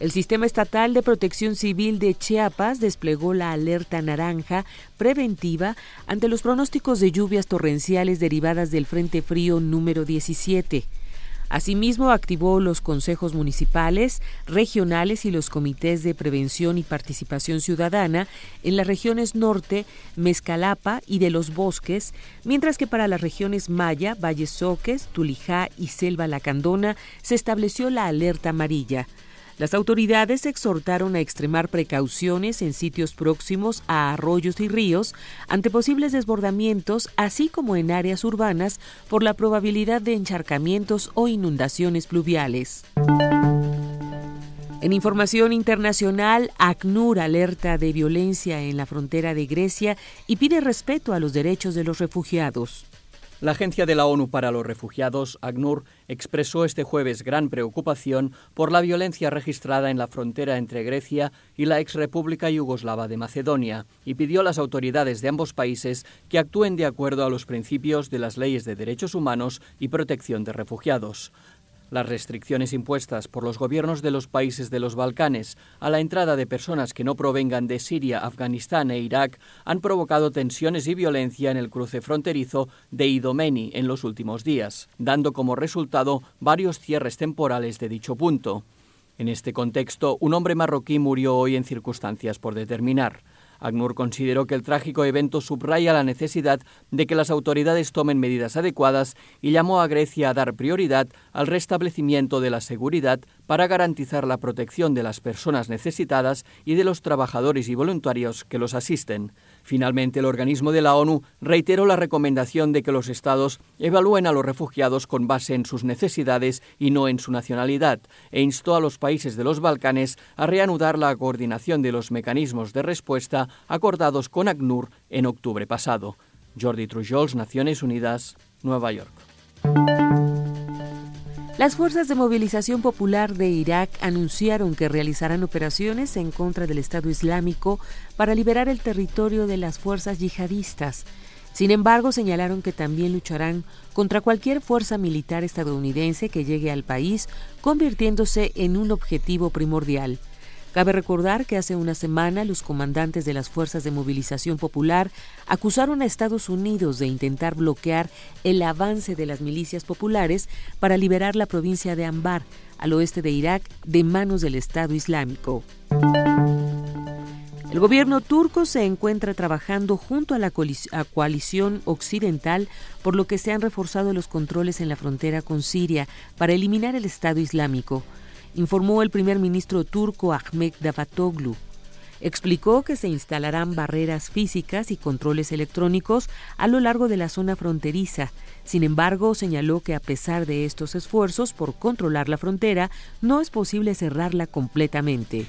El Sistema Estatal de Protección Civil de Chiapas desplegó la alerta naranja preventiva ante los pronósticos de lluvias torrenciales derivadas del Frente Frío número 17. Asimismo, activó los consejos municipales, regionales y los comités de prevención y participación ciudadana en las regiones norte, Mezcalapa y de los bosques, mientras que para las regiones Maya, Valles Soques, Tulijá y Selva Lacandona se estableció la alerta amarilla. Las autoridades exhortaron a extremar precauciones en sitios próximos a arroyos y ríos ante posibles desbordamientos, así como en áreas urbanas por la probabilidad de encharcamientos o inundaciones pluviales. En información internacional, ACNUR alerta de violencia en la frontera de Grecia y pide respeto a los derechos de los refugiados. La Agencia de la ONU para los Refugiados, ACNUR, expresó este jueves gran preocupación por la violencia registrada en la frontera entre Grecia y la ex República Yugoslava de Macedonia y pidió a las autoridades de ambos países que actúen de acuerdo a los principios de las leyes de derechos humanos y protección de refugiados. Las restricciones impuestas por los gobiernos de los países de los Balcanes a la entrada de personas que no provengan de Siria, Afganistán e Irak han provocado tensiones y violencia en el cruce fronterizo de Idomeni en los últimos días, dando como resultado varios cierres temporales de dicho punto. En este contexto, un hombre marroquí murió hoy en circunstancias por determinar. ACNUR consideró que el trágico evento subraya la necesidad de que las autoridades tomen medidas adecuadas y llamó a Grecia a dar prioridad al restablecimiento de la seguridad para garantizar la protección de las personas necesitadas y de los trabajadores y voluntarios que los asisten. Finalmente, el organismo de la ONU reiteró la recomendación de que los Estados evalúen a los refugiados con base en sus necesidades y no en su nacionalidad, e instó a los países de los Balcanes a reanudar la coordinación de los mecanismos de respuesta acordados con ACNUR en octubre pasado. Jordi Trujols, Naciones Unidas, Nueva York. Las fuerzas de movilización popular de Irak anunciaron que realizarán operaciones en contra del Estado Islámico para liberar el territorio de las fuerzas yihadistas. Sin embargo, señalaron que también lucharán contra cualquier fuerza militar estadounidense que llegue al país, convirtiéndose en un objetivo primordial. Cabe recordar que hace una semana los comandantes de las Fuerzas de Movilización Popular acusaron a Estados Unidos de intentar bloquear el avance de las milicias populares para liberar la provincia de Ambar, al oeste de Irak, de manos del Estado Islámico. El gobierno turco se encuentra trabajando junto a la coalición occidental, por lo que se han reforzado los controles en la frontera con Siria para eliminar el Estado Islámico informó el primer ministro turco Ahmet Davutoglu. Explicó que se instalarán barreras físicas y controles electrónicos a lo largo de la zona fronteriza. Sin embargo, señaló que a pesar de estos esfuerzos por controlar la frontera, no es posible cerrarla completamente.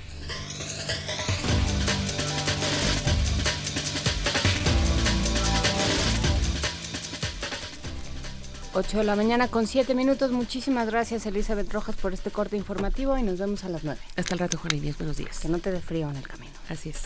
8 de la mañana con 7 minutos. Muchísimas gracias, Elizabeth Rojas, por este corte informativo y nos vemos a las 9. Hasta el rato, Juan Inés. Buenos días. Que no te dé frío en el camino. Así es.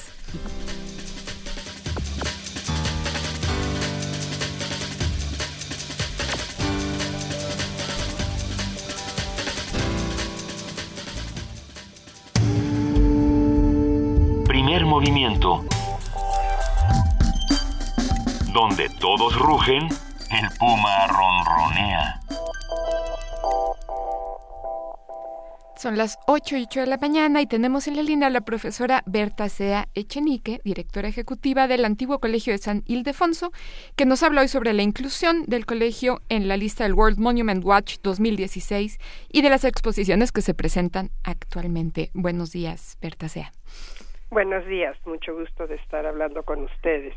Primer movimiento. Donde todos rugen el puma ronronea. Son las 8 y 8 de la mañana y tenemos en la línea a la profesora Berta Sea Echenique, directora ejecutiva del antiguo Colegio de San Ildefonso, que nos habla hoy sobre la inclusión del colegio en la lista del World Monument Watch 2016 y de las exposiciones que se presentan actualmente. Buenos días, Berta Sea. Buenos días, mucho gusto de estar hablando con ustedes.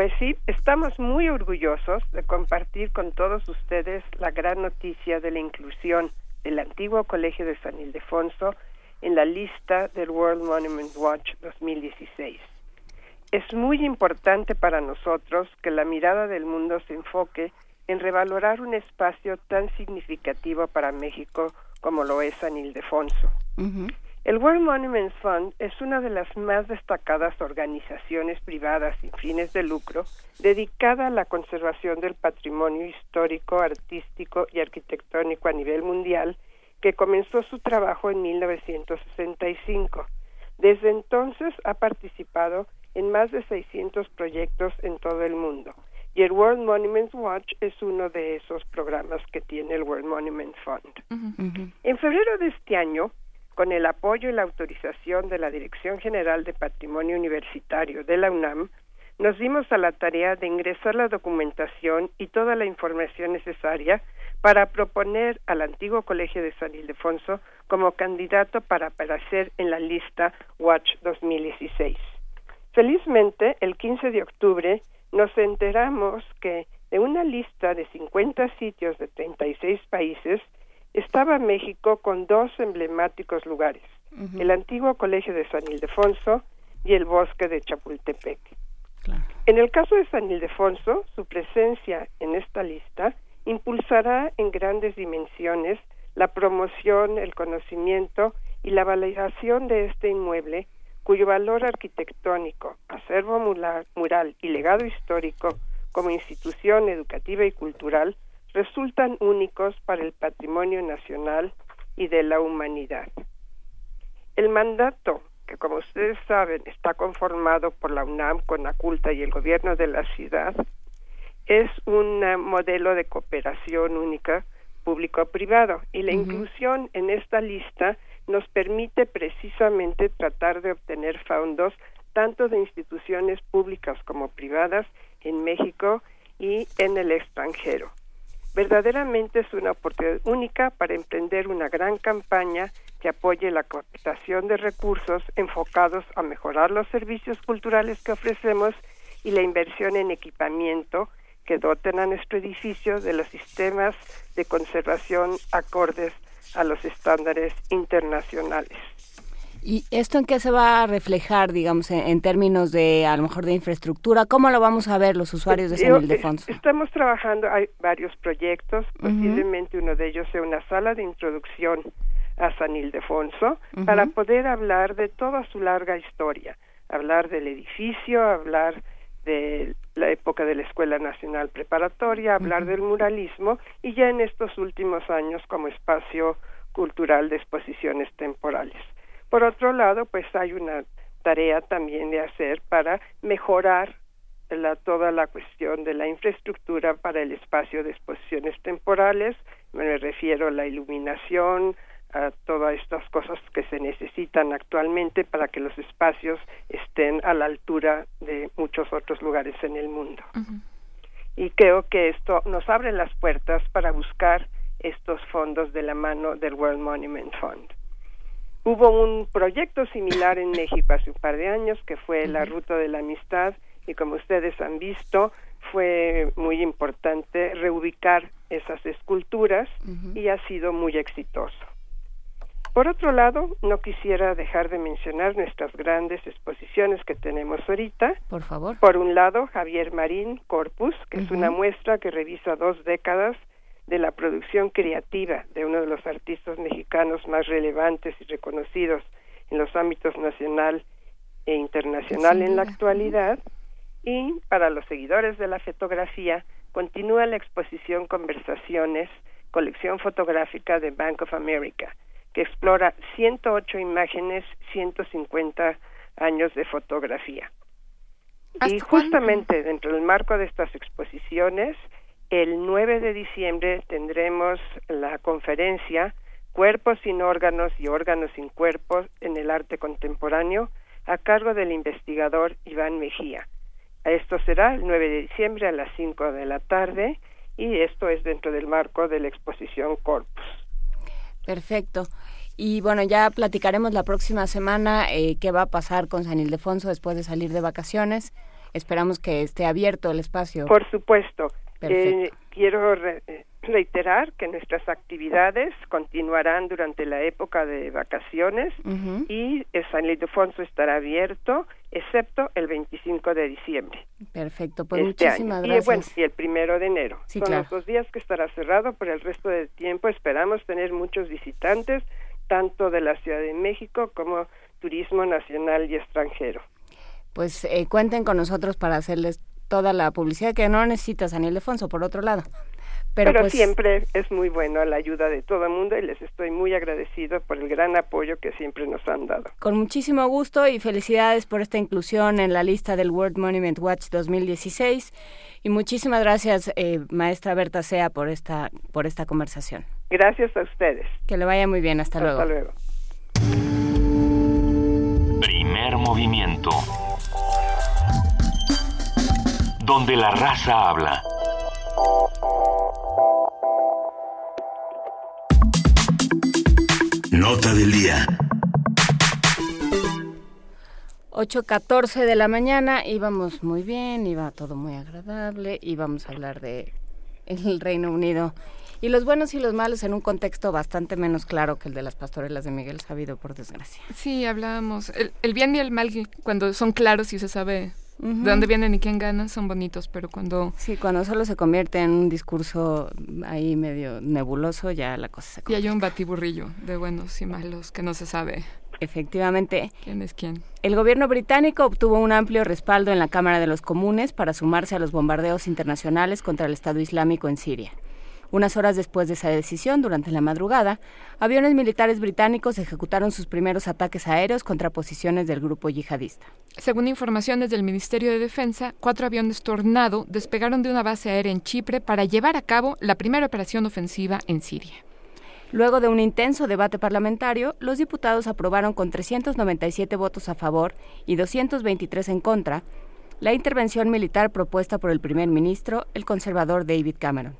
Pues sí, estamos muy orgullosos de compartir con todos ustedes la gran noticia de la inclusión del antiguo Colegio de San Ildefonso en la lista del World Monument Watch 2016. Es muy importante para nosotros que la mirada del mundo se enfoque en revalorar un espacio tan significativo para México como lo es San Ildefonso. El World Monuments Fund es una de las más destacadas organizaciones privadas sin fines de lucro dedicada a la conservación del patrimonio histórico, artístico y arquitectónico a nivel mundial que comenzó su trabajo en 1965. Desde entonces ha participado en más de 600 proyectos en todo el mundo y el World Monuments Watch es uno de esos programas que tiene el World Monuments Fund. En febrero de este año, con el apoyo y la autorización de la Dirección General de Patrimonio Universitario de la UNAM, nos dimos a la tarea de ingresar la documentación y toda la información necesaria para proponer al antiguo Colegio de San Ildefonso como candidato para aparecer en la lista Watch 2016. Felizmente, el 15 de octubre nos enteramos que de una lista de 50 sitios de 36 países, estaba México con dos emblemáticos lugares, el antiguo Colegio de San Ildefonso y el bosque de Chapultepec. En el caso de San Ildefonso, su presencia en esta lista impulsará en grandes dimensiones la promoción, el conocimiento y la validación de este inmueble, cuyo valor arquitectónico, acervo mural y legado histórico como institución educativa y cultural resultan únicos para el patrimonio nacional y de la humanidad. El mandato, que como ustedes saben está conformado por la UNAM, Conaculta y el gobierno de la ciudad, es un modelo de cooperación única público-privado y la inclusión en esta lista nos permite precisamente tratar de obtener fondos tanto de instituciones públicas como privadas en México y en el extranjero. Verdaderamente es una oportunidad única para emprender una gran campaña que apoye la captación de recursos enfocados a mejorar los servicios culturales que ofrecemos y la inversión en equipamiento que doten a nuestro edificio de los sistemas de conservación acordes a los estándares internacionales. ¿Y esto en qué se va a reflejar, digamos, en, términos de, a lo mejor, de infraestructura? ¿Cómo lo vamos a ver los usuarios de San Ildefonso? Estamos trabajando, hay varios proyectos, posiblemente uno de ellos sea una sala de introducción a San Ildefonso, para poder hablar de toda su larga historia, hablar del edificio, hablar de la época de la Escuela Nacional Preparatoria, hablar del muralismo y ya en estos últimos años como espacio cultural de exposiciones temporales. Por otro lado, pues hay una tarea también de hacer para mejorar la, toda la cuestión de la infraestructura para el espacio de exposiciones temporales, me refiero a la iluminación, a todas estas cosas que se necesitan actualmente para que los espacios estén a la altura de muchos otros lugares en el mundo. Y creo que esto nos abre las puertas para buscar estos fondos de la mano del World Monument Fund. Hubo un proyecto similar en México hace un par de años que fue la Ruta de la Amistad y como ustedes han visto fue muy importante reubicar esas esculturas y ha sido muy exitoso. Por otro lado, no quisiera dejar de mencionar nuestras grandes exposiciones que tenemos ahorita. Por favor. Por un lado, Javier Marín Corpus, que es una muestra que revisa dos décadas de la producción creativa de uno de los artistas mexicanos más relevantes y reconocidos en los ámbitos nacional e internacional en la actualidad. Y para los seguidores de la fotografía continúa la exposición Conversaciones, colección fotográfica de Bank of America, que explora 108 imágenes, 150 años de fotografía. Y justamente dentro del marco de estas exposiciones el 9 de diciembre tendremos la conferencia Cuerpos sin órganos y órganos sin cuerpos en el arte contemporáneo a cargo del investigador Iván Mejía. Esto será el 9 de diciembre a las 5 de la tarde y esto es dentro del marco de la exposición Corpus. Perfecto. Y bueno, ya platicaremos la próxima semana eh, qué va a pasar con San Ildefonso después de salir de vacaciones. Esperamos que esté abierto el espacio. Por supuesto. Eh, quiero eh, reiterar que nuestras actividades continuarán durante la época de vacaciones y San Ildefonso estará abierto excepto el 25 de diciembre. Perfecto, pues este muchísimas gracias. Y, bueno, y el primero de enero. Son los dos días que estará cerrado, por el resto del tiempo esperamos tener muchos visitantes tanto de la Ciudad de México como turismo nacional y extranjero. Pues eh, cuenten con nosotros para hacerles toda la publicidad que no necesitas, Daniel Defonso, por otro lado. Pero, pues siempre es muy bueno la ayuda de todo el mundo y les estoy muy agradecido por el gran apoyo que siempre nos han dado. Con muchísimo gusto y felicidades por esta inclusión en la lista del World Monument Watch 2016 y muchísimas gracias eh, maestra Berta Sea por esta por esta conversación. Gracias a ustedes. Que le vaya muy bien, hasta, luego. Hasta luego. Primer movimiento. Donde la raza habla. Nota del día. 8.14 de la mañana, íbamos muy bien, iba todo muy agradable, íbamos a hablar de el Reino Unido y los buenos y los malos en un contexto bastante menos claro que el de las pastorelas de Miguel Sabido, por desgracia. Sí, hablábamos. El, el bien y el mal, cuando son claros y se sabe de dónde vienen y quién gana, son bonitos, pero cuando... Sí, cuando solo se convierte en un discurso ahí medio nebuloso, ya la cosa se Y hay un batiburrillo de buenos y malos que no se sabe. Efectivamente. ¿Quién es quién? El gobierno británico obtuvo un amplio respaldo en la Cámara de los Comunes para sumarse a los bombardeos internacionales contra el Estado Islámico en Siria. Unas horas después de esa decisión, durante la madrugada, aviones militares británicos ejecutaron sus primeros ataques aéreos contra posiciones del grupo yihadista. Según informaciones del Ministerio de Defensa, cuatro aviones Tornado despegaron de una base aérea en Chipre para llevar a cabo la primera operación ofensiva en Siria. Luego de un intenso debate parlamentario, los diputados aprobaron con 397 votos a favor y 223 en contra la intervención militar propuesta por el primer ministro, el conservador David Cameron.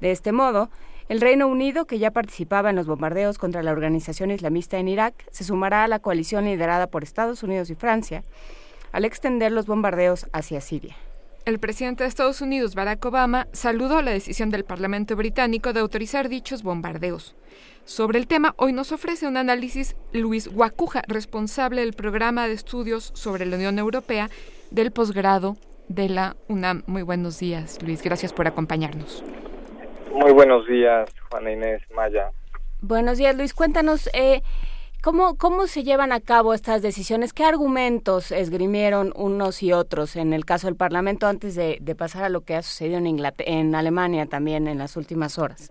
De este modo, el Reino Unido, que ya participaba en los bombardeos contra la organización islamista en Irak, se sumará a la coalición liderada por Estados Unidos y Francia al extender los bombardeos hacia Siria. El presidente de Estados Unidos, Barack Obama, saludó la decisión del Parlamento británico de autorizar dichos bombardeos. Sobre el tema, hoy nos ofrece un análisis Luis Guacuja, responsable del programa de estudios sobre la Unión Europea del posgrado de la UNAM. Muy buenos días, Luis. Gracias por acompañarnos. Muy buenos días, Juana Inés Maya. Buenos días, Luis. Cuéntanos, eh, ¿cómo, ¿cómo se llevan a cabo estas decisiones? ¿Qué argumentos esgrimieron unos y otros en el caso del Parlamento antes de, pasar a lo que ha sucedido en, en Alemania también en las últimas horas?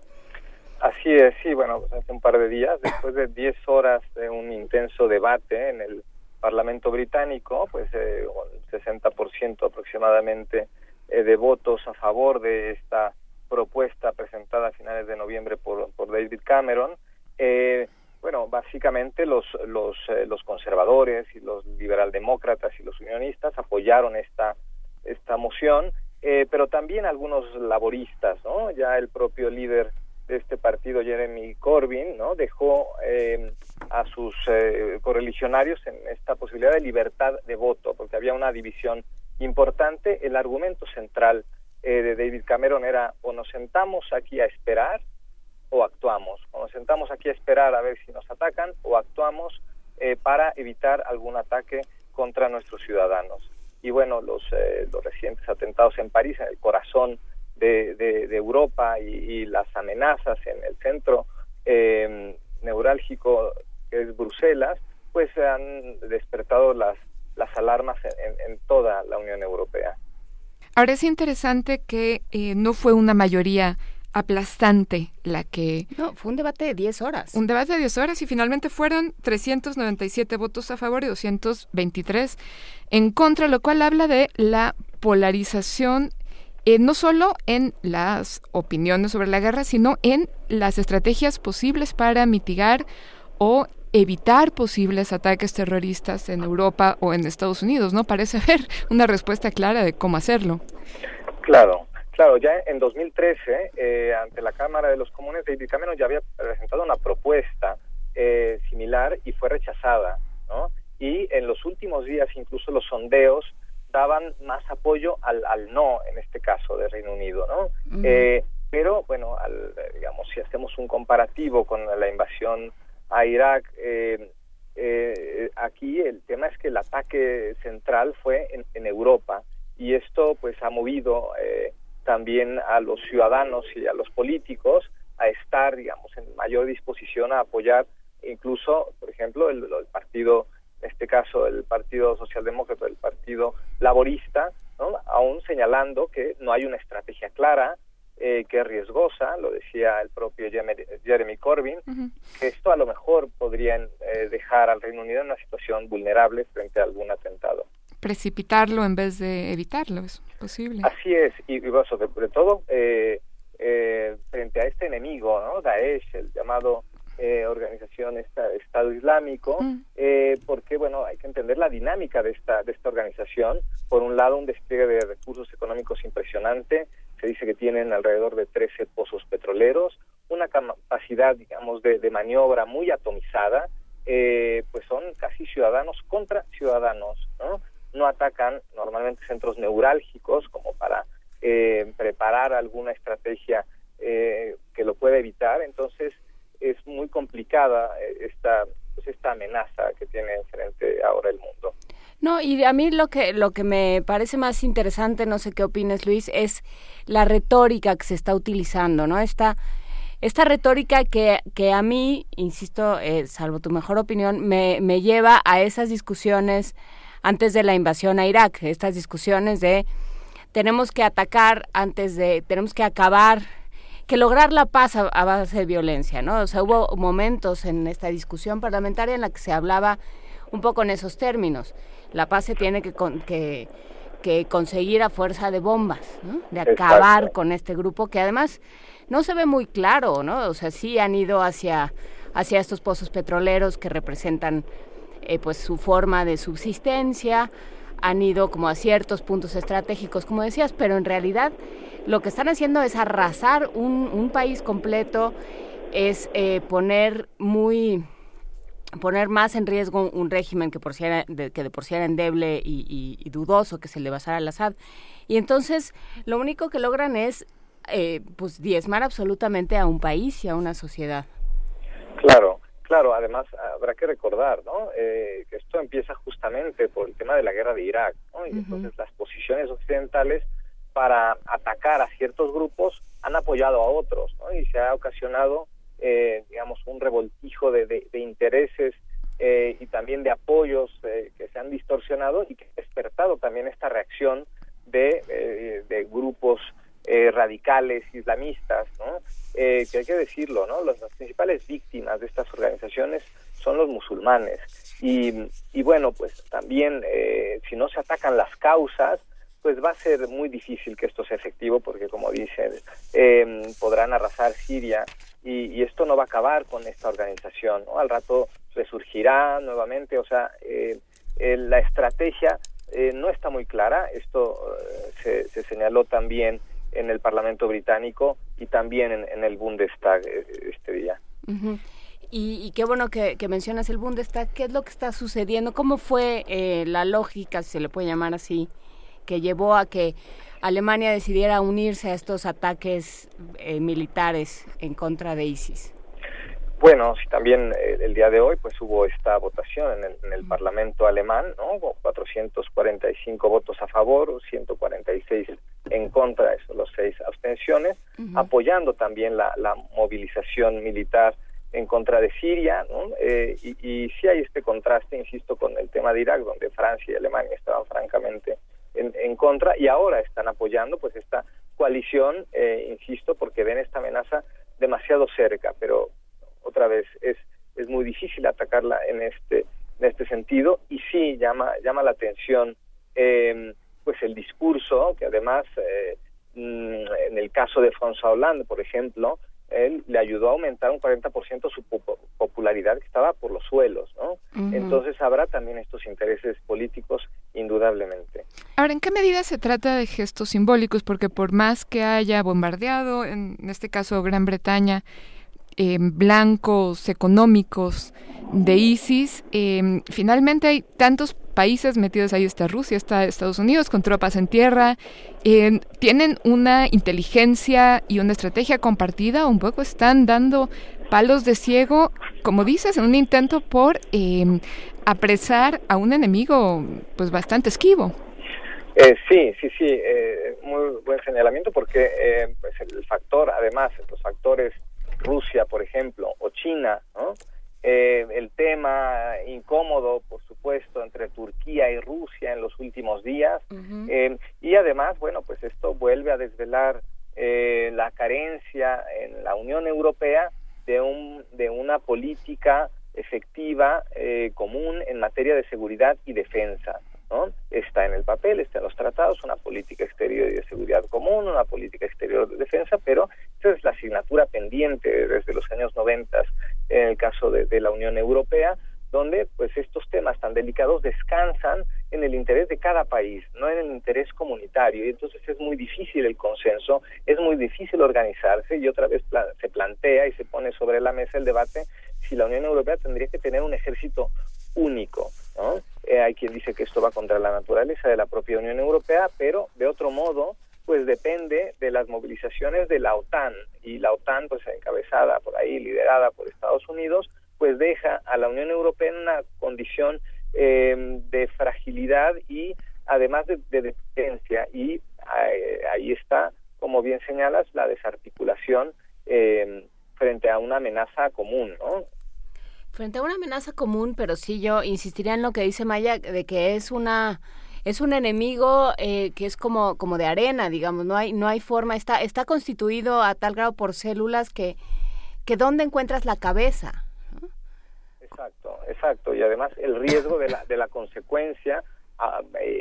Así es, sí, bueno, pues hace un par de días, después de 10 horas de un intenso debate en el Parlamento británico, pues eh, un 60% aproximadamente eh, de votos a favor de esta propuesta presentada a finales de noviembre por, por David Cameron. Eh, bueno, básicamente los, los, eh, los conservadores y los liberaldemócratas y los unionistas apoyaron esta, esta moción, eh, pero también algunos laboristas, ¿no? Ya el propio líder de este partido, Jeremy Corbyn, ¿no? Dejó eh, a sus eh, correligionarios en esta posibilidad de libertad de voto, porque había una división importante. El argumento central eh, de David Cameron era o nos sentamos aquí a esperar o actuamos, o nos sentamos aquí a esperar a ver si nos atacan o actuamos eh, para evitar algún ataque contra nuestros ciudadanos. Y bueno, los, eh, los recientes atentados en París, en el corazón de, de, Europa y, las amenazas en el centro neurálgico que es Bruselas, pues han despertado las, las alarmas en toda la Unión Europea. Ahora es interesante que eh, no fue una mayoría aplastante la que... No, fue un debate de 10 horas. Un debate de 10 horas y finalmente fueron 397 votos a favor y 223 en contra, lo cual habla de la polarización eh, no solo en las opiniones sobre la guerra, sino en las estrategias posibles para mitigar o evitar posibles ataques terroristas en Europa o en Estados Unidos, ¿no? Parece haber una respuesta clara de cómo hacerlo. Claro, claro, ya en 2013, eh, ante la Cámara de los Comunes, David Cameron ya había presentado una propuesta eh, similar y fue rechazada, ¿no? Y en los últimos días, incluso los sondeos daban más apoyo al, al no, en este caso, de Reino Unido, ¿no? eh, pero, bueno, al, digamos, si hacemos un comparativo con la invasión a Irak, eh, eh, aquí el tema es que el ataque central fue en, Europa y esto pues ha movido eh, también a los ciudadanos y a los políticos a estar, digamos, en mayor disposición a apoyar incluso, por ejemplo, el, el partido, en este caso el Partido Socialdemócrata, el Partido Laborista, ¿no? aún señalando que no hay una estrategia clara, eh, que es riesgosa, lo decía el propio Jeremy Corbyn, que esto a lo mejor podría eh, dejar al Reino Unido en una situación vulnerable frente a algún atentado. Precipitarlo en vez de evitarlo, es posible. Así es, y, sobre, todo eh, frente a este enemigo, ¿no? Daesh, el llamado organización Estado Islámico, porque bueno hay que entender la dinámica de esta de esta organización. Por un lado, un despliegue de recursos económicos impresionante, se dice que tienen alrededor de 13 pozos petroleros, una capacidad, digamos, de, maniobra muy atomizada, eh, pues son casi ciudadanos contra ciudadanos, ¿no? No atacan normalmente centros neurálgicos como para eh, preparar alguna estrategia eh, que lo pueda evitar, entonces es muy complicada esta, pues esta amenaza que tiene frente ahora el mundo. No, y a mí lo que, lo que me parece más interesante, no sé qué opines Luis, es la retórica que se está utilizando, ¿no? Esta, esta retórica que, que a mí, insisto, eh, salvo tu mejor opinión, me, me lleva a esas discusiones antes de la invasión a Irak, estas discusiones de tenemos que atacar antes de, tenemos que acabar, que lograr la paz a, a base de violencia, ¿no? O sea, hubo momentos en esta discusión parlamentaria en la que se hablaba un poco en esos términos la paz se tiene que, que, conseguir a fuerza de bombas, de acabar con este grupo que además no se ve muy claro, ¿no? O sea, sí han ido hacia, hacia estos pozos petroleros que representan eh, pues su forma de subsistencia, han ido como a ciertos puntos estratégicos, como decías, pero en realidad lo que están haciendo es arrasar un, un país completo, es eh, poner muy poner más en riesgo un régimen que, por si era, de, que de por sí era endeble y, dudoso, que se le basara al Assad. Y entonces lo único que logran es eh, pues diezmar absolutamente a un país y a una sociedad. Claro, claro. Además habrá que recordar, ¿no? Eh, que esto empieza justamente por el tema de la guerra de Irak, ¿no? Y entonces las posiciones occidentales para atacar a ciertos grupos han apoyado a otros, ¿no? Y se ha ocasionado eh, digamos, un revoltijo de, de, intereses eh, y también de apoyos eh, que se han distorsionado y que ha despertado también esta reacción de, de grupos radicales islamistas, ¿no? que hay que decirlo, ¿no? Las, principales víctimas de estas organizaciones son los musulmanes. Y, y bueno, pues también si no se atacan las causas, pues va a ser muy difícil que esto sea efectivo porque como dicen podrán arrasar Siria y, esto no va a acabar con esta organización, ¿no? Al rato resurgirá nuevamente, o sea, eh, la estrategia eh, no está muy clara, esto eh, se, señaló también en el Parlamento británico y también en, el Bundestag este día. y, qué bueno que, mencionas el Bundestag, ¿qué es lo que está sucediendo? ¿Cómo fue la lógica, si se le puede llamar así, que llevó a que Alemania decidiera unirse a estos ataques eh, militares en contra de ISIS? Bueno, sí, también eh, el día de hoy pues hubo esta votación en el, Parlamento alemán, ¿no? 445 votos a favor, 146 en contra, eso, los seis abstenciones, apoyando también la, movilización militar en contra de Siria, ¿no? Eh, y, y sí hay este contraste, insisto, con el tema de Irak, donde Francia y Alemania estaban francamente en, contra y ahora están apoyando pues esta coalición, eh, insisto, porque ven esta amenaza demasiado cerca, pero otra vez es, es muy difícil atacarla en este, en este sentido. Y sí llama, llama la atención eh, pues el discurso que además eh, mm, en el caso de François Hollande, por ejemplo, él le ayudó a aumentar un 40% su popularidad que estaba por los suelos, ¿no? Entonces habrá también estos intereses políticos indudablemente. Ahora, ¿en qué medida se trata de gestos simbólicos? Porque por más que haya bombardeado, en este caso Gran Bretaña, eh, blancos económicos de ISIS, eh, finalmente hay tantos países metidos ahí, está Rusia, está Estados Unidos con tropas en tierra, eh, tienen una inteligencia y una estrategia compartida, un poco están dando palos de ciego, como dices, en un intento por eh, apresar a un enemigo pues bastante esquivo. Eh, sí, sí, sí, muy buen señalamiento porque pues el factor, además, los factores Rusia, por ejemplo, o China, ¿no? eh, el tema incómodo, por supuesto, entre Turquía y Rusia en los últimos días. Eh, y además, bueno, pues esto vuelve a desvelar eh, la carencia en la Unión Europea de, un, de una política efectiva común en materia de seguridad y defensa. ¿no? Está en el papel, está en los tratados, una política exterior y de seguridad común, una política exterior de defensa, pero esa es la asignatura pendiente desde los años 90 en el caso de, la Unión Europea, donde pues estos temas tan delicados descansan en el interés de cada país, no en el interés comunitario, y entonces es muy difícil el consenso, es muy difícil organizarse, y otra vez se plantea y se pone sobre la mesa el debate si la Unión Europea tendría que tener un ejército único, ¿no? Eh, hay quien dice que esto va contra la naturaleza de la propia Unión Europea, pero de otro modo, pues depende de las movilizaciones de la OTAN y la OTAN, pues encabezada por ahí, liderada por Estados Unidos, pues deja a la Unión Europea en una condición eh, de fragilidad y además de, dependencia y eh, ahí está, como bien señalas, la desarticulación eh, frente a una amenaza común, ¿no? Frente a una amenaza común, pero sí yo insistiría en lo que dice Maya de que es una es un enemigo eh, que es como como de arena, digamos, no hay no hay forma, está está constituido a tal grado por células que que dónde encuentras la cabeza. Exacto, exacto, y además el riesgo de la de la consecuencia ah,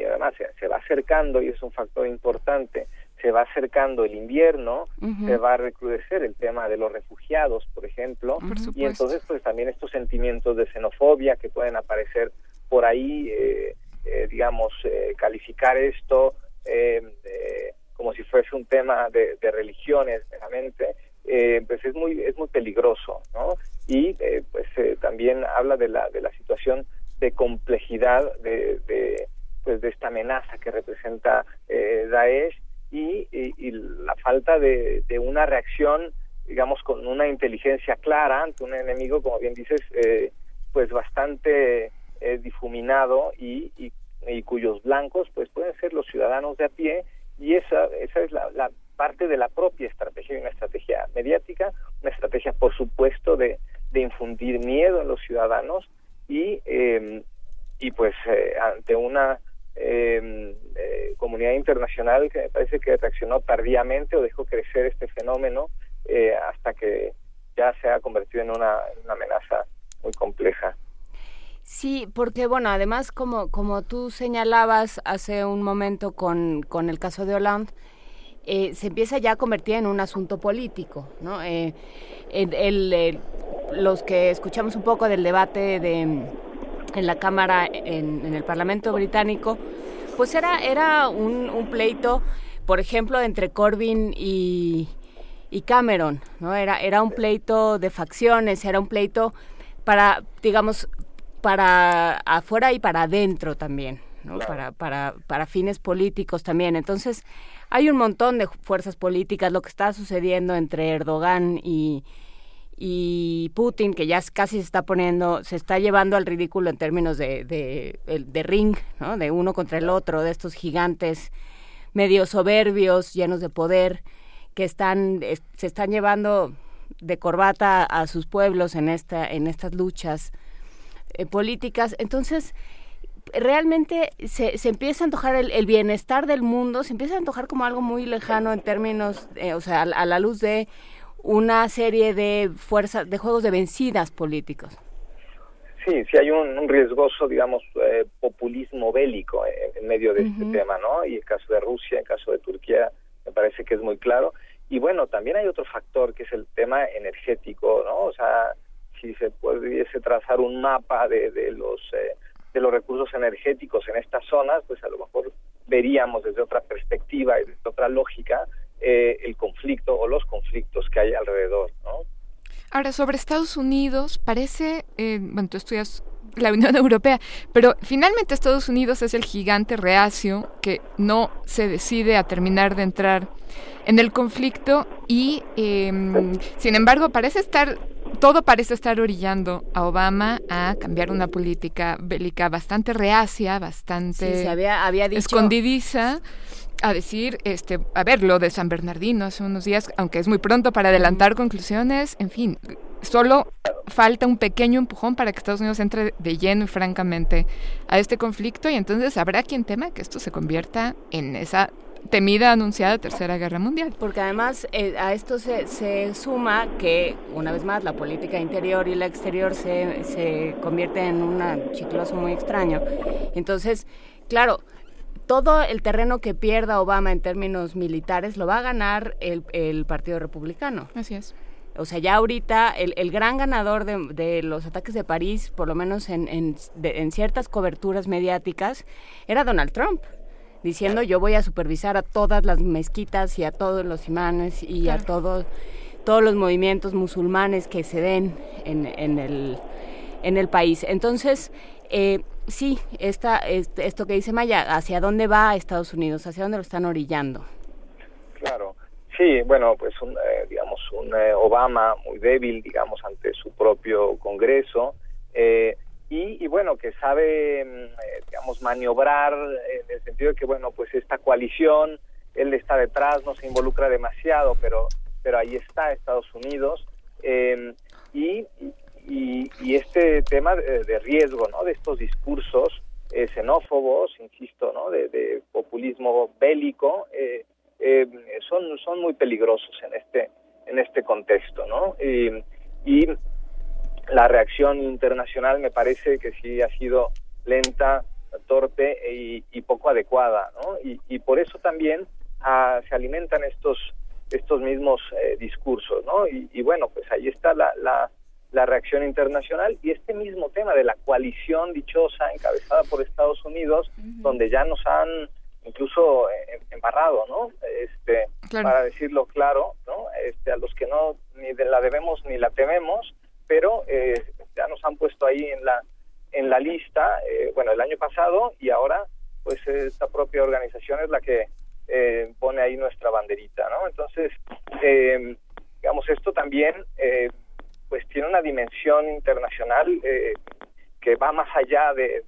además se va acercando y es un factor importante se va acercando el invierno, se va a recrudecer el tema de los refugiados, por ejemplo, y entonces pues también estos sentimientos de xenofobia que pueden aparecer por ahí, eh, eh, digamos, eh, calificar esto como si fuese un tema de, religiones meramente, pues es muy es muy peligroso, ¿no? Y pues también habla de la de la situación de complejidad de, de pues de esta amenaza que representa Daesh y, la falta de, una reacción, digamos, con una inteligencia clara ante un enemigo, como bien dices, eh, pues bastante eh, difuminado y, y, cuyos blancos pues pueden ser los ciudadanos de a pie y esa, esa es la, parte de la propia estrategia, una estrategia mediática, una estrategia, por supuesto, de, de infundir miedo en los ciudadanos y, eh, y pues ante una Em, eh, comunidad internacional que me parece que reaccionó tardíamente o dejó crecer este fenómeno eh, hasta que ya se ha convertido en una, amenaza muy compleja. Sí, porque bueno, además como, como tú señalabas hace un momento con, con el caso de Hollande, eh, se empieza ya a convertir en un asunto político, ¿no? Eh, el, los que escuchamos un poco del debate de en la Cámara, en, el Parlamento británico, pues era, era un, pleito, por ejemplo, entre Corbyn y, Cameron, ¿no? Era, era un pleito de facciones, era un pleito para, digamos, para afuera y para adentro también, ¿no? Para, para, para fines políticos también. Entonces, hay un montón de fuerzas políticas, lo que está sucediendo entre Erdogan y, y Putin, que ya casi se está poniendo, se está llevando al ridículo en términos de, de, ring, ¿no? de uno contra el otro, de estos gigantes medio soberbios, llenos de poder, que están, se están llevando de corbata a sus pueblos en, esta, en estas luchas eh, políticas. Entonces, realmente se, se empieza a antojar el, bienestar del mundo, se empieza a antojar como algo muy lejano en términos, eh, o sea, a la luz de una serie de fuerzas, de juegos de vencidas políticos. Sí, sí hay un, riesgoso, digamos, eh, populismo bélico en, medio de este tema, ¿no? Y el caso de Rusia, el caso de Turquía, me parece que es muy claro. Y bueno, también hay otro factor que es el tema energético, ¿no? O sea, si se pudiese trazar un mapa de, de los eh, de los recursos energéticos en estas zonas, pues a lo mejor veríamos desde otra perspectiva y desde otra lógica eh, el conflicto o los conflictos que hay alrededor, ¿no? Ahora, sobre Estados Unidos, parece, eh, bueno, tú estudias la Unión Europea, pero finalmente Estados Unidos es el gigante reacio que no se decide a terminar de entrar en el conflicto y, em, sin embargo, parece estar, todo parece estar orillando a Obama a cambiar una política bélica bastante reacia, bastante escondidiza a decir, este, a ver, lo de San Bernardino hace unos días, aunque es muy pronto para adelantar conclusiones, en fin, solo falta un pequeño empujón para que Estados Unidos entre de lleno y francamente a este conflicto y entonces habrá quien tema que esto se convierta en esa temida anunciada Tercera Guerra Mundial. Porque además eh, a esto se, se, suma que, una vez más, la política interior y la exterior se, se convierte en un chicloso muy extraño. Entonces, claro, todo el terreno que pierda Obama en términos militares lo va a ganar el, el Partido Republicano. Así es. O sea, ya ahorita el, el gran ganador de, de, los ataques de París, por lo menos en, en, de, en ciertas coberturas mediáticas, era Donald Trump diciendo yo voy a supervisar a todas las mezquitas y a todos los imanes y claro. a todos todos los movimientos musulmanes que se den en, en, el, en el país. Entonces, eh, sí, esta, este, esto que dice Maya, ¿hacia dónde va Estados Unidos? ¿Hacia dónde lo están orillando? Claro. Sí, bueno, pues un, eh, digamos un eh, Obama muy débil, digamos, ante su propio Congreso, eh, y, y, bueno, que sabe, eh, digamos, maniobrar en el sentido de que, bueno, pues esta coalición, él está detrás, no se involucra demasiado, pero, pero ahí está Estados Unidos, eh, y, y, este tema de, riesgo, ¿no? De estos discursos eh, xenófobos, insisto, ¿no? De, populismo bélico, eh, eh, son, son muy peligrosos en este, en este contexto, ¿no? y la reacción internacional me parece que sí ha sido lenta, torpe y, y poco adecuada, ¿no? Y, y por eso también ah, se alimentan estos estos mismos eh, discursos, ¿no? Y, y, bueno, pues ahí está la, la, la, reacción internacional y este mismo tema de la coalición dichosa encabezada por Estados Unidos, uh -huh. donde ya nos han incluso eh, embarrado, ¿no? Este, claro. para decirlo claro, ¿no? Este, a los que no ni de la debemos ni la tememos, pero eh, ya nos han puesto ahí en la en la lista, eh, bueno, el año pasado y ahora, pues esta propia organización es la que eh, pone ahí nuestra banderita, ¿no? Entonces, eh, digamos, esto también, eh, pues tiene una dimensión internacional eh, que va más allá de,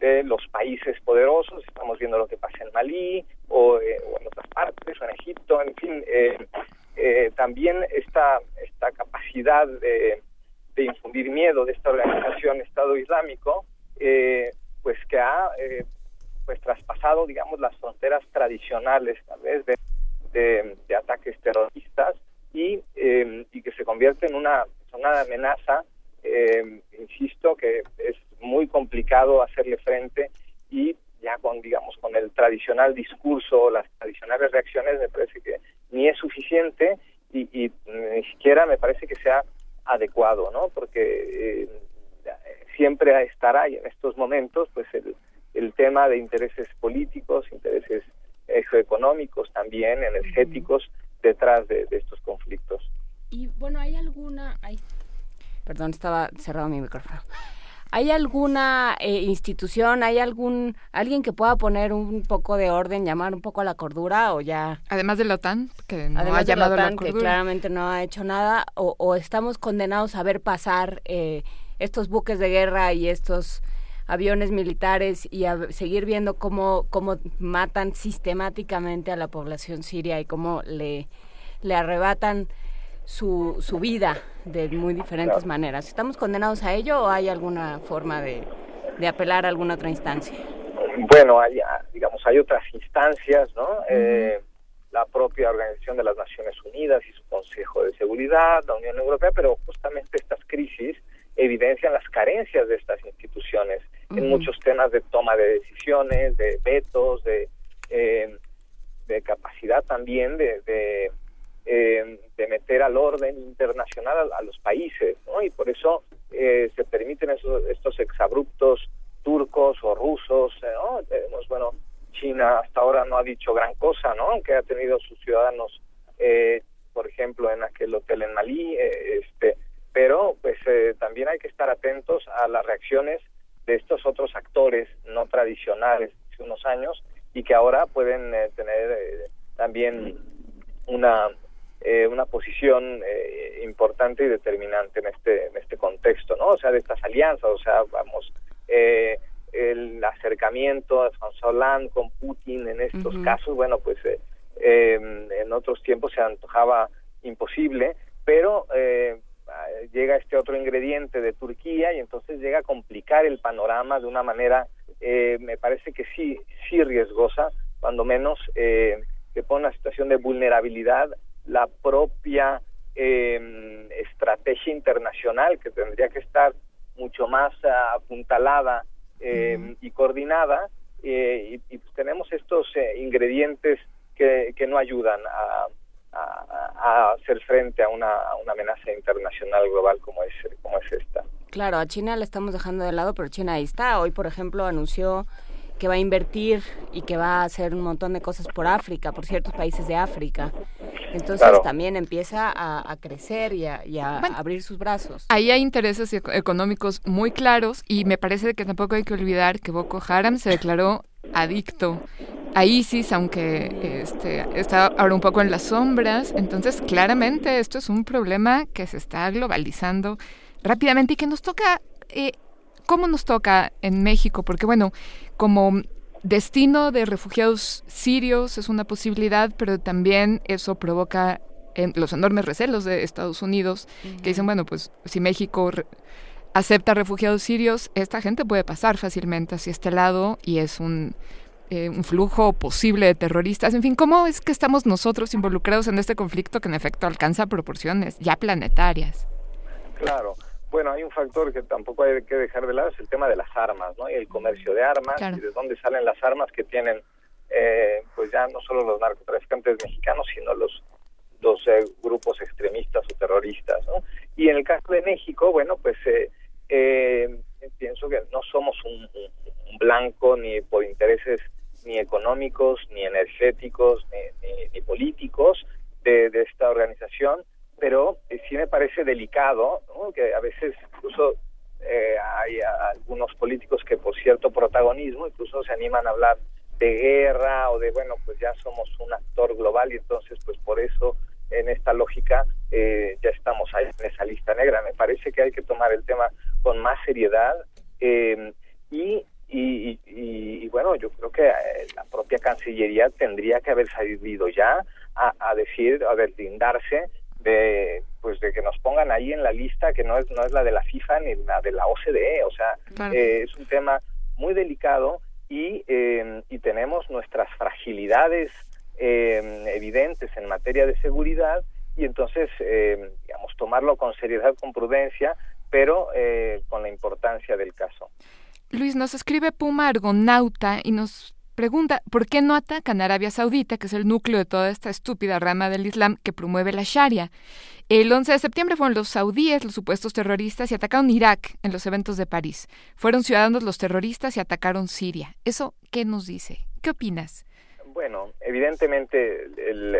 de, los países poderosos, estamos viendo lo que pasa en Malí o, eh, o en otras partes, o en Egipto, en fin, también esta, esta capacidad de, infundir miedo de esta organización Estado Islámico, pues que ha pues traspasado, digamos, las fronteras tradicionales, tal vez, de, de, ataques terroristas y, eh, y, que se convierte en una, una amenaza, eh, insisto, que es muy complicado hacerle frente y ya con, digamos, con el tradicional discurso, las tradicionales reacciones, me parece que ni es suficiente y, y ni siquiera me parece que sea adecuado, ¿no? Porque eh, siempre estará y en estos momentos, pues el el tema de intereses políticos, intereses económicos también, energéticos, detrás de, de, estos conflictos. Y bueno, ¿hay alguna... Ay, perdón, estaba cerrado mi micrófono. ¿Hay alguna eh, institución, hay algún alguien que pueda poner un poco de orden, llamar un poco a la cordura o ya? Además de la OTAN, que no Además ha llamado de la, OTAN, a la cordura. que claramente no ha hecho nada, o, o estamos condenados a ver pasar eh, estos buques de guerra y estos aviones militares y a seguir viendo cómo, cómo matan sistemáticamente a la población siria y cómo le, le arrebatan su, su vida de muy diferentes claro. maneras. ¿Estamos condenados a ello o hay alguna forma de, de apelar a alguna otra instancia? Bueno, hay, digamos, hay otras instancias, ¿no? Uh -huh. eh, la propia Organización de las Naciones Unidas y su Consejo de Seguridad, la Unión Europea, pero justamente estas crisis evidencian las carencias de estas instituciones uh -huh. en muchos temas de toma de decisiones, de vetos, de, eh, de capacidad también de, de, eh, de, meter al orden internacional a, a los países, ¿no? Y por eso eh, se permiten esos, estos exabruptos turcos o rusos, ¿no? Tenemos, bueno, China hasta ahora no ha dicho gran cosa, ¿no? Aunque ha tenido sus ciudadanos, eh, por ejemplo, en aquel hotel en Malí, eh, este, pero pues eh, también hay que estar atentos a las reacciones de estos otros actores no tradicionales hace unos años y que ahora pueden eh, tener eh, también una eh, una posición eh, importante y determinante en este en este contexto, ¿no? O sea, de estas alianzas, o sea, vamos eh, el acercamiento de François Hollande con Putin en estos uh -huh. casos, bueno, pues eh, eh, en otros tiempos se antojaba imposible, pero eh, llega este otro ingrediente de Turquía y entonces llega a complicar el panorama de una manera, eh, me parece que sí, sí riesgosa, cuando menos eh, que pone una situación de vulnerabilidad la propia eh, estrategia internacional que tendría que estar mucho más apuntalada eh, y coordinada y, y pues tenemos estos ingredientes que, que no ayudan a, a, hacer frente a una, una, amenaza internacional global como es, como es esta. Claro, a China la estamos dejando de lado, pero China ahí está. Hoy, por ejemplo, anunció que va a invertir y que va a hacer un montón de cosas por África, por ciertos países de África. Entonces también empieza a, crecer y a, abrir sus brazos. Ahí hay intereses económicos muy claros y me parece que tampoco hay que olvidar que Boko Haram se declaró adicto a ISIS, aunque este, está ahora un poco en las sombras. Entonces, claramente esto es un problema que se está globalizando rápidamente y que nos toca, eh, ¿cómo nos toca en México? Porque bueno, como destino de refugiados sirios es una posibilidad, pero también eso provoca los enormes recelos de Estados Unidos, que dicen, bueno, pues si México acepta refugiados sirios, esta gente puede pasar fácilmente hacia este lado y es un eh, un flujo posible de terroristas. En fin, ¿cómo es que estamos nosotros involucrados en este conflicto que en efecto alcanza proporciones ya planetarias? Claro. Bueno, hay un factor que tampoco hay que dejar de lado, es el tema de las armas, ¿no? Y el comercio de armas y de dónde salen las armas que tienen, eh, pues ya no solo los narcotraficantes mexicanos, sino los dos eh, grupos extremistas o terroristas, ¿no? Y en el caso de México, bueno, pues pienso que no somos un, blanco ni por intereses ni económicos, ni energéticos, ni, políticos de, esta organización, pero eh, sí me parece delicado que a veces incluso eh, hay algunos políticos que por cierto protagonismo incluso se animan a hablar de guerra o de bueno pues ya somos un actor global y entonces pues por eso en esta lógica eh, ya estamos ahí en esa lista negra. Me parece que hay que tomar el tema con más seriedad y y, bueno, yo creo que eh, la propia Cancillería tendría que haber salido ya a, decir, a deslindarse de pues de que nos pongan ahí en la lista que no es no es la de la FIFA ni la de la OCDE, o sea, eh, es un tema muy delicado y, em, y tenemos nuestras fragilidades em, evidentes en materia de seguridad y entonces, em, digamos, tomarlo con seriedad, con prudencia, pero eh, con la importancia del caso. Luis, nos escribe Puma Argonauta y nos pregunta, ¿por qué no atacan a Arabia Saudita, que es el núcleo de toda esta estúpida rama del Islam que promueve la Sharia? El 11 de septiembre fueron los saudíes, los supuestos terroristas, y atacaron Irak en los eventos de París. Fueron ciudadanos los terroristas y atacaron Siria. ¿Eso qué nos dice? ¿Qué opinas? Bueno, evidentemente el,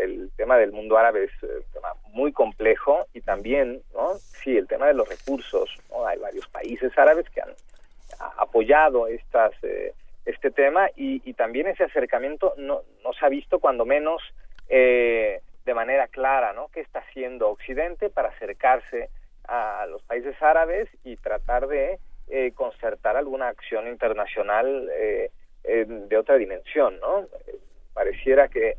el, tema del mundo árabe es un tema muy complejo y también, ¿no? Sí, el tema de los recursos, ¿no? Hay varios países árabes que han apoyado estas, eh, este tema y, también ese acercamiento no, no, se ha visto cuando menos eh, de manera clara, ¿no? ¿Qué está haciendo Occidente para acercarse a los países árabes y tratar de eh, concertar alguna acción internacional de otra dimensión, ¿no? Pareciera que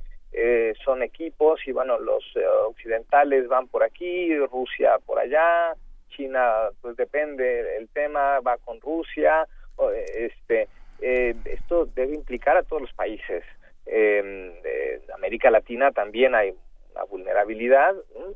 son equipos y bueno, los occidentales van por aquí, Rusia por allá, China, pues depende el tema, va con Rusia, este, eh, esto debe implicar a todos los países. Eh, de América Latina también hay una vulnerabilidad,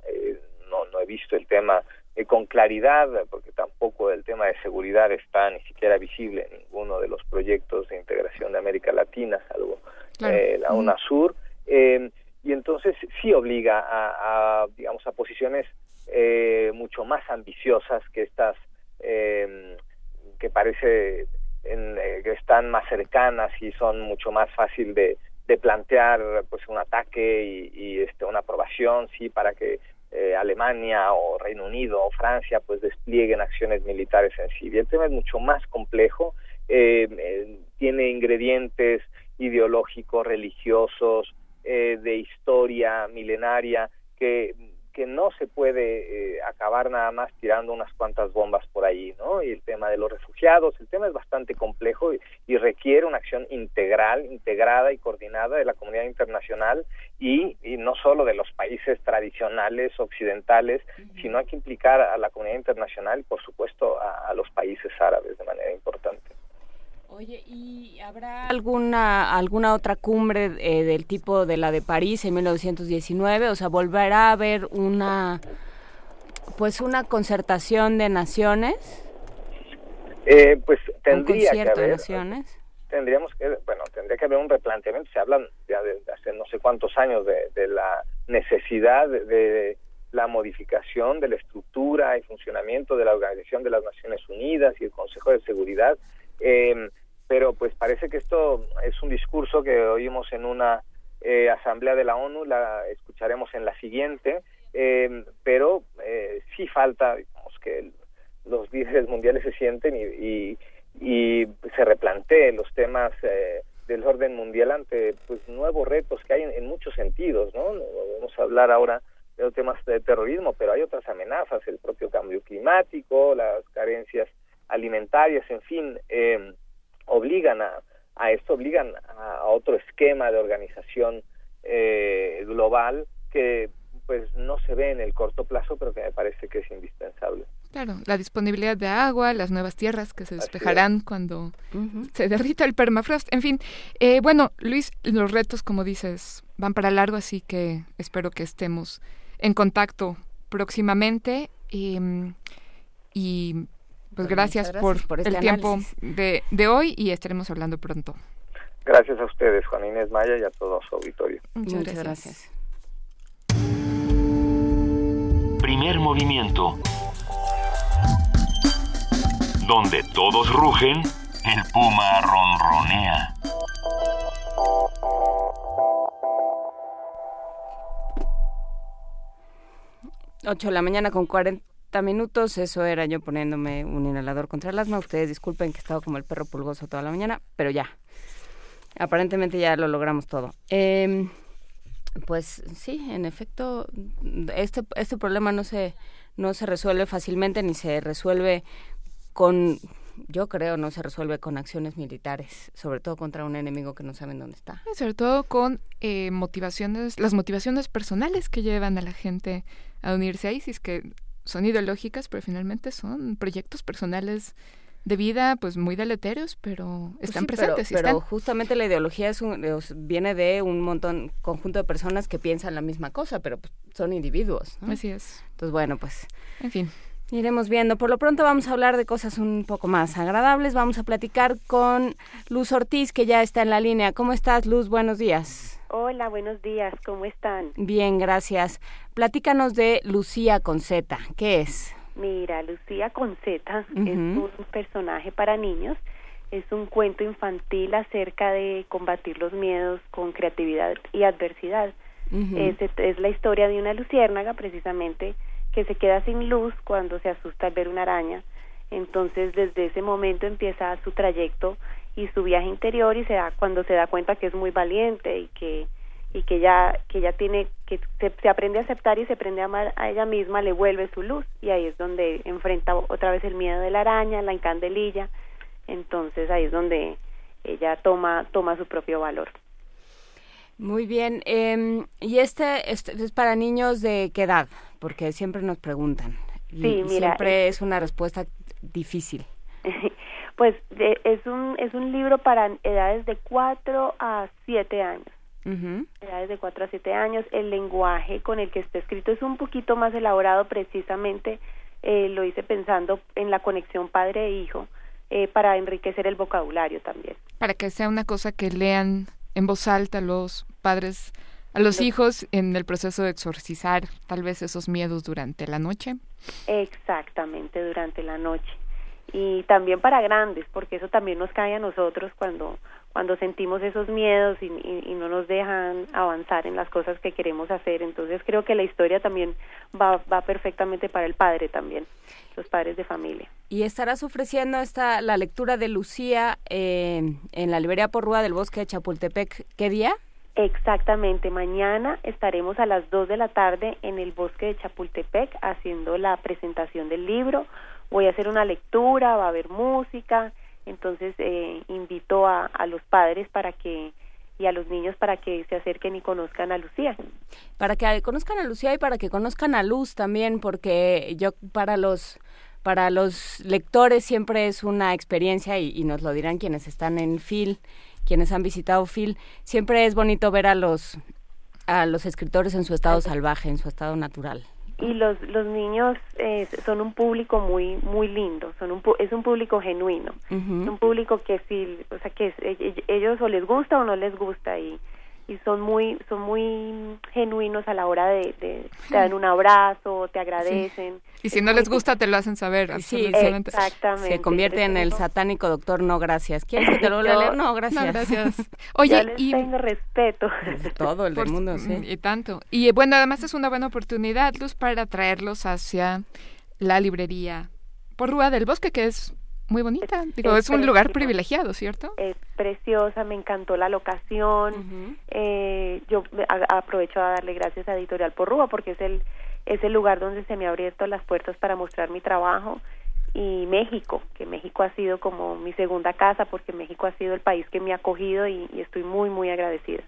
eh, no, no he visto el tema eh, con claridad, porque tampoco el tema de seguridad está ni siquiera visible en ninguno de los proyectos de integración de América Latina, salvo eh, la UNASUR, y entonces sí obliga a, a digamos, a posiciones eh, mucho más ambiciosas que estas eh, que parece en, eh, que están más cercanas y son mucho más fácil de, de plantear pues un ataque y, este una aprobación sí para que eh, Alemania o Reino Unido o Francia pues desplieguen acciones militares en Siria el tema es mucho más complejo eh, tiene ingredientes ideológicos religiosos de historia milenaria que que no se puede eh, acabar nada más tirando unas cuantas bombas por ahí, ¿no? Y el tema de los refugiados, el tema es bastante complejo y, y requiere una acción integral, integrada y coordinada de la comunidad internacional y, y no solo de los países tradicionales occidentales, sino hay que implicar a la comunidad internacional y, por supuesto, a, a los países árabes de manera importante. Oye, ¿y habrá alguna alguna otra cumbre eh, del tipo de la de París en 1919? O sea, ¿volverá a haber una pues una concertación de naciones? Eh, pues tendría que de haber, naciones? tendríamos que, bueno, tendría que haber un replanteamiento. Se hablan ya desde hace no sé cuántos años de, de la necesidad de, de la modificación de la estructura y funcionamiento de la Organización de las Naciones Unidas y el Consejo de Seguridad. Eh, pero pues parece que esto es un discurso que oímos en una eh, asamblea de la ONU, la escucharemos en la siguiente, eh, pero sí falta digamos, que los líderes mundiales se sienten y, y, y se replanteen los temas eh, del orden mundial ante pues nuevos retos que hay en, en muchos sentidos. No Vamos a hablar ahora de los temas de terrorismo, pero hay otras amenazas, el propio cambio climático, las carencias alimentarias, en fin, eh, obligan a, a esto, obligan a, a otro esquema de organización eh, global que pues no se ve en el corto plazo, pero que me parece que es indispensable. Claro, la disponibilidad de agua, las nuevas tierras que se despejarán cuando se derrita el permafrost. En fin, eh, bueno, Luis, los retos, como dices, van para largo, así que espero que estemos en contacto próximamente. Y, y, pues Pues gracias, por, gracias por este el tiempo de, de hoy y estaremos hablando pronto. Gracias a ustedes, Juan Inés Maya, y a todo su auditorio. Muchas, Muchas gracias. Primer movimiento. Donde todos rugen, el puma ronronea. Ocho de la mañana con 40 minutos, eso era yo poniéndome un inhalador contra el asma. Ustedes disculpen que he estado como el perro pulgoso toda la mañana, pero ya. Aparentemente ya lo logramos todo. Eh, pues sí, en efecto, este, este problema no se, no se resuelve fácilmente ni se resuelve con, yo creo, no se resuelve con acciones militares, sobre todo contra un enemigo que no saben dónde está. Sobre todo con eh, motivaciones, las motivaciones personales que llevan a la gente a unirse a ISIS, que son ideológicas, pero finalmente son proyectos personales de vida, pues muy deleterios, pero Pues están sí, presentes. Pero, están. justamente la ideología es un- es- viene de un montón, conjunto de personas que piensan la misma cosa, pero pues, son individuos. ¿no? Así es. Entonces, bueno, pues En fin. iremos viendo. Por lo pronto vamos a hablar de cosas un poco más agradables. Vamos a platicar con Luz Ortiz, que ya está en la línea. ¿Cómo estás, Luz? Buenos días. Hola, buenos días, ¿cómo están? Bien, gracias. Platícanos de Lucía con Z. ¿Qué es? Mira, Lucía Conceta es un personaje para niños, es un cuento infantil acerca de combatir los miedos con creatividad y adversidad. Es la historia de una luciérnaga precisamente que se queda sin luz cuando se asusta al ver una araña. Entonces desde ese momento empieza su trayecto y su viaje interior y se da cuando se da cuenta que es muy valiente y que y que ya que ya tiene que se, se aprende a aceptar y se aprende a amar a ella misma le vuelve su luz y ahí es donde enfrenta otra vez el miedo de la araña la encandelilla entonces ahí es donde ella toma toma su propio valor Muy bien. em, ¿Y este, este es para niños de qué edad? Porque siempre nos preguntan. Y, Sí, mira, siempre es una respuesta difícil. pues de- es un es un libro para edades de 4 a 7 años edades de 4 a 7 años. El lenguaje con el que está escrito es un poquito más elaborado, precisamente eh, lo hice pensando en la conexión padre e hijo eh, para enriquecer el vocabulario también. Para que sea una cosa que lean en voz alta los padres a Los- hijos en el proceso de exorcizar tal vez esos miedos durante la noche. Exactamente, durante la noche. Y también para grandes, porque eso también nos cae a nosotros cuando cuando sentimos esos miedos y, y- y no nos dejan avanzar en las cosas que queremos hacer. Entonces creo que la historia también va, va perfectamente para el padre también, los padres de familia. Y estarás ofreciendo esta la lectura de Lucía eh, en la librería Porrúa del Bosque de Chapultepec. ¿Qué día? Exactamente, mañana estaremos a las 2 de la tarde en el bosque de Chapultepec haciendo la presentación del libro. Voy a hacer una lectura, va a haber música, entonces eh, invito a, a los padres para que y a los niños para que se acerquen y conozcan a Lucía. Para que conozcan a Lucía y para que conozcan a Luz también, porque yo para los para los lectores siempre es una experiencia y, nos lo dirán quienes están en FIL, quienes han visitado FIL, siempre es bonito ver a los a los escritores en su estado salvaje, en su estado natural y los los niños eh, son un público muy muy lindo son un es un público genuino. Es un público que sí o sea que ellos o les gusta o no les gusta y y son muy son muy genuinos a la hora de, te dan un abrazo te agradecen. Y si no les gusta te lo hacen saber sí exactamente. se convierte en el satánico doctor no gracias. Quieres que te lo lea no gracias no, gracias. oye les y tengo respeto. Todo el del mundo sí. y tanto. Y bueno además es una buena oportunidad Luz para traerlos hacia la librería por Rúa del Bosque que es muy bonita. Digo, es, un lugar privilegiado, ¿cierto? Es preciosa, me encantó la locación. eh, yo aprovecho a darle gracias a Editorial Porrúa porque es el, es el lugar donde se me ha abierto las puertas para mostrar mi trabajo. Y México, que México ha sido como mi segunda casa porque México ha sido el país que me ha acogido y, estoy muy, muy agradecida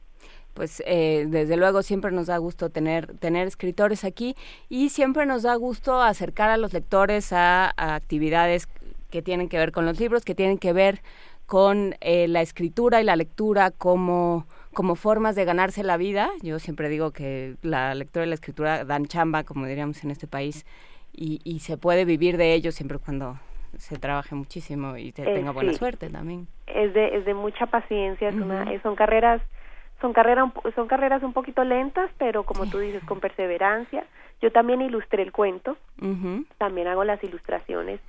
pues eh, desde luego siempre nos da gusto tener tener escritores aquí y siempre nos da gusto acercar a los lectores a actividades que tienen que ver con los libros, que tienen que ver con eh, la escritura y la lectura como, como formas de ganarse la vida. Yo siempre digo que la lectura y la escritura dan chamba, como diríamos en este país, y, y se puede vivir de ello siempre cuando se trabaje muchísimo y se tenga buena suerte también. Es de, es de mucha paciencia, es son carreras son carreras son carreras un poquito lentas, pero como tú dices, con perseverancia. Yo también ilustré el cuento, también hago las ilustraciones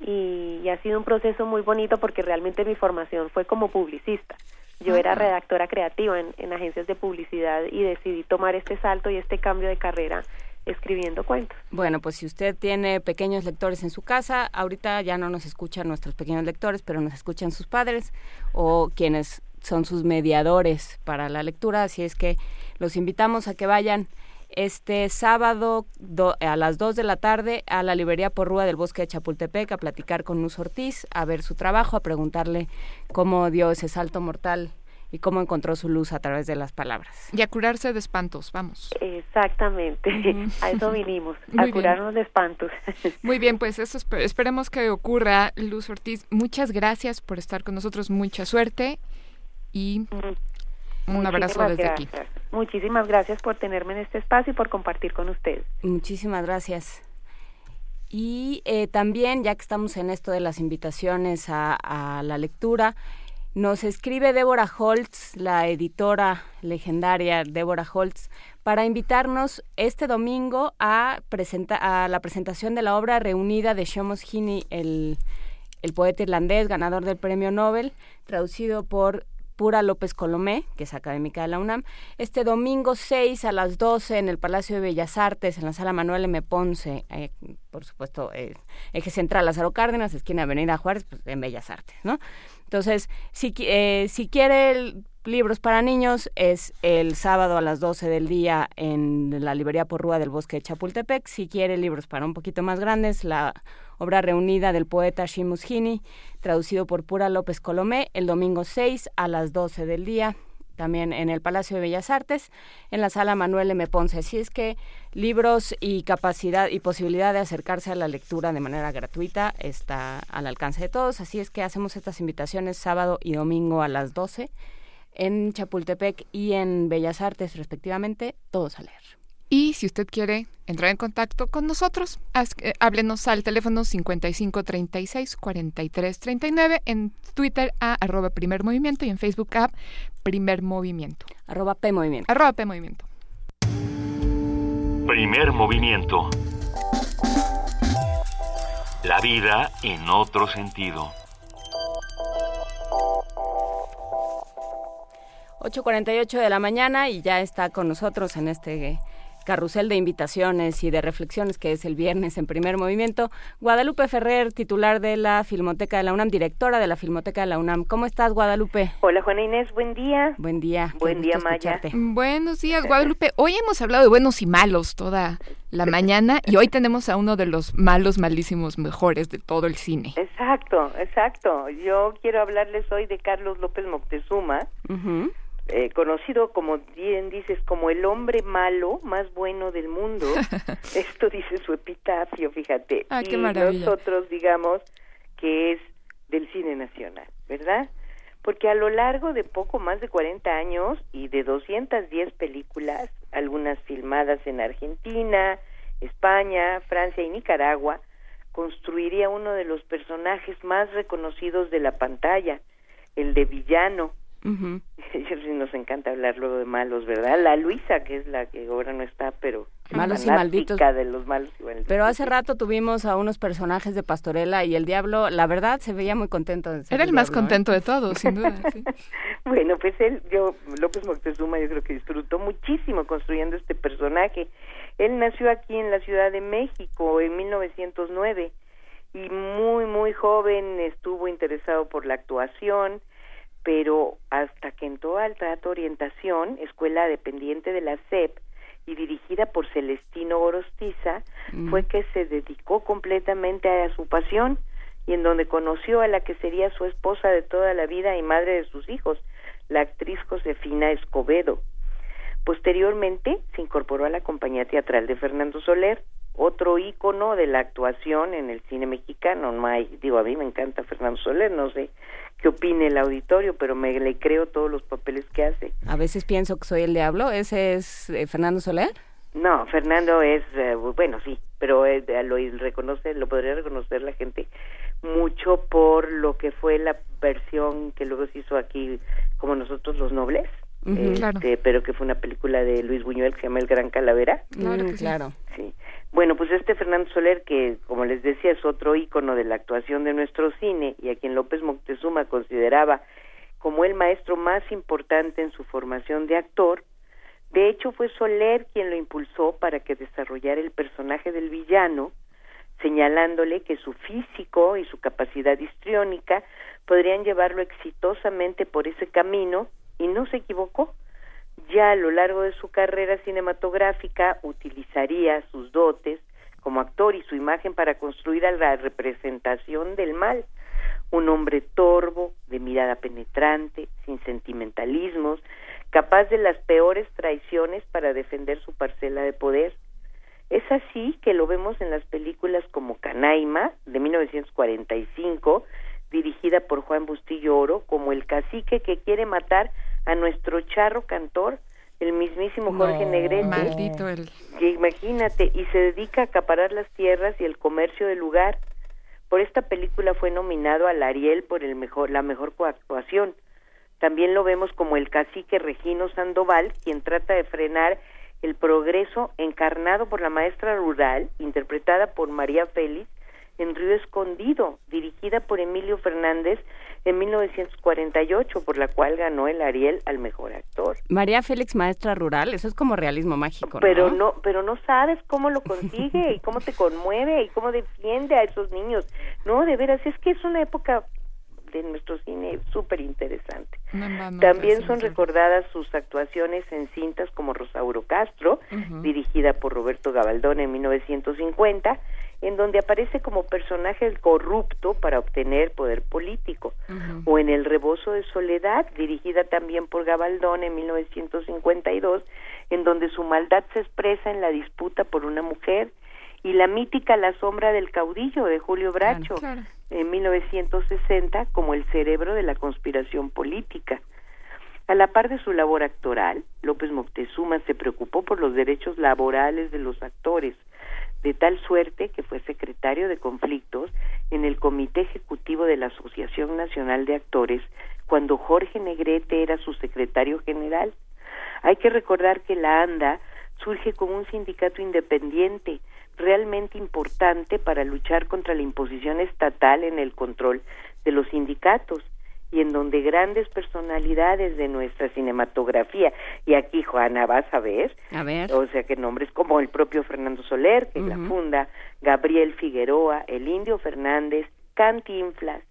y, ha sido un proceso muy bonito porque realmente mi formación fue como publicista. Yo era redactora creativa en, en agencias de publicidad y decidí tomar este salto y este cambio de carrera escribiendo cuentos. Bueno, pues si usted tiene pequeños lectores en su casa, ahorita ya no nos escuchan nuestros pequeños lectores, pero nos escuchan sus padres o quienes son sus mediadores para la lectura, así es que los invitamos a que vayan este sábado a las 2 de la tarde a la librería Porrúa del Bosque de Chapultepec a platicar con Luz Ortiz, a ver su trabajo, a preguntarle cómo dio ese salto mortal y cómo encontró su luz a través de las palabras. Y a curarse de espantos, vamos. Exactamente, a eso vinimos, a curarnos de espantos. Muy bien, pues eso esperemos que ocurra, Luz Ortiz. Muchas gracias por estar con nosotros, mucha suerte y un abrazo desde aquí. Muchísimas gracias por tenerme en este espacio y por compartir con ustedes. Muchísimas gracias. Y eh, también, ya que estamos en esto de las invitaciones a, la lectura, nos escribe Débora Holtz, la editora legendaria Débora Holtz, para invitarnos este domingo a, a la presentación de la obra reunida de Shomos Hini, el, el poeta irlandés ganador del premio Nobel, traducido por Pura López Colomé, que es académica de la UNAM, este domingo 6 a las 12 en el Palacio de Bellas Artes, en la sala Manuel M. Ponce, eh, por supuesto, eh, eje central Lázaro Cárdenas, esquina Avenida Juárez, pues, en Bellas Artes, ¿no? Entonces, si, eh, si quiere libros para niños, es el sábado a las 12 del día en la librería Porrúa del Bosque de Chapultepec. Si quiere libros para un poquito más grandes, la obra reunida del poeta Shimus Hini, traducido por Pura López Colomé, el domingo 6 a las 12 del día, también en el Palacio de Bellas Artes, en la sala Manuel M. Ponce. Así es que libros y capacidad y posibilidad de acercarse a la lectura de manera gratuita está al alcance de todos. Así es que hacemos estas invitaciones sábado y domingo a las 12 en Chapultepec y en Bellas Artes, respectivamente, todos a leer. Y si usted quiere entrar en contacto con nosotros, eh, háblenos al teléfono 5536-4339, en Twitter a arroba primer movimiento y en Facebook a primer movimiento. Arroba P movimiento. Arroba P movimiento. Primer movimiento. La vida en otro sentido. 8.48 de la mañana y ya está con nosotros en este carrusel de invitaciones y de reflexiones que es el viernes en primer movimiento. Guadalupe Ferrer, titular de la Filmoteca de la UNAM, directora de la Filmoteca de la UNAM. ¿Cómo estás, Guadalupe? Hola, Juana Inés, buen día. Buen día. Buen día, Maya. Buenos días, Guadalupe. Hoy hemos hablado de buenos y malos toda la mañana y hoy tenemos a uno de los malos, malísimos, mejores de todo el cine. Exacto, exacto. Yo quiero hablarles hoy de Carlos López Moctezuma. Eh, conocido como bien dices como el hombre malo más bueno del mundo. Esto dice su epitafio fíjate. Ah, y nosotros digamos que es del cine nacional verdad porque a lo largo de poco más de 40 años y de 210 películas algunas filmadas en Argentina España Francia y Nicaragua construiría uno de los personajes más reconocidos de la pantalla el de villano Uh nos encanta hablar luego de malos, ¿verdad? La Luisa, que es la que ahora no está, pero malos y malditos. de los malos y malditos. Pero hace rato tuvimos a unos personajes de Pastorela y el diablo, la verdad, se veía muy contento. Era el, más ¿eh? contento de todos, sin duda. bueno, pues él, yo, López Moctezuma, yo creo que disfrutó muchísimo construyendo este personaje. Él nació aquí en la Ciudad de México en 1909 y muy, muy joven estuvo interesado por la actuación pero hasta que entró al Trato Orientación, escuela dependiente de la SEP y dirigida por Celestino Gorostiza, mm. fue que se dedicó completamente a su pasión y en donde conoció a la que sería su esposa de toda la vida y madre de sus hijos, la actriz Josefina Escobedo. Posteriormente se incorporó a la compañía teatral de Fernando Soler, otro ícono de la actuación en el cine mexicano. No digo, a mí me encanta Fernando Soler, no sé qué opine el auditorio, pero me le creo todos los papeles que hace. A veces pienso que soy el diablo. ¿Ese es eh, Fernando Soler? No, Fernando es, eh, bueno, sí, pero eh, lo reconoce, lo podría reconocer la gente mucho por lo que fue la versión que luego se hizo aquí como nosotros los nobles. Este, pero que fue una película de Luis Buñuel que se llama El Gran Calavera. Claro, claro. Sí. Bueno, pues este Fernando Soler, que como les decía es otro ícono de la actuación de nuestro cine y a quien López Moctezuma consideraba como el maestro más importante en su formación de actor, de hecho fue Soler quien lo impulsó para que desarrollara el personaje del villano, señalándole que su físico y su capacidad histriónica podrían llevarlo exitosamente por ese camino y no se equivocó ya a lo largo de su carrera cinematográfica utilizaría sus dotes como actor y su imagen para construir a la representación del mal, un hombre torvo, de mirada penetrante, sin sentimentalismos, capaz de las peores traiciones para defender su parcela de poder. Es así que lo vemos en las películas como Canaima, de 1945, dirigida por Juan Bustillo Oro, como el cacique que quiere matar a nuestro charro cantor, el mismísimo Jorge Negrete. Maldito el. Que imagínate, y se dedica a acaparar las tierras y el comercio del lugar. Por esta película fue nominado al Ariel por el mejor, la mejor coactuación. También lo vemos como el cacique Regino Sandoval, quien trata de frenar el progreso encarnado por la maestra rural, interpretada por María Félix, en Río Escondido, dirigida por Emilio Fernández en 1948, por la cual ganó el Ariel al mejor actor. María Félix, maestra rural, eso es como realismo mágico, Pero no, pero no sabes cómo lo consigue y cómo te conmueve y cómo defiende a esos niños. No, de veras, es que es una época de nuestro cine súper interesante. También son recordadas sus actuaciones en cintas como Rosauro Castro, dirigida por Roberto Gabaldón en 1950, en donde aparece como personaje corrupto para obtener poder político, o en El rebozo de soledad, dirigida también por Gabaldón en 1952, en donde su maldad se expresa en la disputa por una mujer, y la mítica La sombra del caudillo de Julio Bracho en 1960 como el cerebro de la conspiración política. A la par de su labor actoral, López Moctezuma se preocupó por los derechos laborales de los actores, de tal suerte que fue secretario de conflictos en el Comité Ejecutivo de la Asociación Nacional de Actores cuando Jorge Negrete era su secretario general. Hay que recordar que la ANDA surge como un sindicato independiente, realmente importante para luchar contra la imposición estatal en el control de los sindicatos y en donde grandes personalidades de nuestra cinematografía, y aquí Juana vas a ver, a ver. o sea que nombres como el propio Fernando Soler, que la funda, Gabriel Figueroa, el Indio Fernández, Cantinflas,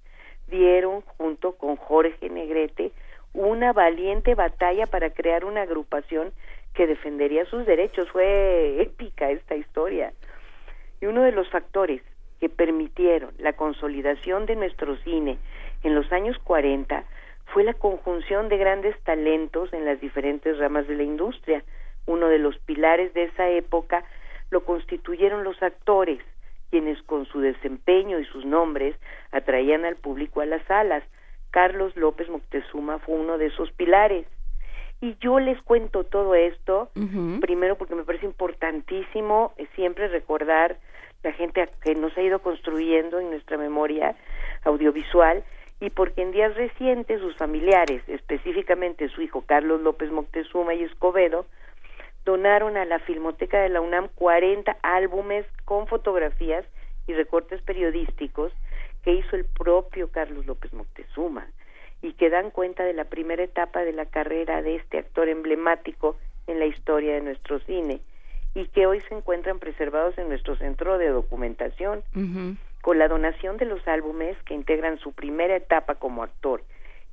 dieron junto con Jorge Negrete una valiente batalla para crear una agrupación que defendería sus derechos. Fue épica esta historia. Y uno de los factores que permitieron la consolidación de nuestro cine en los años 40 fue la conjunción de grandes talentos en las diferentes ramas de la industria. Uno de los pilares de esa época lo constituyeron los actores, quienes con su desempeño y sus nombres atraían al público a las salas. Carlos López Moctezuma fue uno de esos pilares. Y yo les cuento todo esto, primero porque me parece importantísimo siempre recordar la gente que nos ha ido construyendo en nuestra memoria audiovisual y porque en días recientes sus familiares, específicamente su hijo Carlos López Moctezuma y Escobedo, donaron a la Filmoteca de la UNAM 40 álbumes con fotografías y recortes periodísticos que hizo el propio Carlos López Moctezuma y que dan cuenta de la primera etapa de la carrera de este actor emblemático en la historia de nuestro cine y que hoy se encuentran preservados en nuestro centro de documentación. Con la donación de los álbumes que integran su primera etapa como actor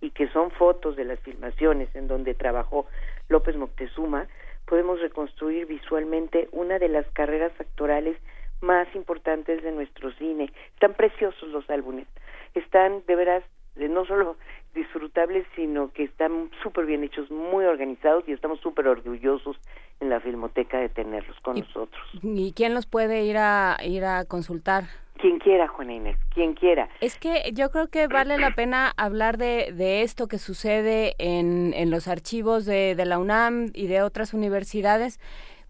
y que son fotos de las filmaciones en donde trabajó López Moctezuma, podemos reconstruir visualmente una de las carreras actorales más importantes de nuestro cine. Están preciosos los álbumes, están de veras no solo disfrutables, sino que están súper bien hechos, muy organizados y estamos súper orgullosos en la Filmoteca de tenerlos con nosotros. ¿Y quién los puede ir a ir a consultar? Quien quiera, Juana Inés, quien quiera. Es que yo creo que vale la pena hablar de, de esto que sucede en, en los archivos de, de la UNAM y de otras universidades,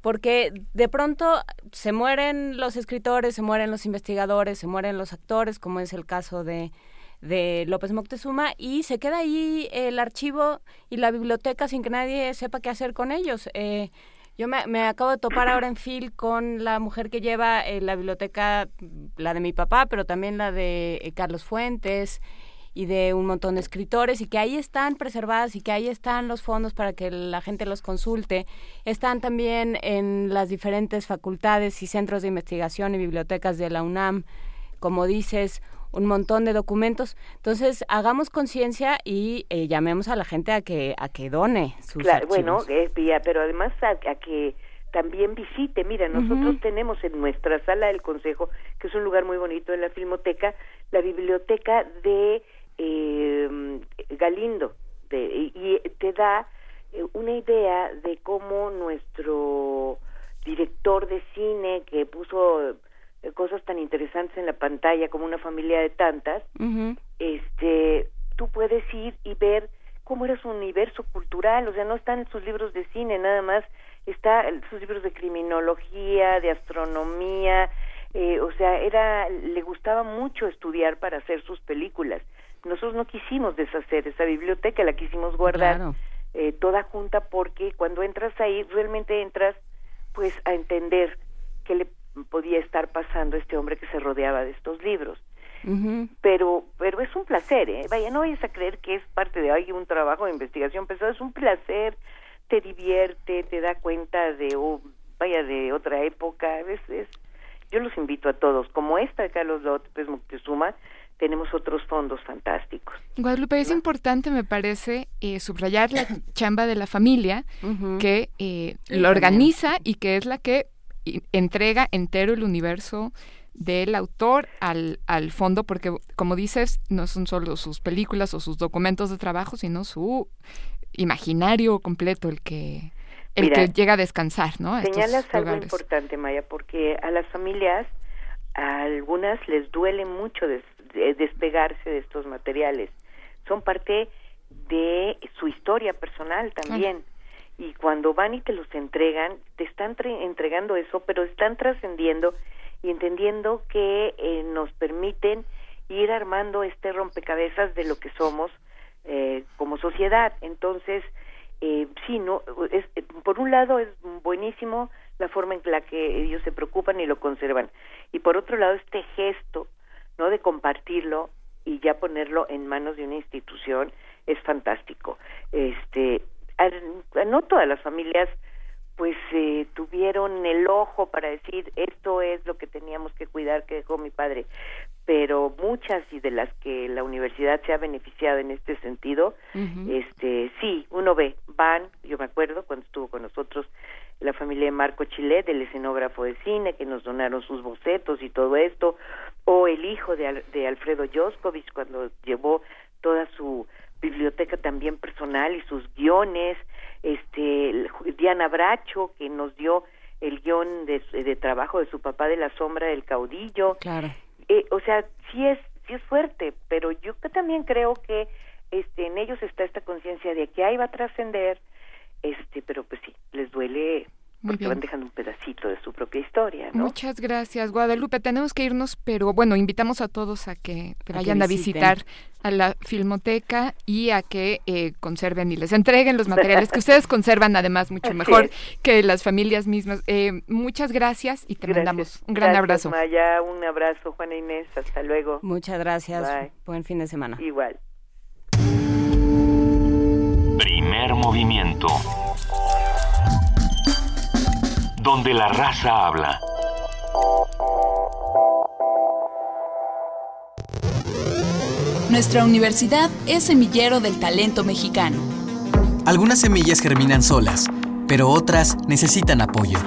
porque de pronto se mueren los escritores, se mueren los investigadores, se mueren los actores, como es el caso de, de López Moctezuma y se queda ahí el archivo y la biblioteca sin que nadie sepa qué hacer con ellos. Eh, yo me, acabo de topar ahora en Phil con la mujer que lleva eh, la biblioteca, la de mi papá, pero también la de eh, Carlos Fuentes y de un montón de escritores y que ahí están preservadas y que ahí están los fondos para que la gente los consulte. Están también en las diferentes facultades y centros de investigación y bibliotecas de la UNAM, como dices, un montón de documentos. Entonces, hagamos conciencia y eh, llamemos a la gente a que a que done sus claro, Bueno, eh, pero además a, que también visite. Mira, nosotros tenemos en nuestra sala del Consejo, que es un lugar muy bonito en la Filmoteca, la biblioteca de eh, Galindo, de, y te da eh, una idea de cómo nuestro director de cine que puso cosas tan interesantes en la pantalla como una familia de tantas, este, tú puedes ir y ver cómo era su universo cultural, o sea, no están sus libros de cine, nada más está sus libros de criminología, de astronomía, eh, o sea, era, le gustaba mucho estudiar para hacer sus películas. Nosotros no quisimos deshacer esa biblioteca, la quisimos guardar eh, toda junta porque cuando entras ahí realmente entras pues a entender qué le podía estar pasando este hombre que se rodeaba de estos libros. Pero pero es un placer, ¿eh? Vaya, no vayas a creer que es parte de ahí un trabajo de investigación pesado, es un placer, te divierte, te da cuenta de, oh, vaya, de otra época, es, es, yo los invito a todos, como esta de Carlos López Moctezuma, tenemos otros fondos fantásticos. Guadalupe, es importante, me parece, eh, subrayar la chamba de la familia que eh, lo organiza y que es la que entrega entero el universo del autor al, al fondo, porque como dices, no son solo sus películas o sus documentos de trabajo, sino su imaginario completo el que el que llega a descansar, ¿no? señalas algo importante, Maya, porque a las familias, a algunas les duele mucho despegarse de estos materiales. Son parte de su historia personal también y cuando van y te los entregan, te están entregando eso, pero están trascendiendo y entendiendo que eh, nos permiten ir armando este rompecabezas de lo que somos eh, como sociedad. Entonces, eh, sí, no, es, por un lado es buenísimo la forma en la que ellos se preocupan y lo conservan, y por otro lado este gesto, no, de compartirlo y ya ponerlo en manos de una institución es fantástico. Este, no todas las familias pues eh, tuvieron el ojo para decir esto es lo que teníamos que cuidar que dejó mi padre pero muchas y de las que la universidad se ha beneficiado en este sentido este sí uno ve van yo me acuerdo cuando estuvo con nosotros la familia de Marco Chilet el escenógrafo de cine que nos donaron sus bocetos y todo esto o el hijo de, de Alfredo Joskovich cuando llevó toda su biblioteca también personal y sus guiones este Diana Bracho que nos dio el guion de, de, trabajo de su papá de la sombra del caudillo. Claro. Eh, o sea, sí es, sí es fuerte, pero yo también creo que este, en ellos está esta conciencia de que ahí va a trascender, este, pero pues sí, les duele porque van dejando un pedacito de su propia historia. ¿no? Muchas gracias, Guadalupe. Tenemos que irnos, pero bueno, invitamos a todos a que vayan a, visitar a la Filmoteca y a que eh, conserven y les entreguen los materiales que ustedes conservan, además, mucho mejor que las familias mismas. Eh, muchas gracias y te mandamos un gran abrazo. Maya, un abrazo, Juana Inés. Hasta luego. Muchas gracias. Buen fin de semana. Igual. Primer movimiento donde la raza habla. Nuestra universidad es semillero del talento mexicano. Algunas semillas germinan solas, pero otras necesitan apoyo.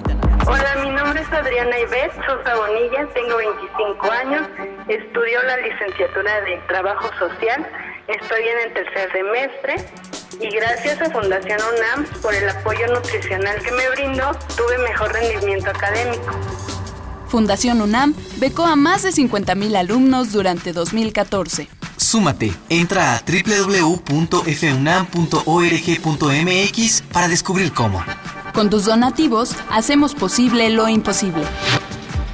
Hola, mi nombre es Adriana Ibet Sosa Bonilla, tengo 25 años, estudio la licenciatura de Trabajo Social, estoy en el tercer semestre y gracias a Fundación UNAM por el apoyo nutricional que me brindó, tuve mejor rendimiento académico. Fundación UNAM becó a más de 50.000 alumnos durante 2014. Súmate, entra a www.funam.org.mx para descubrir cómo. Con tus donativos hacemos posible lo imposible.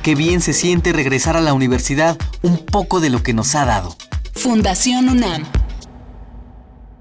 Qué bien se siente regresar a la universidad un poco de lo que nos ha dado. Fundación UNAM.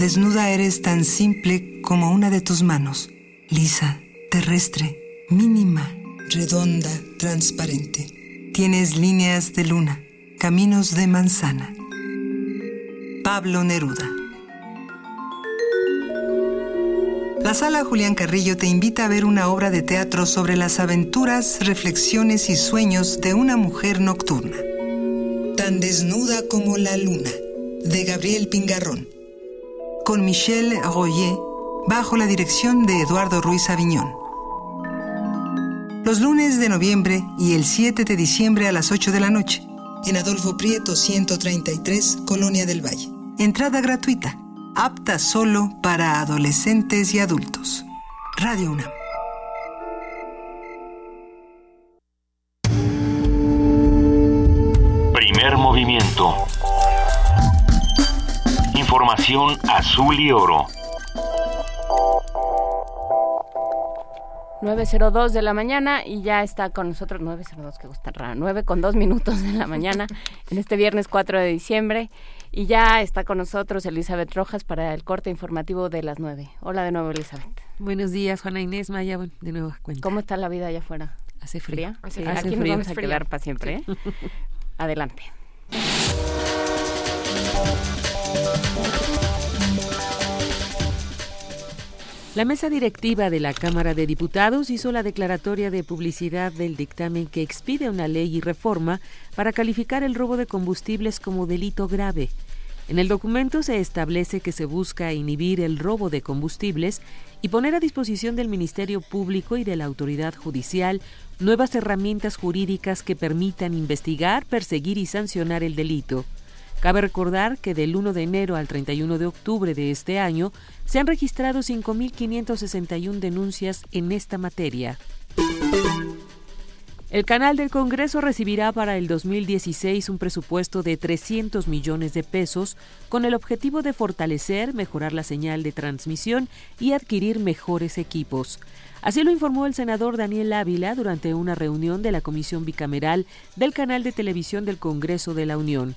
Desnuda eres tan simple como una de tus manos, lisa, terrestre, mínima, redonda, transparente. Tienes líneas de luna, caminos de manzana. Pablo Neruda. La sala Julián Carrillo te invita a ver una obra de teatro sobre las aventuras, reflexiones y sueños de una mujer nocturna. Tan desnuda como la luna, de Gabriel Pingarrón con Michel Royer bajo la dirección de Eduardo Ruiz Aviñón. Los lunes de noviembre y el 7 de diciembre a las 8 de la noche, en Adolfo Prieto 133, Colonia del Valle. Entrada gratuita, apta solo para adolescentes y adultos. Radio UNAM. Información azul y oro. 9.02 de la mañana y ya está con nosotros, 9.02, que gusta raro, 9 con 2 minutos de la mañana en este viernes 4 de diciembre y ya está con nosotros Elizabeth Rojas para el corte informativo de las 9. Hola de nuevo Elizabeth. Buenos días Juana Inés Maya, de nuevo cuenta. ¿Cómo está la vida allá afuera? Hace frío. Hace, aquí nos vamos a quedar para siempre. ¿eh? Adelante. La mesa directiva de la Cámara de Diputados hizo la declaratoria de publicidad del dictamen que expide una ley y reforma para calificar el robo de combustibles como delito grave. En el documento se establece que se busca inhibir el robo de combustibles y poner a disposición del Ministerio Público y de la Autoridad Judicial nuevas herramientas jurídicas que permitan investigar, perseguir y sancionar el delito. Cabe recordar que del 1 de enero al 31 de octubre de este año se han registrado 5.561 denuncias en esta materia. El canal del Congreso recibirá para el 2016 un presupuesto de 300 millones de pesos con el objetivo de fortalecer, mejorar la señal de transmisión y adquirir mejores equipos. Así lo informó el senador Daniel Ávila durante una reunión de la Comisión Bicameral del Canal de Televisión del Congreso de la Unión.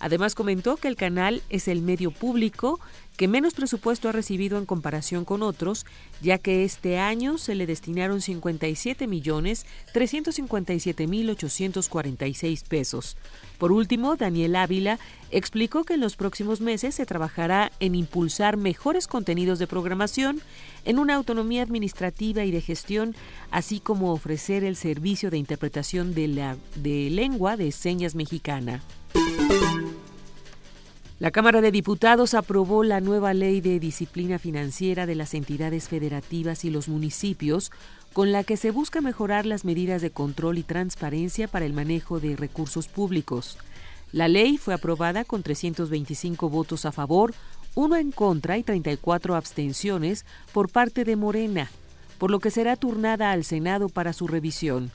Además comentó que el canal es el medio público que menos presupuesto ha recibido en comparación con otros, ya que este año se le destinaron 57 millones 357 mil 846 pesos. Por último, Daniel Ávila explicó que en los próximos meses se trabajará en impulsar mejores contenidos de programación, en una autonomía administrativa y de gestión, así como ofrecer el servicio de interpretación de, la, de lengua de señas mexicana. La Cámara de Diputados aprobó la nueva ley de disciplina financiera de las entidades federativas y los municipios, con la que se busca mejorar las medidas de control y transparencia para el manejo de recursos públicos. La ley fue aprobada con 325 votos a favor, uno en contra y 34 abstenciones por parte de Morena, por lo que será turnada al Senado para su revisión.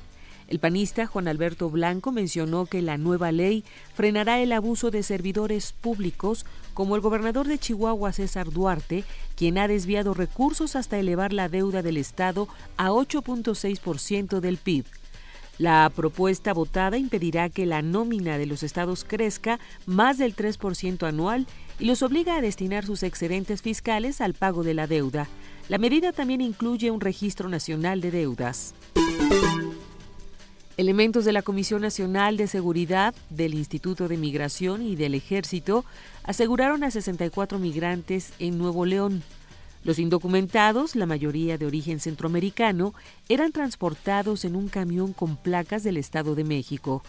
El panista Juan Alberto Blanco mencionó que la nueva ley frenará el abuso de servidores públicos, como el gobernador de Chihuahua César Duarte, quien ha desviado recursos hasta elevar la deuda del Estado a 8.6% del PIB. La propuesta votada impedirá que la nómina de los estados crezca más del 3% anual y los obliga a destinar sus excedentes fiscales al pago de la deuda. La medida también incluye un registro nacional de deudas. Elementos de la Comisión Nacional de Seguridad, del Instituto de Migración y del Ejército aseguraron a 64 migrantes en Nuevo León. Los indocumentados, la mayoría de origen centroamericano, eran transportados en un camión con placas del Estado de México.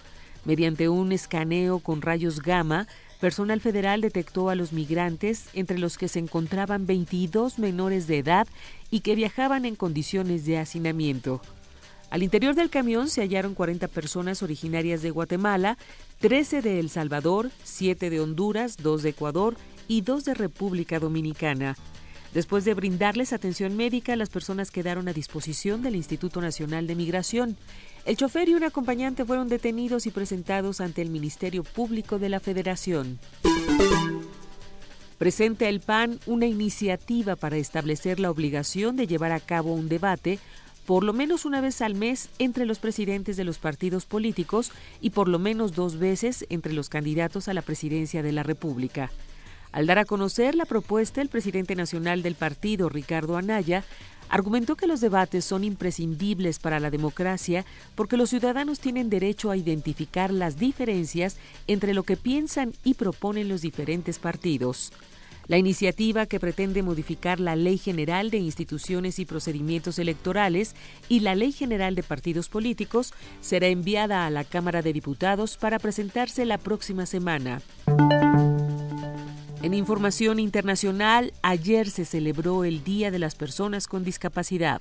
Mediante un escaneo con rayos gamma, personal federal detectó a los migrantes, entre los que se encontraban 22 menores de edad y que viajaban en condiciones de hacinamiento. Al interior del camión se hallaron 40 personas originarias de Guatemala, 13 de El Salvador, 7 de Honduras, 2 de Ecuador y 2 de República Dominicana. Después de brindarles atención médica, las personas quedaron a disposición del Instituto Nacional de Migración. El chofer y un acompañante fueron detenidos y presentados ante el Ministerio Público de la Federación. Presenta el PAN una iniciativa para establecer la obligación de llevar a cabo un debate por lo menos una vez al mes entre los presidentes de los partidos políticos y por lo menos dos veces entre los candidatos a la presidencia de la República. Al dar a conocer la propuesta, el presidente nacional del partido, Ricardo Anaya, argumentó que los debates son imprescindibles para la democracia porque los ciudadanos tienen derecho a identificar las diferencias entre lo que piensan y proponen los diferentes partidos. La iniciativa que pretende modificar la Ley General de Instituciones y Procedimientos Electorales y la Ley General de Partidos Políticos será enviada a la Cámara de Diputados para presentarse la próxima semana. En información internacional, ayer se celebró el Día de las Personas con Discapacidad.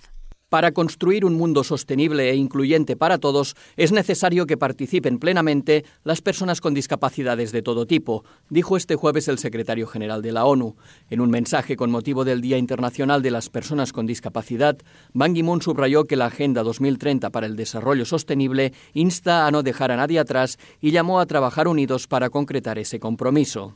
Para construir un mundo sostenible e incluyente para todos, es necesario que participen plenamente las personas con discapacidades de todo tipo, dijo este jueves el secretario general de la ONU. En un mensaje con motivo del Día Internacional de las Personas con Discapacidad, Ban Ki-moon subrayó que la Agenda 2030 para el Desarrollo Sostenible insta a no dejar a nadie atrás y llamó a trabajar unidos para concretar ese compromiso.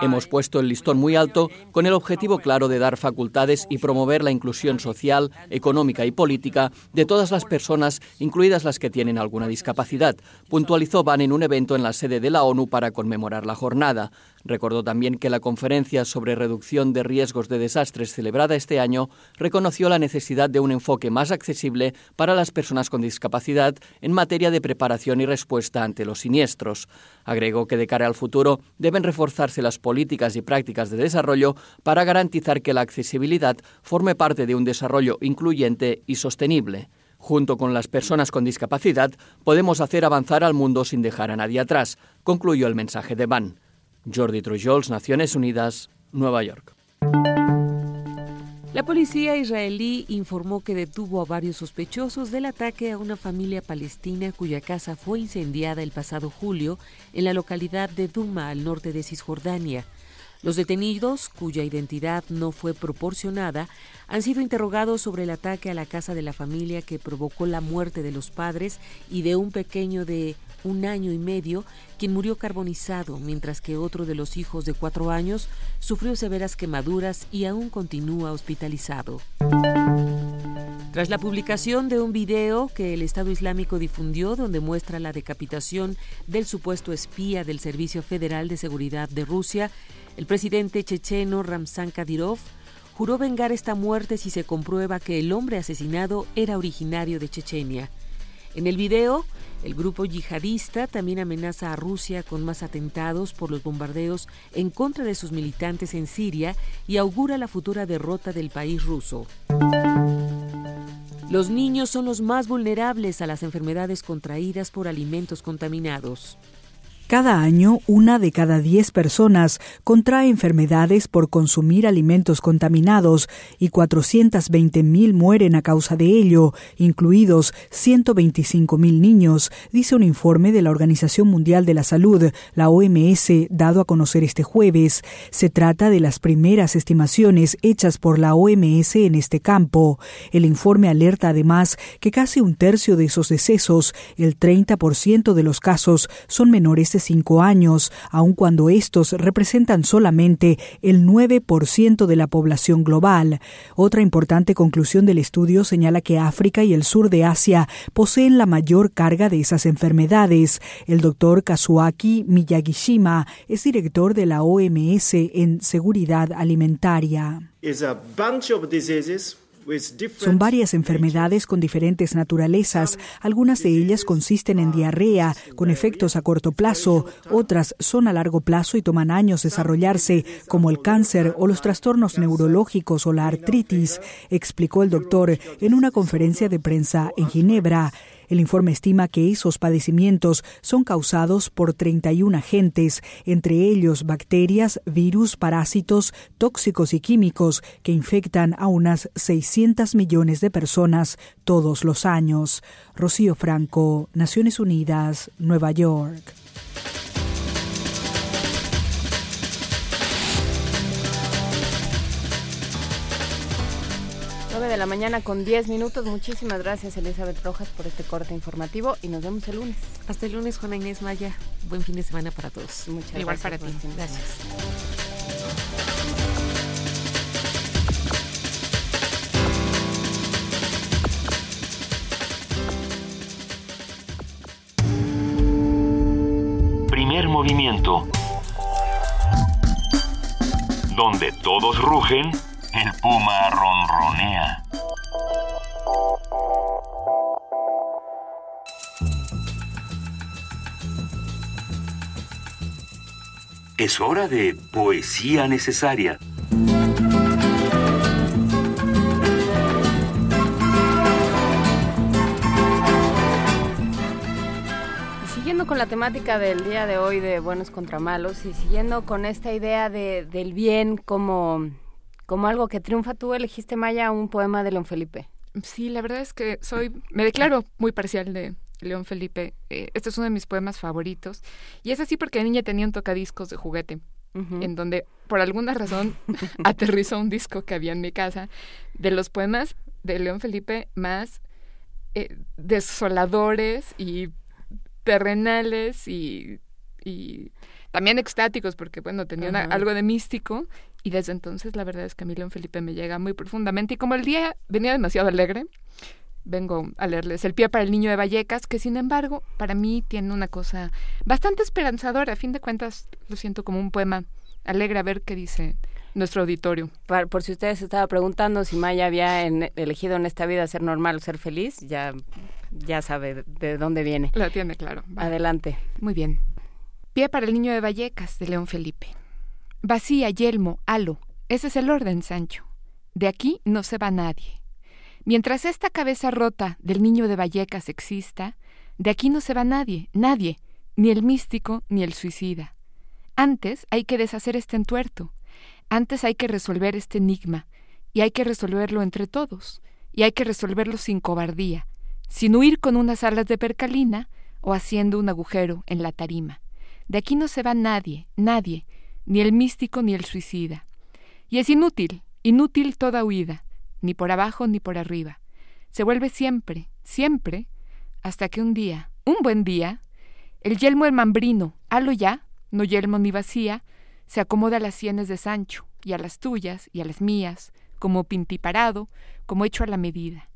Hemos puesto el listón muy alto con el objetivo claro de dar facultades y promover la inclusión social, económica y política de todas las personas, incluidas las que tienen alguna discapacidad, puntualizó Van en un evento en la sede de la ONU para conmemorar la jornada. Recordó también que la conferencia sobre reducción de riesgos de desastres celebrada este año reconoció la necesidad de un enfoque más accesible para las personas con discapacidad en materia de preparación y respuesta ante los siniestros. Agregó que de cara al futuro deben reforzarse las políticas y prácticas de desarrollo para garantizar que la accesibilidad forme parte de un desarrollo incluyente y sostenible. Junto con las personas con discapacidad, podemos hacer avanzar al mundo sin dejar a nadie atrás, concluyó el mensaje de Ban. Jordi Trujols, Naciones Unidas, Nueva York. La policía israelí informó que detuvo a varios sospechosos del ataque a una familia palestina cuya casa fue incendiada el pasado julio en la localidad de Duma, al norte de Cisjordania. Los detenidos, cuya identidad no fue proporcionada, han sido interrogados sobre el ataque a la casa de la familia que provocó la muerte de los padres y de un pequeño de un año y medio, quien murió carbonizado, mientras que otro de los hijos de cuatro años sufrió severas quemaduras y aún continúa hospitalizado. Tras la publicación de un video que el Estado Islámico difundió donde muestra la decapitación del supuesto espía del Servicio Federal de Seguridad de Rusia, el presidente checheno Ramzan Kadyrov juró vengar esta muerte si se comprueba que el hombre asesinado era originario de Chechenia. En el video, el grupo yihadista también amenaza a Rusia con más atentados por los bombardeos en contra de sus militantes en Siria y augura la futura derrota del país ruso. Los niños son los más vulnerables a las enfermedades contraídas por alimentos contaminados. Cada año, una de cada diez personas contrae enfermedades por consumir alimentos contaminados y 420.000 mueren a causa de ello, incluidos 125.000 niños, dice un informe de la Organización Mundial de la Salud, la OMS, dado a conocer este jueves. Se trata de las primeras estimaciones hechas por la OMS en este campo. El informe alerta además que casi un tercio de esos decesos, el 30% de los casos, son menores de cinco años, aun cuando estos representan solamente el 9% de la población global. Otra importante conclusión del estudio señala que África y el sur de Asia poseen la mayor carga de esas enfermedades. El doctor Kazuaki Miyagishima es director de la OMS en seguridad alimentaria. Son varias enfermedades con diferentes naturalezas. Algunas de ellas consisten en diarrea, con efectos a corto plazo. Otras son a largo plazo y toman años desarrollarse, como el cáncer o los trastornos neurológicos o la artritis, explicó el doctor en una conferencia de prensa en Ginebra. El informe estima que esos padecimientos son causados por 31 agentes, entre ellos bacterias, virus, parásitos, tóxicos y químicos que infectan a unas 600 millones de personas todos los años. Rocío Franco, Naciones Unidas, Nueva York. De la mañana con 10 minutos. Muchísimas gracias, Elizabeth Rojas, por este corte informativo y nos vemos el lunes. Hasta el lunes, Juana Inés Maya. Buen fin de semana para todos. Muchas Igual para ti. Gracias. Primer movimiento. Donde todos rugen el puma ronronea. Es hora de poesía necesaria. siguiendo con la temática del día de hoy de buenos contra malos y siguiendo con esta idea de, del bien como como algo que triunfa, tú elegiste, Maya, un poema de León Felipe. Sí, la verdad es que soy, me declaro muy parcial de León Felipe. Eh, este es uno de mis poemas favoritos. Y es así porque de niña tenía un tocadiscos de juguete, en donde por alguna razón aterrizó un disco que había en mi casa de los poemas de León Felipe más eh, desoladores y terrenales y, y también extáticos, porque bueno, tenía algo de místico, y desde entonces la verdad es que a mí León Felipe me llega muy profundamente, y como el día venía demasiado alegre, vengo a leerles El pie para el niño de Vallecas, que sin embargo para mí tiene una cosa bastante esperanzadora, a fin de cuentas lo siento como un poema alegre a ver qué dice nuestro auditorio. Por, si ustedes estaban preguntando si Maya había elegido en esta vida ser normal o ser feliz, ya, ya sabe de, dónde viene. Lo tiene claro. Adelante. Muy bien. Pie para el niño de Vallecas, de León Felipe. Vacía, yelmo, halo. Ese es el orden, Sancho. De aquí no se va nadie. Mientras esta cabeza rota del niño de Vallecas exista, de aquí no se va nadie, nadie, ni el místico ni el suicida. Antes hay que deshacer este entuerto, antes hay que resolver este enigma, y hay que resolverlo entre todos, y hay que resolverlo sin cobardía, sin huir con unas alas de percalina o haciendo un agujero en la tarima. De aquí no se va nadie, nadie. Ni el místico ni el suicida. Y es inútil, inútil toda huida, ni por abajo ni por arriba. Se vuelve siempre, siempre, hasta que un día, un buen día, el yelmo el mambrino, halo ya, no yelmo ni vacía, se acomoda a las sienes de Sancho, y a las tuyas, y a las mías, como pintiparado, como hecho a la medida.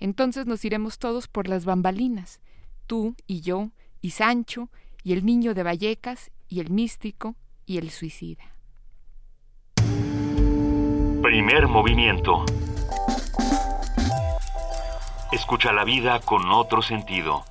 Entonces nos iremos todos por las bambalinas, tú y yo, y Sancho, y el niño de Vallecas, y el místico, y el suicida. Primer movimiento. Escucha la vida con otro sentido.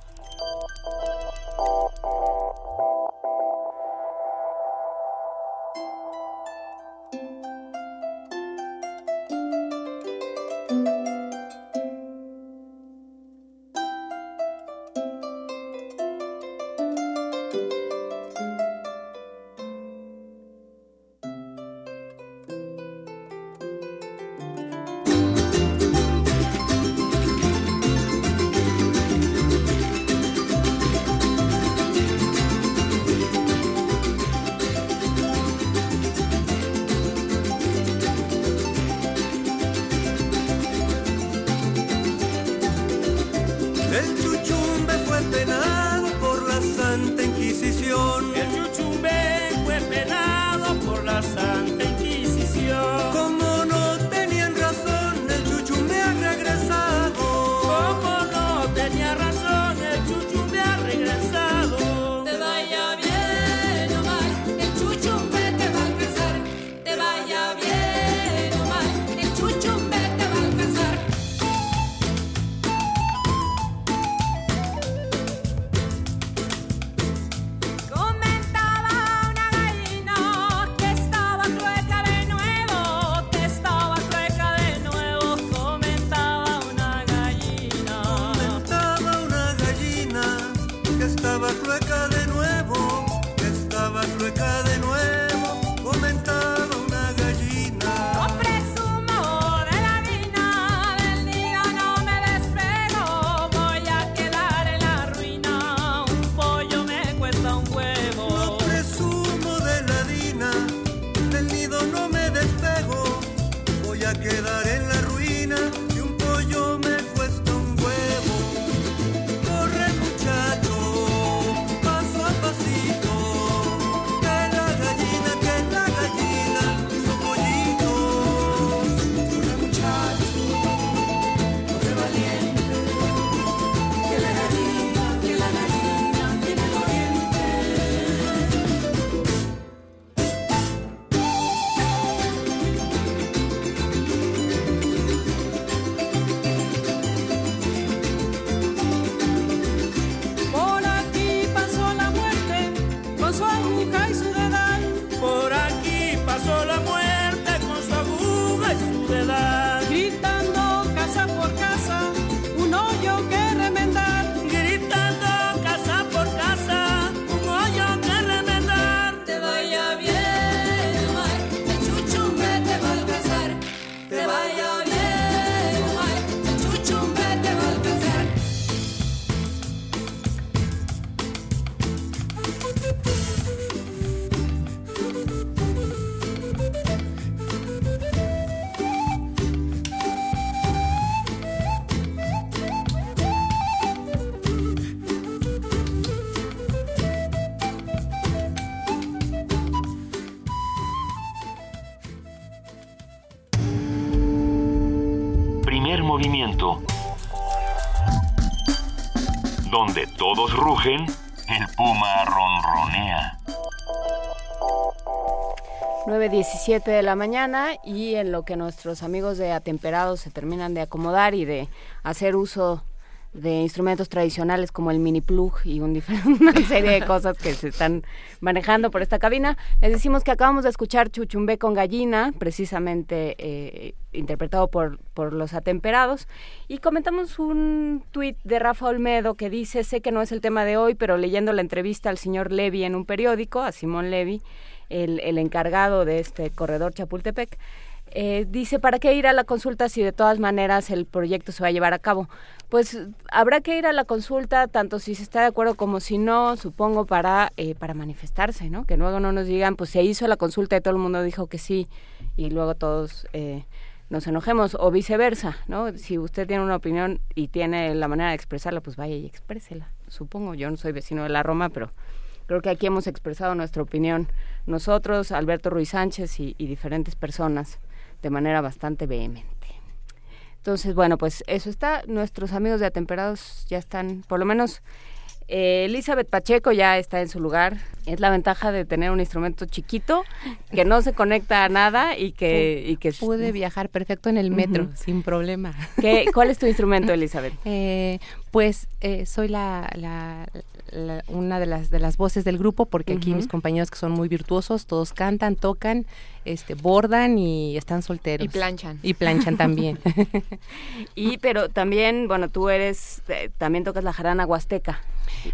9.17 de la mañana y en lo que nuestros amigos de Atemperados se terminan de acomodar y de hacer uso de instrumentos tradicionales como el mini plug y un una serie de cosas que se están manejando por esta cabina. Les decimos que acabamos de escuchar Chuchumbé con gallina, precisamente eh, interpretado por, por los atemperados, y comentamos un tuit de Rafa Olmedo que dice, sé que no es el tema de hoy, pero leyendo la entrevista al señor Levy en un periódico, a Simón Levy, el, el encargado de este corredor Chapultepec, Eh, dice, ¿para qué ir a la consulta si de todas maneras el proyecto se va a llevar a cabo? Pues habrá que ir a la consulta, tanto si se está de acuerdo como si no, supongo, para, eh, para manifestarse, ¿no? Que luego no nos digan, pues se hizo la consulta y todo el mundo dijo que sí, y luego todos eh, nos enojemos, o viceversa, ¿no? Si usted tiene una opinión y tiene la manera de expresarla, pues vaya y exprésela, supongo. Yo no soy vecino de la Roma, pero creo que aquí hemos expresado nuestra opinión nosotros, Alberto Ruiz Sánchez y diferentes personas de manera bastante vehemente. Entonces, bueno, pues eso está. Nuestros amigos de Atemperados ya están, por lo menos eh, Elizabeth Pacheco ya está en su lugar. Es la ventaja de tener un instrumento chiquito que no se conecta a nada y que... Y que Pude viajar perfecto en el metro, sin problema. ¿Qué, ¿Cuál es tu instrumento, Elizabeth? Eh, pues eh, soy la, una de las, de las voces del grupo porque aquí mis compañeros que son muy virtuosos, todos cantan, tocan, este, bordan y están solteros. Y planchan. Y planchan también. y pero también, bueno, tú eres, también tocas la jarana huasteca.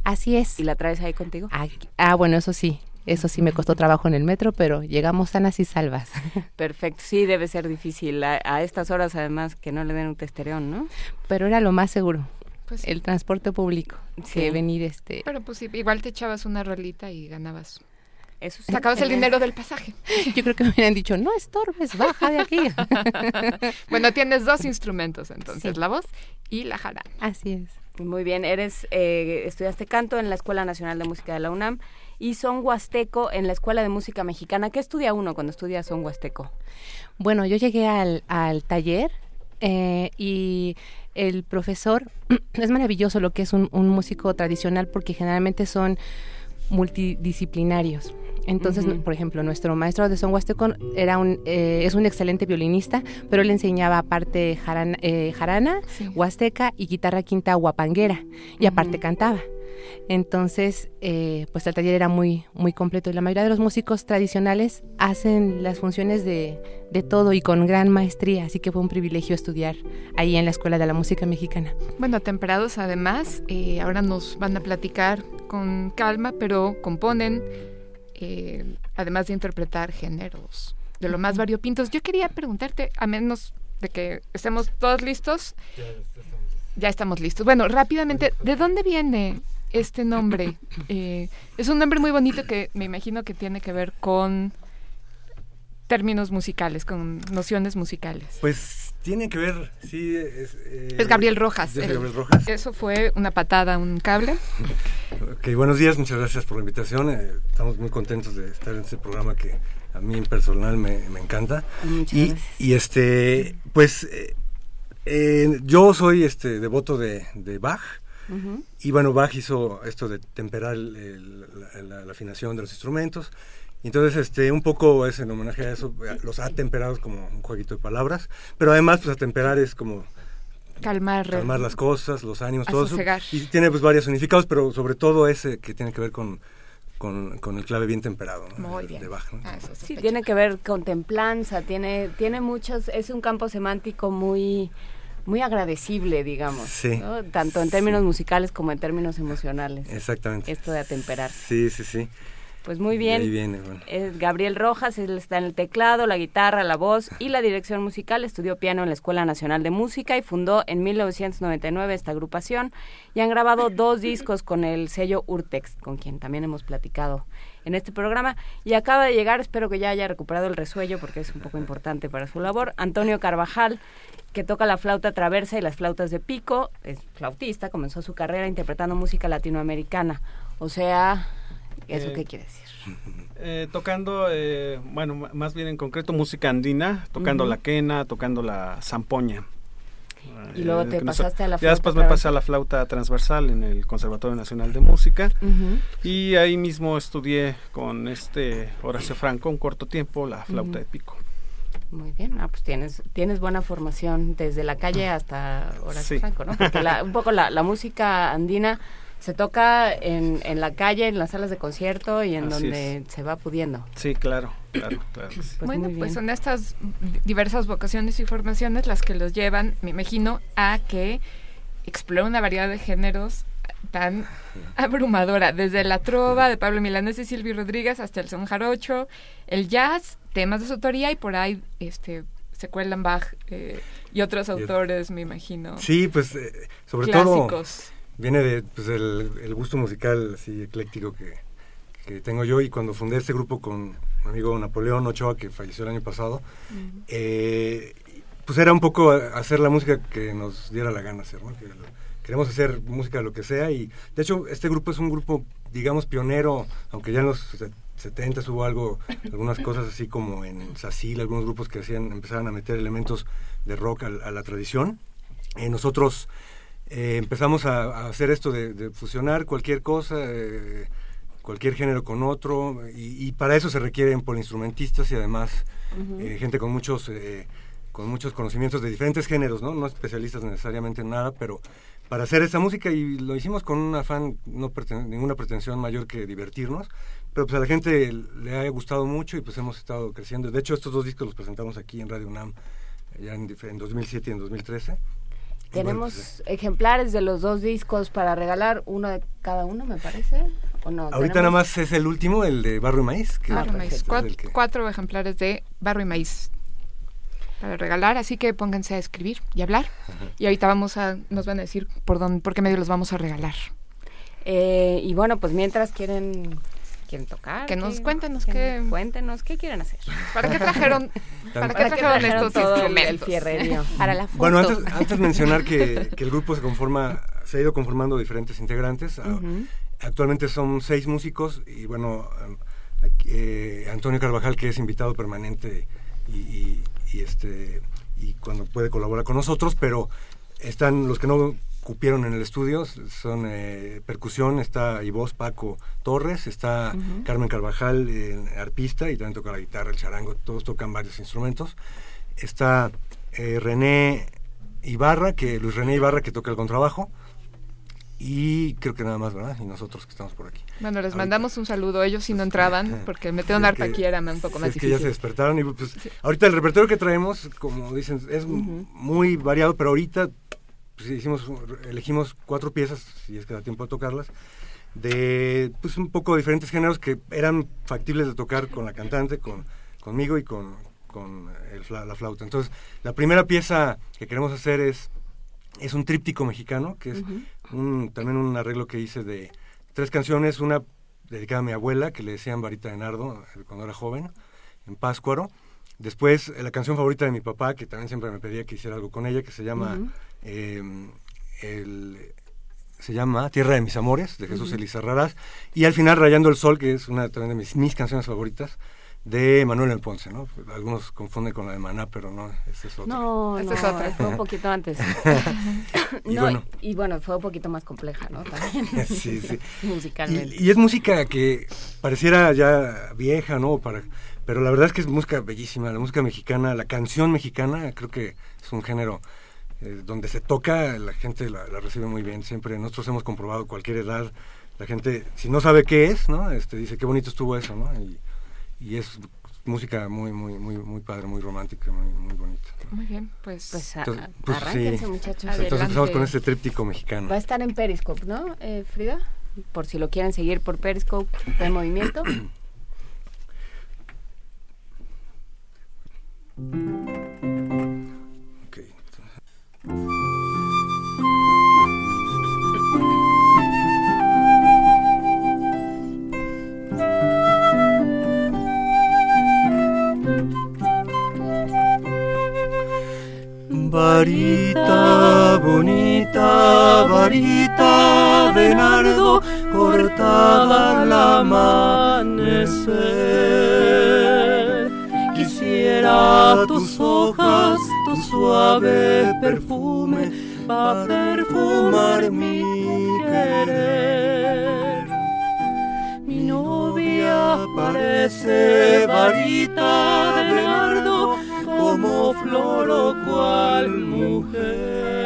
Así es. ¿Y la traes ahí contigo? ah, bueno, eso sí. Eso sí me costó trabajo en el metro, pero llegamos sanas y salvas. Perfecto, sí, debe ser difícil a, estas horas además que no le den un testerón, ¿no? Pero era lo más seguro. Pues el transporte público, sí. venir este... Pero pues sí, igual te echabas una rolita y ganabas eso Sacabas el dinero del pasaje. Yo creo que me hubieran dicho, no estorbes, baja de aquí. bueno, tienes dos instrumentos entonces, la voz y la jarana. Así es. Muy bien, eres eh, estudiaste canto en la Escuela Nacional de Música de la UNAM y son huasteco en la Escuela de Música Mexicana. ¿Qué estudia uno cuando estudia son huasteco? Bueno, yo llegué al, taller eh, y el profesor es maravilloso lo que es un, músico tradicional porque generalmente son multidisciplinarios. Entonces, por ejemplo, nuestro maestro de son huasteco era un, eh, es un excelente violinista, pero él enseñaba aparte jarana, eh, jarana huasteca y guitarra quinta guapanguera, y aparte cantaba. Entonces, eh, pues el taller era muy, muy completo y la mayoría de los músicos tradicionales hacen las funciones de, de todo y con gran maestría, así que fue un privilegio estudiar ahí en la Escuela de la Música Mexicana. Bueno, Temperados además, eh, ahora nos van a platicar con calma, pero componen, eh, además de interpretar géneros de lo más variopintos. Yo quería preguntarte, a menos de que estemos todos listos. Ya estamos listos. Bueno, rápidamente, ¿de dónde viene este nombre? Eh, es un nombre muy bonito que me imagino que tiene que ver con términos musicales, con nociones musicales. Pues tiene que ver, sí. Es, eh, Gabriel Rojas. Gabriel Rojas. Eso fue una patada, un cable. ok, buenos días, muchas gracias por la invitación. Eh, estamos muy contentos de estar en este programa que a mí en personal me, encanta. Muchas y, gracias. y este, pues yo soy este devoto de, de Bach y bueno, Bach hizo esto de temperar la, afinación de los instrumentos. Y entonces, este, un poco es en homenaje a eso, los ha temperado como un jueguito de palabras, pero además, pues atemperar es como calmar, calmar las cosas, los ánimos, todo eso. Y tiene pues varios significados, pero sobre todo ese que tiene que ver con, con, el clave bien temperado de, Bach. Ah, sí, tiene que ver con templanza, tiene, tiene muchos, es un campo semántico muy muy agradecible, digamos. Sí. Tanto en términos musicales como en términos emocionales. Exactamente. Esto de atemperar. Sí, sí, sí. Pues muy bien. Ahí viene, Gabriel Rojas, él está en el teclado, la guitarra, la voz y la dirección musical. Estudió piano en la Escuela Nacional de Música y fundó en 1999 esta agrupación. Y han grabado dos discos con el sello Urtex, con quien también hemos platicado en este programa. Y acaba de llegar, espero que ya haya recuperado el resuello porque es un poco importante para su labor, Antonio Carvajal que toca la flauta traversa y las flautas de pico, es flautista, comenzó su carrera interpretando música latinoamericana. O sea, ¿eso eh, qué quiere decir? Eh, tocando, eh, bueno, más bien en concreto música andina, tocando la quena, tocando la zampoña. Y luego te pasaste a la flauta. Ya después me pasé a la flauta transversal en el Conservatorio Nacional de Música. Y ahí mismo estudié con este Horacio Franco un corto tiempo la flauta de pico. Muy bien, ah, pues tienes, tienes buena formación desde la calle hasta Horacio Franco, ¿no? Porque un poco la, la, música andina se toca en, en la calle, en las salas de concierto y en donde se va pudiendo. Sí, claro, claro, claro. Pues bueno, pues son estas diversas vocaciones y formaciones las que los llevan, me imagino, a que explore una variedad de géneros tan abrumadora, desde la trova de Pablo Milanés y Silvio Rodríguez hasta el son jarocho, el jazz, temas de su autoría y por ahí este se cuelan Bach eh, y otros autores, me imagino. Sí, pues eh, sobre todo viene de pues, el, gusto musical así ecléctico que, que, tengo yo y cuando fundé este grupo con mi amigo Napoleón Ochoa, que falleció el año pasado, eh, pues era un poco hacer la música que nos diera la gana hacer, ¿no? Queremos hacer música de lo que sea y de hecho este grupo es un grupo digamos pionero, aunque ya en los 70 hubo algo, algunas cosas así como en Sacil, algunos grupos que hacían, empezaban a meter elementos de rock a, la tradición. Eh, nosotros eh, empezamos a, hacer esto de, fusionar cualquier cosa, eh, cualquier género con otro, y, para eso se requieren polinstrumentistas y además gente con muchos, con muchos conocimientos de diferentes géneros, ¿no? no especialistas necesariamente en nada, pero para hacer esta música y lo hicimos con un afán, no ninguna pretensión mayor que divertirnos, pero pues a la gente le ha gustado mucho y pues hemos estado creciendo. De hecho, estos dos discos los presentamos aquí en Radio UNAM ya en, 2007 y en 2013. Tenemos pues, ejemplares de los dos discos para regalar, uno de cada uno, me parece. ¿O no? Ahorita nada más es el último, el de Barro y Maíz. Barro y Maíz. Cuatro, ejemplares de Barro y Maíz para regalar, así que pónganse a escribir y hablar. Y ahorita vamos a, nos van a decir por dónde, por qué medio los vamos a regalar. Eh, y bueno, pues mientras quieren quieren tocar. Que nos cuéntenos qué. Cuéntenos qué quieren hacer. ¿Para qué trajeron, ¿para qué trajeron, estos instrumentos? El, Para la foto. Bueno, antes, antes mencionar que, que, el grupo se conforma, se ha ido conformando diferentes integrantes. Ah, actualmente son seis músicos y bueno, eh, Antonio Carvajal que es invitado permanente y, y, este y cuando puede colaborar con nosotros, pero están los que no cupieron en el estudio son eh, percusión, está y voz Paco Torres, está Carmen Carvajal, arpista, y también toca la guitarra, el charango, todos tocan varios instrumentos. Está eh, René Ibarra, que Luis René Ibarra, que toca el contrabajo. Y creo que nada más, ¿verdad? Y nosotros que estamos por aquí. Bueno, les mandamos un saludo. Ellos sí no entraban, porque metieron arpa aquí era un poco más es difícil. que ya se despertaron. Y pues, ahorita el repertorio que traemos, como dicen, es muy variado, pero ahorita pues, hicimos, elegimos cuatro piezas, si es que da tiempo de tocarlas, de pues un poco diferentes géneros que eran factibles de tocar con la cantante, con, conmigo y con, con la flauta. Entonces, la primera pieza que queremos hacer es, es un tríptico mexicano, que es un, también un arreglo que hice de tres canciones, una dedicada a mi abuela, que le decían Varita de Nardo eh, cuando era joven, en Páscuaro. Después, la canción favorita de mi papá, que también siempre me pedía que hiciera algo con ella, que se llama Em, el, se llama Tierra de mis amores, de Jesús Elizarraras, y al final Rayando el Sol, que es una de mis, mis canciones favoritas, de Manuel El Ponce, ¿no? Algunos confunden con la de Maná, pero no, esa es otra. No, no, es otra. Fue un poquito antes. y, bueno, y, bueno, fue un poquito más compleja, ¿no? También. sí, sí. Musicalmente. Y, y, es música que pareciera ya vieja, ¿no? Para, pero la verdad es que es música bellísima, la música mexicana, la canción mexicana, creo que es un género eh, donde se toca, la gente la, recibe muy bien. Siempre nosotros hemos comprobado cualquier edad, la gente, si no sabe qué es, ¿no? Este, dice, qué bonito estuvo eso, ¿no? Y, y es música muy, muy, muy, muy padre, muy romántica, muy, muy bonita. Muy bien, pues, pues, pues arránquense, muchachos. Entonces empezamos con este tríptico mexicano. Va a estar en Periscope, ¿no, eh, Frida? Por si lo quieren seguir por Periscope de movimiento. Varita bonita, varita de nardo, cortada al amanecer. Quisiera tus hojas, tu suave perfume, para perfumar mi querer. Mi novia parece varita de nardo, como flor cual mujer.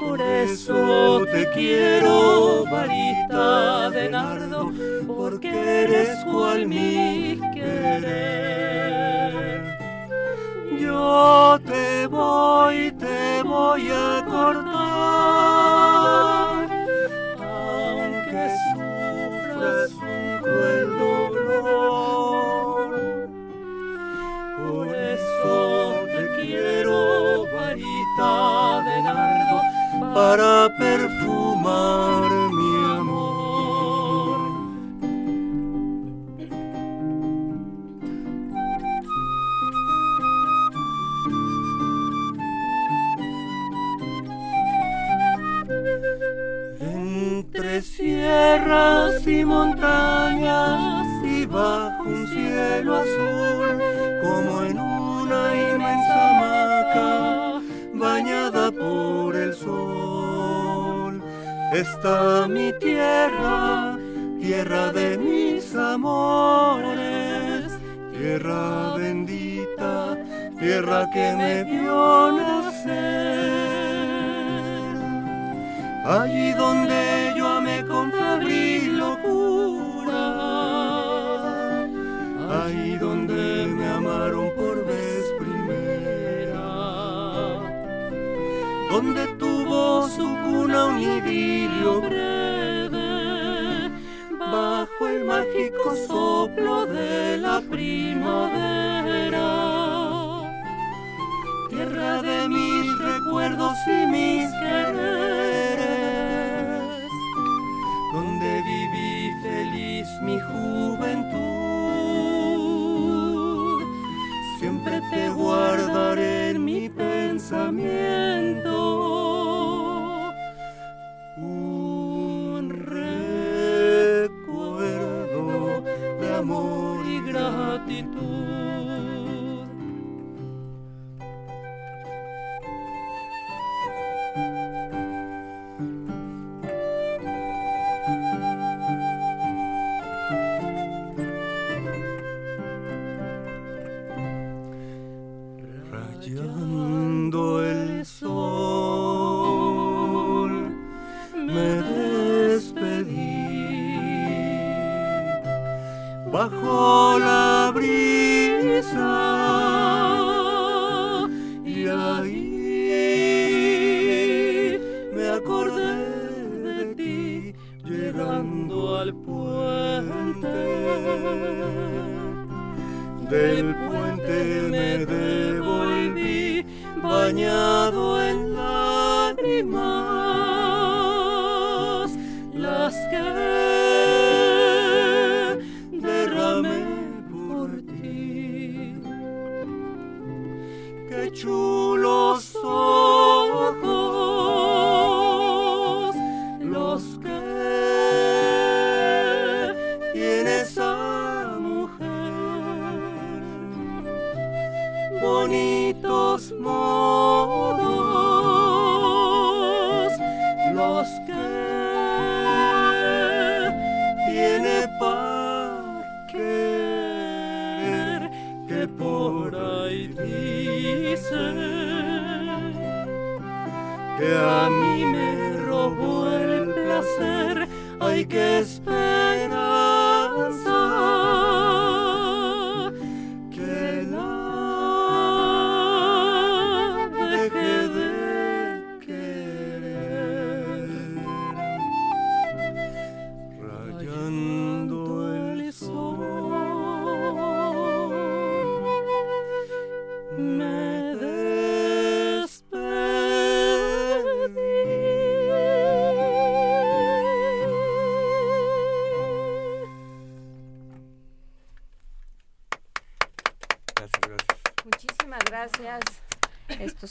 Por eso te quiero, varita de nardo, porque eres cual mi querer. Yo te voy, te voy a cortar, aunque sufras un cruel dolor. de nardo para perfumar mi amor. Entre sierras y montañas y bajo un cielo azul, como en una inmensa bañada por el sol. Está mi tierra, tierra de mis amores, tierra bendita, tierra que me vio nacer. Allí donde un idilio breve, bajo el mágico soplo de la primavera, tierra de mis recuerdos y mis quereres donde viví feliz mi juventud. Siempre te guardaré en mi pensamiento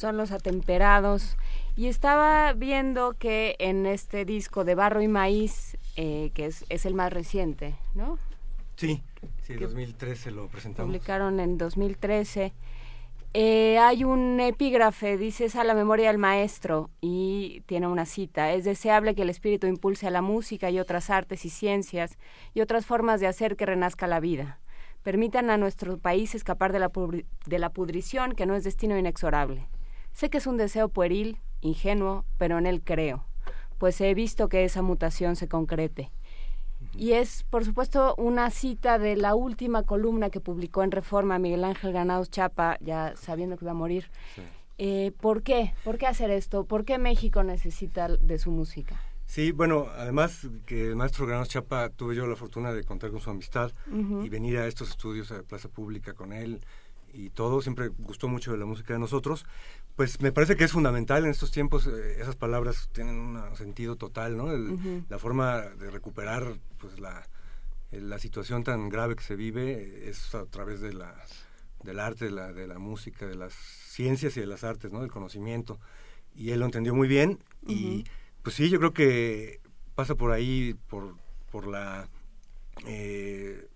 son los atemperados. Y estaba viendo que en este disco de Barro y Maíz, eh, que es, es el más reciente, ¿no? Sí, sí, Que 2013 lo presentamos. Publicaron en 2013. Eh, hay un epígrafe, dice, es a la memoria del maestro y tiene una cita. Es deseable que el espíritu impulse a la música y otras artes y ciencias y otras formas de hacer que renazca la vida. Permitan a nuestro país escapar de la, de la pudrición que no es destino inexorable. Sé que es un deseo pueril, ingenuo, pero en él creo, pues he visto que esa mutación se concrete. Y es, por supuesto, una cita de la última columna que publicó en Reforma Miguel Ángel Granados Chapa, ya sabiendo que iba a morir. Eh, ¿Por qué? ¿Por qué hacer esto? ¿Por qué México necesita de su música? Sí, bueno, además que el maestro Granados Chapa tuve yo la fortuna de contar con su amistad Ujú. y venir a estos estudios a Plaza Pública con él y todo, siempre gustó mucho de la música de nosotros. Pues me parece que es fundamental en estos tiempos, eh, esas palabras tienen un sentido total, ¿no? El-. La forma de recuperar pues la, eh, la situación tan grave que se vive eh, es a través de la, del arte, de la, de la música, de las ciencias y de las artes, ¿no? Del conocimiento. Y él lo entendió muy bien y pues sí, yo creo que pasa por ahí, por, por la... Eh,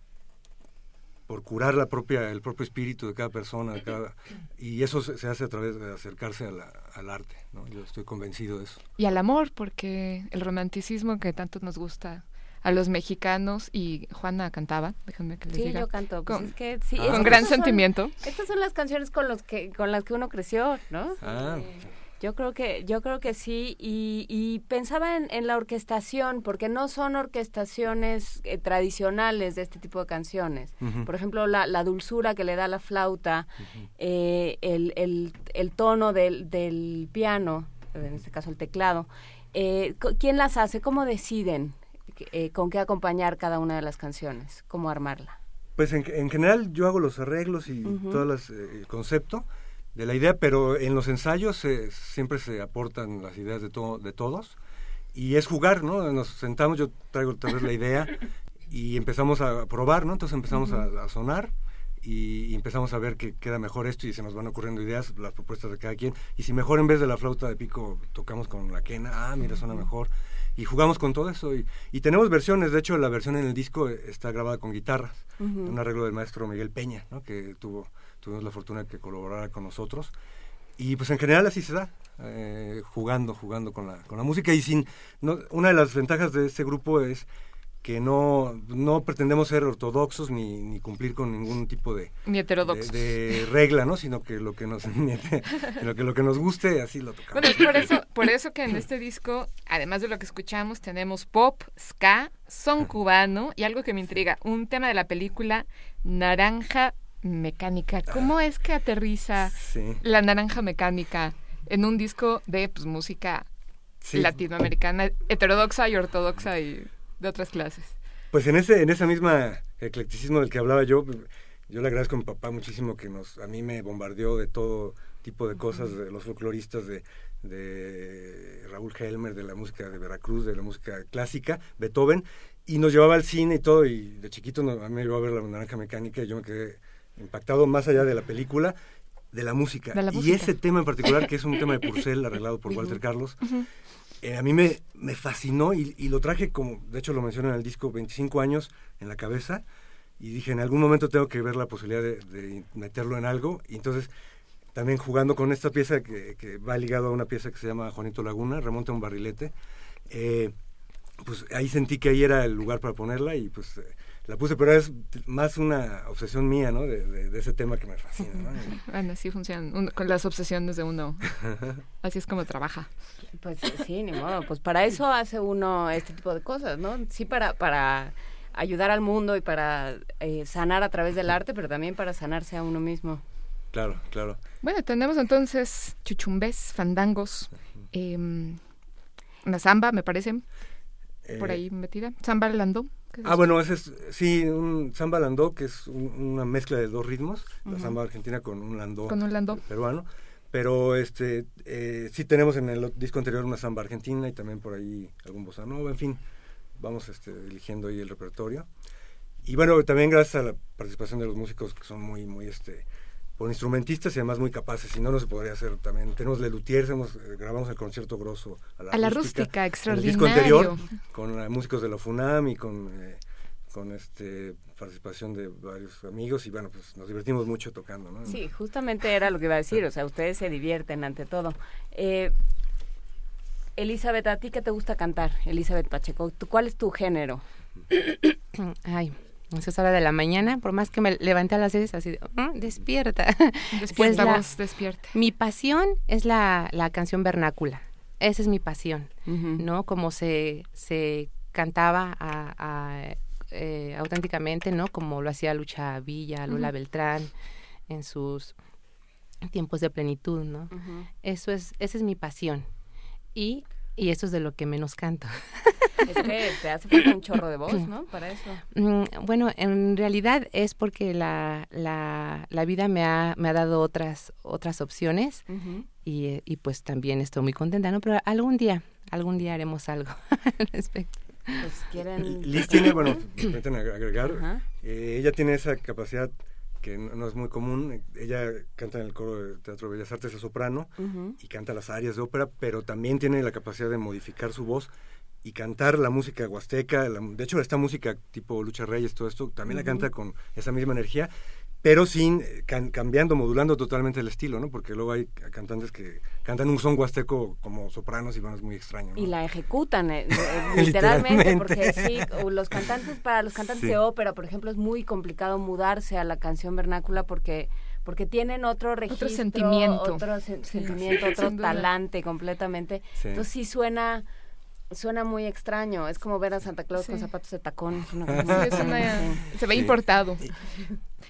por curar la propia, el propio espíritu de cada persona, cada, y eso se, hace a través de acercarse al arte, ¿no? Yo estoy convencido de eso. Y al amor, porque el romanticismo que tanto nos gusta a los mexicanos y Juana cantaba, déjenme que les sí, diga. yo canto, pues con, es que, sí, con gran sentimiento. estas son las canciones con los que con las que uno creció, ¿no? Ah. Yo creo que yo creo que sí y, y pensaba en, en, la orquestación porque no son orquestaciones eh, tradicionales de este tipo de canciones. Uh -huh. Por ejemplo, la, la, dulzura que le da la flauta, uh -huh. eh, el, el, el, tono del, del, piano, en este caso el teclado. Eh, ¿Quién las hace? ¿Cómo deciden eh, con qué acompañar cada una de las canciones? ¿Cómo armarla? Pues en, en general yo hago los arreglos y uh -huh. todo el concepto de la idea, pero en los ensayos eh, siempre se aportan las ideas de, to de todos y es jugar, ¿no? Nos sentamos, yo traigo tal vez la idea y empezamos a probar, ¿no? Entonces empezamos uh -huh. a, a, sonar y, empezamos a ver que queda mejor esto y se nos van ocurriendo ideas, las propuestas de cada quien y si mejor en vez de la flauta de pico tocamos con la quena, ah, mira, suena mejor y jugamos con todo eso y, y tenemos versiones, de hecho la versión en el disco está grabada con guitarras, uh -huh. un arreglo del maestro Miguel Peña, ¿no? Que tuvo tuvimos la fortuna de que colaborara con nosotros. Y pues en general así se da, eh, jugando, jugando con la, con la música. Y sin, no, una de las ventajas de este grupo es que no, no pretendemos ser ortodoxos ni, ni cumplir con ningún tipo de, ni heterodoxos. de, de regla, ¿no? Sino que lo que nos sino que lo que nos guste así lo tocamos. Bueno, es por eso, por eso que en este disco, además de lo que escuchamos, tenemos pop, ska, son cubano y algo que me intriga, un tema de la película Naranja mecánica. ¿Cómo es que aterriza sí. la naranja mecánica en un disco de pues, música sí. latinoamericana, heterodoxa y ortodoxa y de otras clases? Pues en ese, en esa misma eclecticismo del que hablaba yo, yo le agradezco a mi papá muchísimo que nos, a mí me bombardeó de todo tipo de cosas, de los folcloristas de, de Raúl Helmer, de la música de Veracruz, de la música clásica, Beethoven, y nos llevaba al cine y todo, y de chiquito a mí me llevó a ver la naranja mecánica y yo me quedé impactado más allá de la película, de la música. De la y música. ese tema en particular, que es un tema de Purcell, arreglado por Walter Carlos, uh -huh. eh, a mí me, me fascinó y, y, lo traje como, de hecho lo menciono en el disco, 25 años en la cabeza, y dije, en algún momento tengo que ver la posibilidad de, de meterlo en algo, y entonces también jugando con esta pieza que, que, va ligado a una pieza que se llama Juanito Laguna, remonta a un barrilete, eh, pues ahí sentí que ahí era el lugar para ponerla y pues la puse, pero es más una obsesión mía, ¿no? De, de, de ese tema que me fascina, ¿no? Bueno, así funcionan un, con las obsesiones de uno. así es como trabaja. Pues sí, ni modo. Pues para eso hace uno este tipo de cosas, ¿no? Sí, para, para ayudar al mundo y para eh, sanar a través del arte, pero también para sanarse a uno mismo. Claro, claro. Bueno, tenemos entonces chuchumbés, fandangos, eh, una samba, me parece, por ahí metida. Samba landó. Ah, bueno, ese es, sí, un samba landó, que es un, una mezcla de dos ritmos, uh -huh. la samba argentina con un landó, con un landó. peruano. Pero este eh, sí tenemos en el disco anterior una samba argentina y también por ahí algún bossa nova, en fin, vamos este, eligiendo ahí el repertorio. Y bueno, también gracias a la participación de los músicos que son muy, muy, este, por instrumentistas y además muy capaces, si no, no se podría hacer también. Tenemos Le Luthier, hemos, eh, grabamos el concierto grosso a la, a la rústica, rústica extraordinario. El disco anterior, con uh, músicos de la FUNAM y con, eh, con este participación de varios amigos y bueno, pues nos divertimos mucho tocando, ¿no? Sí, justamente era lo que iba a decir, o sea, ustedes se divierten ante todo. Eh, Elizabeth, ¿a ti qué te gusta cantar? Elizabeth Pacheco, ¿cuál es tu género? Ay, es hora de la mañana, por más que me levante a las seis, así, ¿Mm? despierta. Despierta, pues la, despierta. Mi pasión es la, la canción vernácula. Esa es mi pasión, uh -huh. ¿no? Como se, se cantaba a, a, eh, auténticamente, ¿no? Como lo hacía Lucha Villa, Lola uh -huh. Beltrán, en sus tiempos de plenitud, ¿no? Uh -huh. Eso es, esa es mi pasión. Y y eso es de lo que menos canto. Es que te hace falta un chorro de voz, ¿no? Para eso. Mm, bueno, en realidad es porque la, la, la vida me ha, me ha dado otras, otras opciones uh -huh. y, y, pues también estoy muy contenta, ¿no? Pero algún día, algún día haremos algo al respecto. Pues quieren... Liz tiene, bueno, permiten agregar, uh -huh. eh, ella tiene esa capacidad que no, es muy común. Ella canta en el coro de Teatro de Bellas Artes a soprano uh -huh. y canta las arias de ópera, pero también tiene la capacidad de modificar su voz y cantar la música huasteca, de hecho esta música tipo Lucha Reyes, todo esto, también la canta con esa misma energía, pero sin eh, cambiando, modulando totalmente el estilo, ¿no? Porque luego hay cantantes que cantan un son huasteco como sopranos y bueno, es muy extraño. Y la ejecutan eh, eh, literalmente, porque sí, los cantantes, para los cantantes de ópera, por ejemplo, es muy complicado mudarse a la canción vernácula porque porque tienen otro registro, otro sentimiento, otro sentimiento, otro talante completamente. Entonces sí suena suena muy extraño. Es como ver a Santa Claus con zapatos de tacón. se ve importado.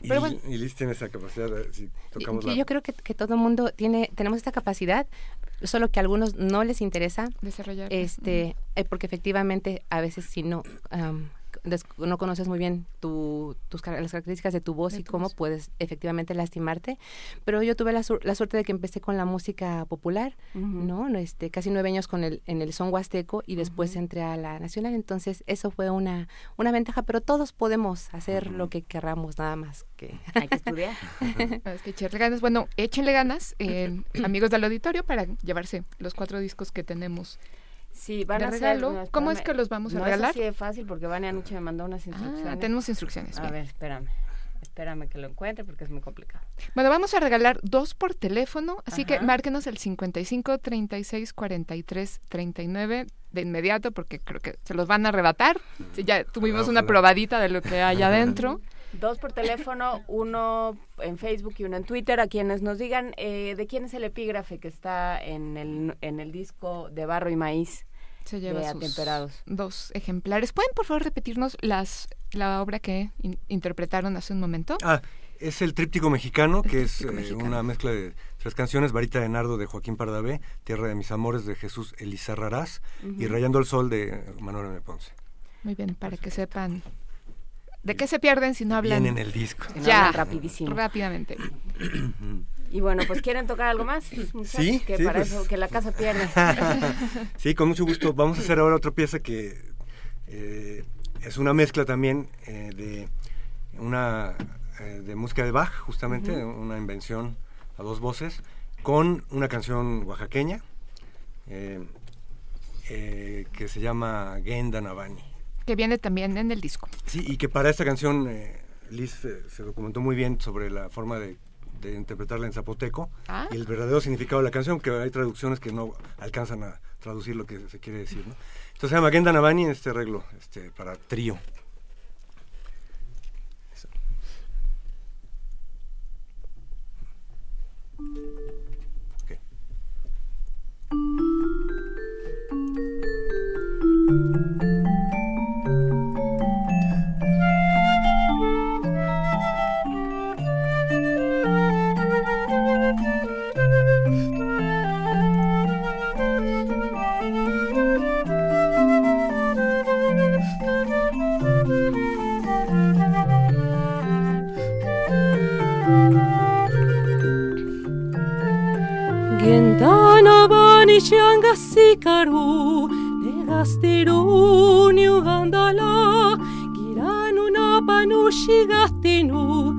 Y, Pero bueno, y Liz tiene esa capacidad, si tocamos Yo creo que, que todo el mundo tiene, tenemos esta capacidad, solo que a algunos no les interesa desarrollar. Este, eh, porque efectivamente a veces si no no conoces muy bien tu, tus, las características de tu voz y cómo puedes efectivamente lastimarte. Pero yo tuve la, suerte de que empecé con la música popular, ¿no? Este, casi nueve años con el, en el son huasteco y después entré a la nacional. Entonces, eso fue una, una ventaja, pero todos podemos hacer lo que querramos, nada más que... Hay que estudiar. es que echarle ganas. Bueno, échenle ganas, eh, amigos del auditorio, para llevarse los cuatro discos que tenemos Sí, van a regalo. ¿Cómo es que los vamos a regalar? No es así de fácil porque Vania anoche me mandó unas ah, instrucciones. tenemos instrucciones. A ver, espérame. Espérame que lo encuentre porque es muy complicado. Bueno, vamos a regalar dos por teléfono, así que márquenos el 55 36 43 39 de inmediato porque creo que se los van a arrebatar. ya tuvimos una probadita de lo que hay adentro. Dos por teléfono, uno en Facebook y uno en Twitter, a quienes nos digan eh, de quién es el epígrafe que está en el, en el disco de Barro y Maíz. Se lleva de Atemperados. dos ejemplares. ¿Pueden por favor repetirnos las la obra que interpretaron hace un momento? Ah, es el tríptico mexicano, que es eh, una mezcla de tres canciones, Varita de Nardo de Joaquín Pardavé, Tierra de mis amores de Jesús Elizarrarás y Rayando el Sol de Manuel M. Ponce. Muy bien, para que sepan ¿De qué se pierden si no hablan? en el disco. ya, rapidísimo. Rápidamente. Y bueno, pues quieren tocar algo más, Sí, que para pues. eso que la casa pierde. sí, con mucho gusto. Vamos a hacer ahora otra pieza que eh, es una mezcla también eh, de una eh, de música de Bach, justamente, una invención a dos voces, con una canción oaxaqueña que se llama Genda Navani que viene también en el disco. Sí, y que para esta canción eh, Liz eh, se documentó muy bien sobre la forma de, interpretarla en zapoteco ah. y el verdadero significado de la canción, que hay traducciones que no alcanzan a traducir lo que se quiere decir. ¿no? Entonces se llama Genda Navani en este arreglo este, para trío. Negastiru New Gandala Giranu Napanu Shigatinu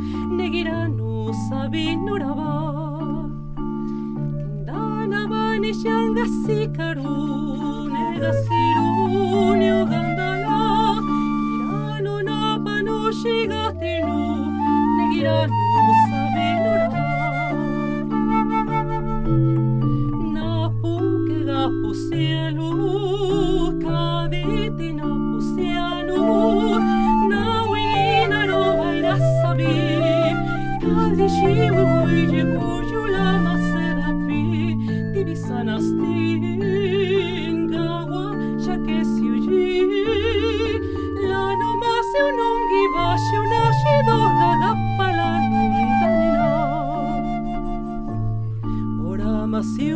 Ora masi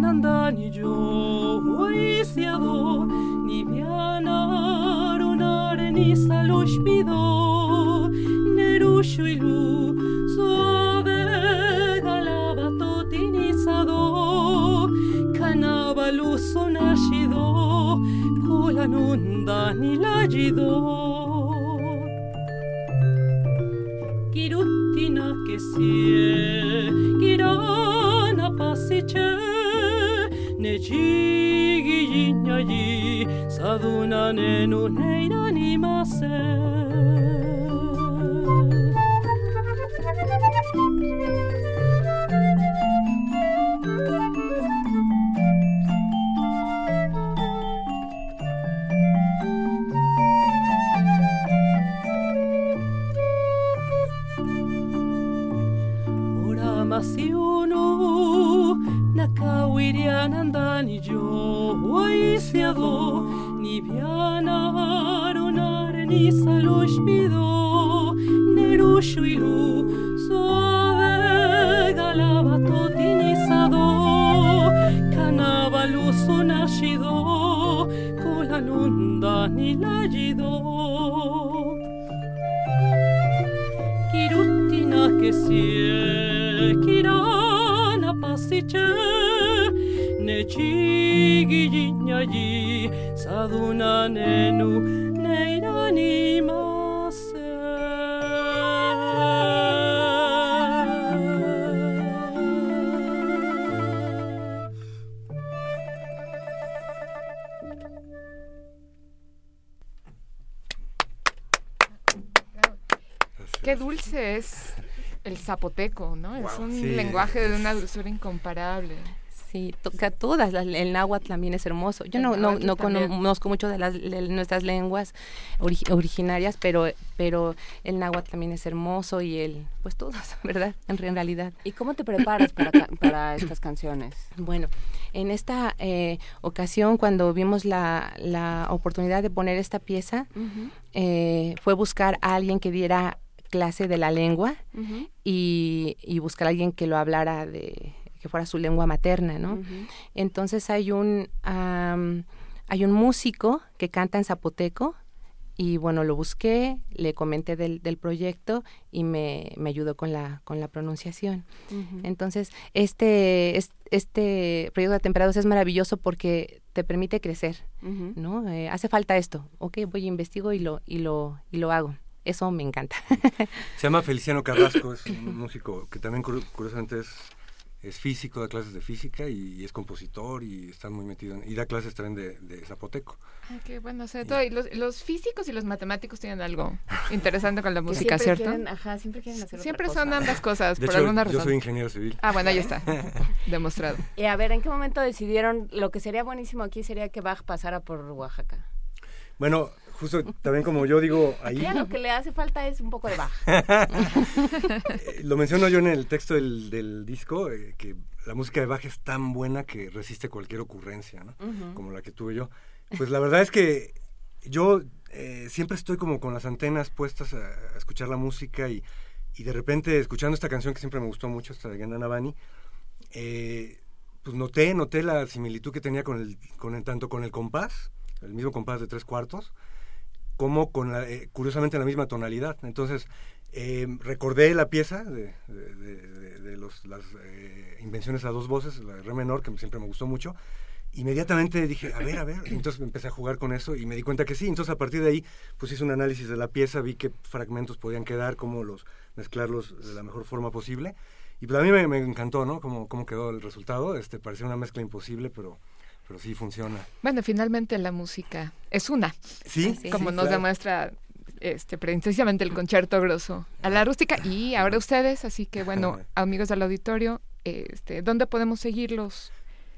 nanda ni jo huisiado ni vianaro nare ni salushpido nerushu ilu suave galaba totinizado canabalu sonashido kulanunda ni lajido 目の間にません。Zapoteco, ¿no? es un sí, lenguaje de una dulzura incomparable. Sí, toca todas. las- El náhuatl también es hermoso. Yo El no, no, no conozco mucho de, las, de nuestras lenguas ori- originarias, pero, pero el náhuatl también es hermoso y el, pues todos, ¿verdad? En, re- en realidad. ¿Y cómo te preparas para, estas canciones? Bueno, en esta eh, ocasión, cuando vimos la, la oportunidad de poner esta pieza, eh, fue buscar a alguien que diera clase de la lengua y, y buscar a alguien que lo hablara de que fuera su lengua materna, ¿no? Entonces hay un am, hay un músico que canta en zapoteco y bueno lo busqué, le comenté del, del proyecto y me, me ayudó con la con la pronunciación. Entonces este es- este proyecto de Temperados es maravilloso porque te permite crecer. ¿no? Eh, hace falta esto, ok, voy investigo y lo y lo y lo hago. Eso me encanta. Se llama Feliciano Carrasco, es un músico que también cur- curiosamente es, es físico, da clases de física y, y es compositor y está muy metido en, y da clases también de, de zapoteco. Ay, qué bueno, sobre todo, y los, los físicos y los matemáticos tienen algo interesante con la música, siempre ¿cierto? quieren- ajá, siempre quieren hacer otra Siempre cosa. son ambas cosas, De por hecho, alguna yo razón. soy ingeniero civil. Ah, bueno, ahí está, demostrado. Y a ver, ¿en qué momento decidieron lo que sería buenísimo aquí sería que Bach pasara por Oaxaca? Bueno, justo también como yo digo ahí, Ya lo que le hace falta es un poco de Bach. eh, lo menciono yo en el texto del, del disco, eh, que la música de Bach es tan buena que resiste cualquier ocurrencia, ¿no? Ujú. como la que tuve yo. Pues la verdad es que yo eh, siempre estoy como con las antenas puestas a, a escuchar la música y, y de repente escuchando esta canción que siempre me gustó mucho, esta de Genda Navani, eh, pues noté, noté la similitud que tenía con el, con el, tanto con el compás, el mismo compás de tres cuartos, como con la, eh, curiosamente la misma tonalidad. Entonces, eh, recordé la pieza de, de- de- de- los, las eh, invenciones a dos voces, la de re menor, que siempre me gustó mucho. Inmediatamente dije, a ver, a ver, entonces empecé a jugar con eso y me di cuenta que sí. Entonces a partir de ahí, pues hice un análisis de la pieza, vi qué fragmentos podían quedar, cómo los mezclarlos de la mejor forma posible. Y pues a mí me, me encantó, ¿no? Cómo, cómo quedó el resultado. Este, parecía una mezcla imposible, pero, pero sí funciona. Bueno, finalmente la música es una. Sí, Como sí, nos claro. demuestra este precisamente el concierto grosso a la rústica y ahora ustedes, así que bueno, amigos del auditorio, este, ¿dónde podemos seguirlos?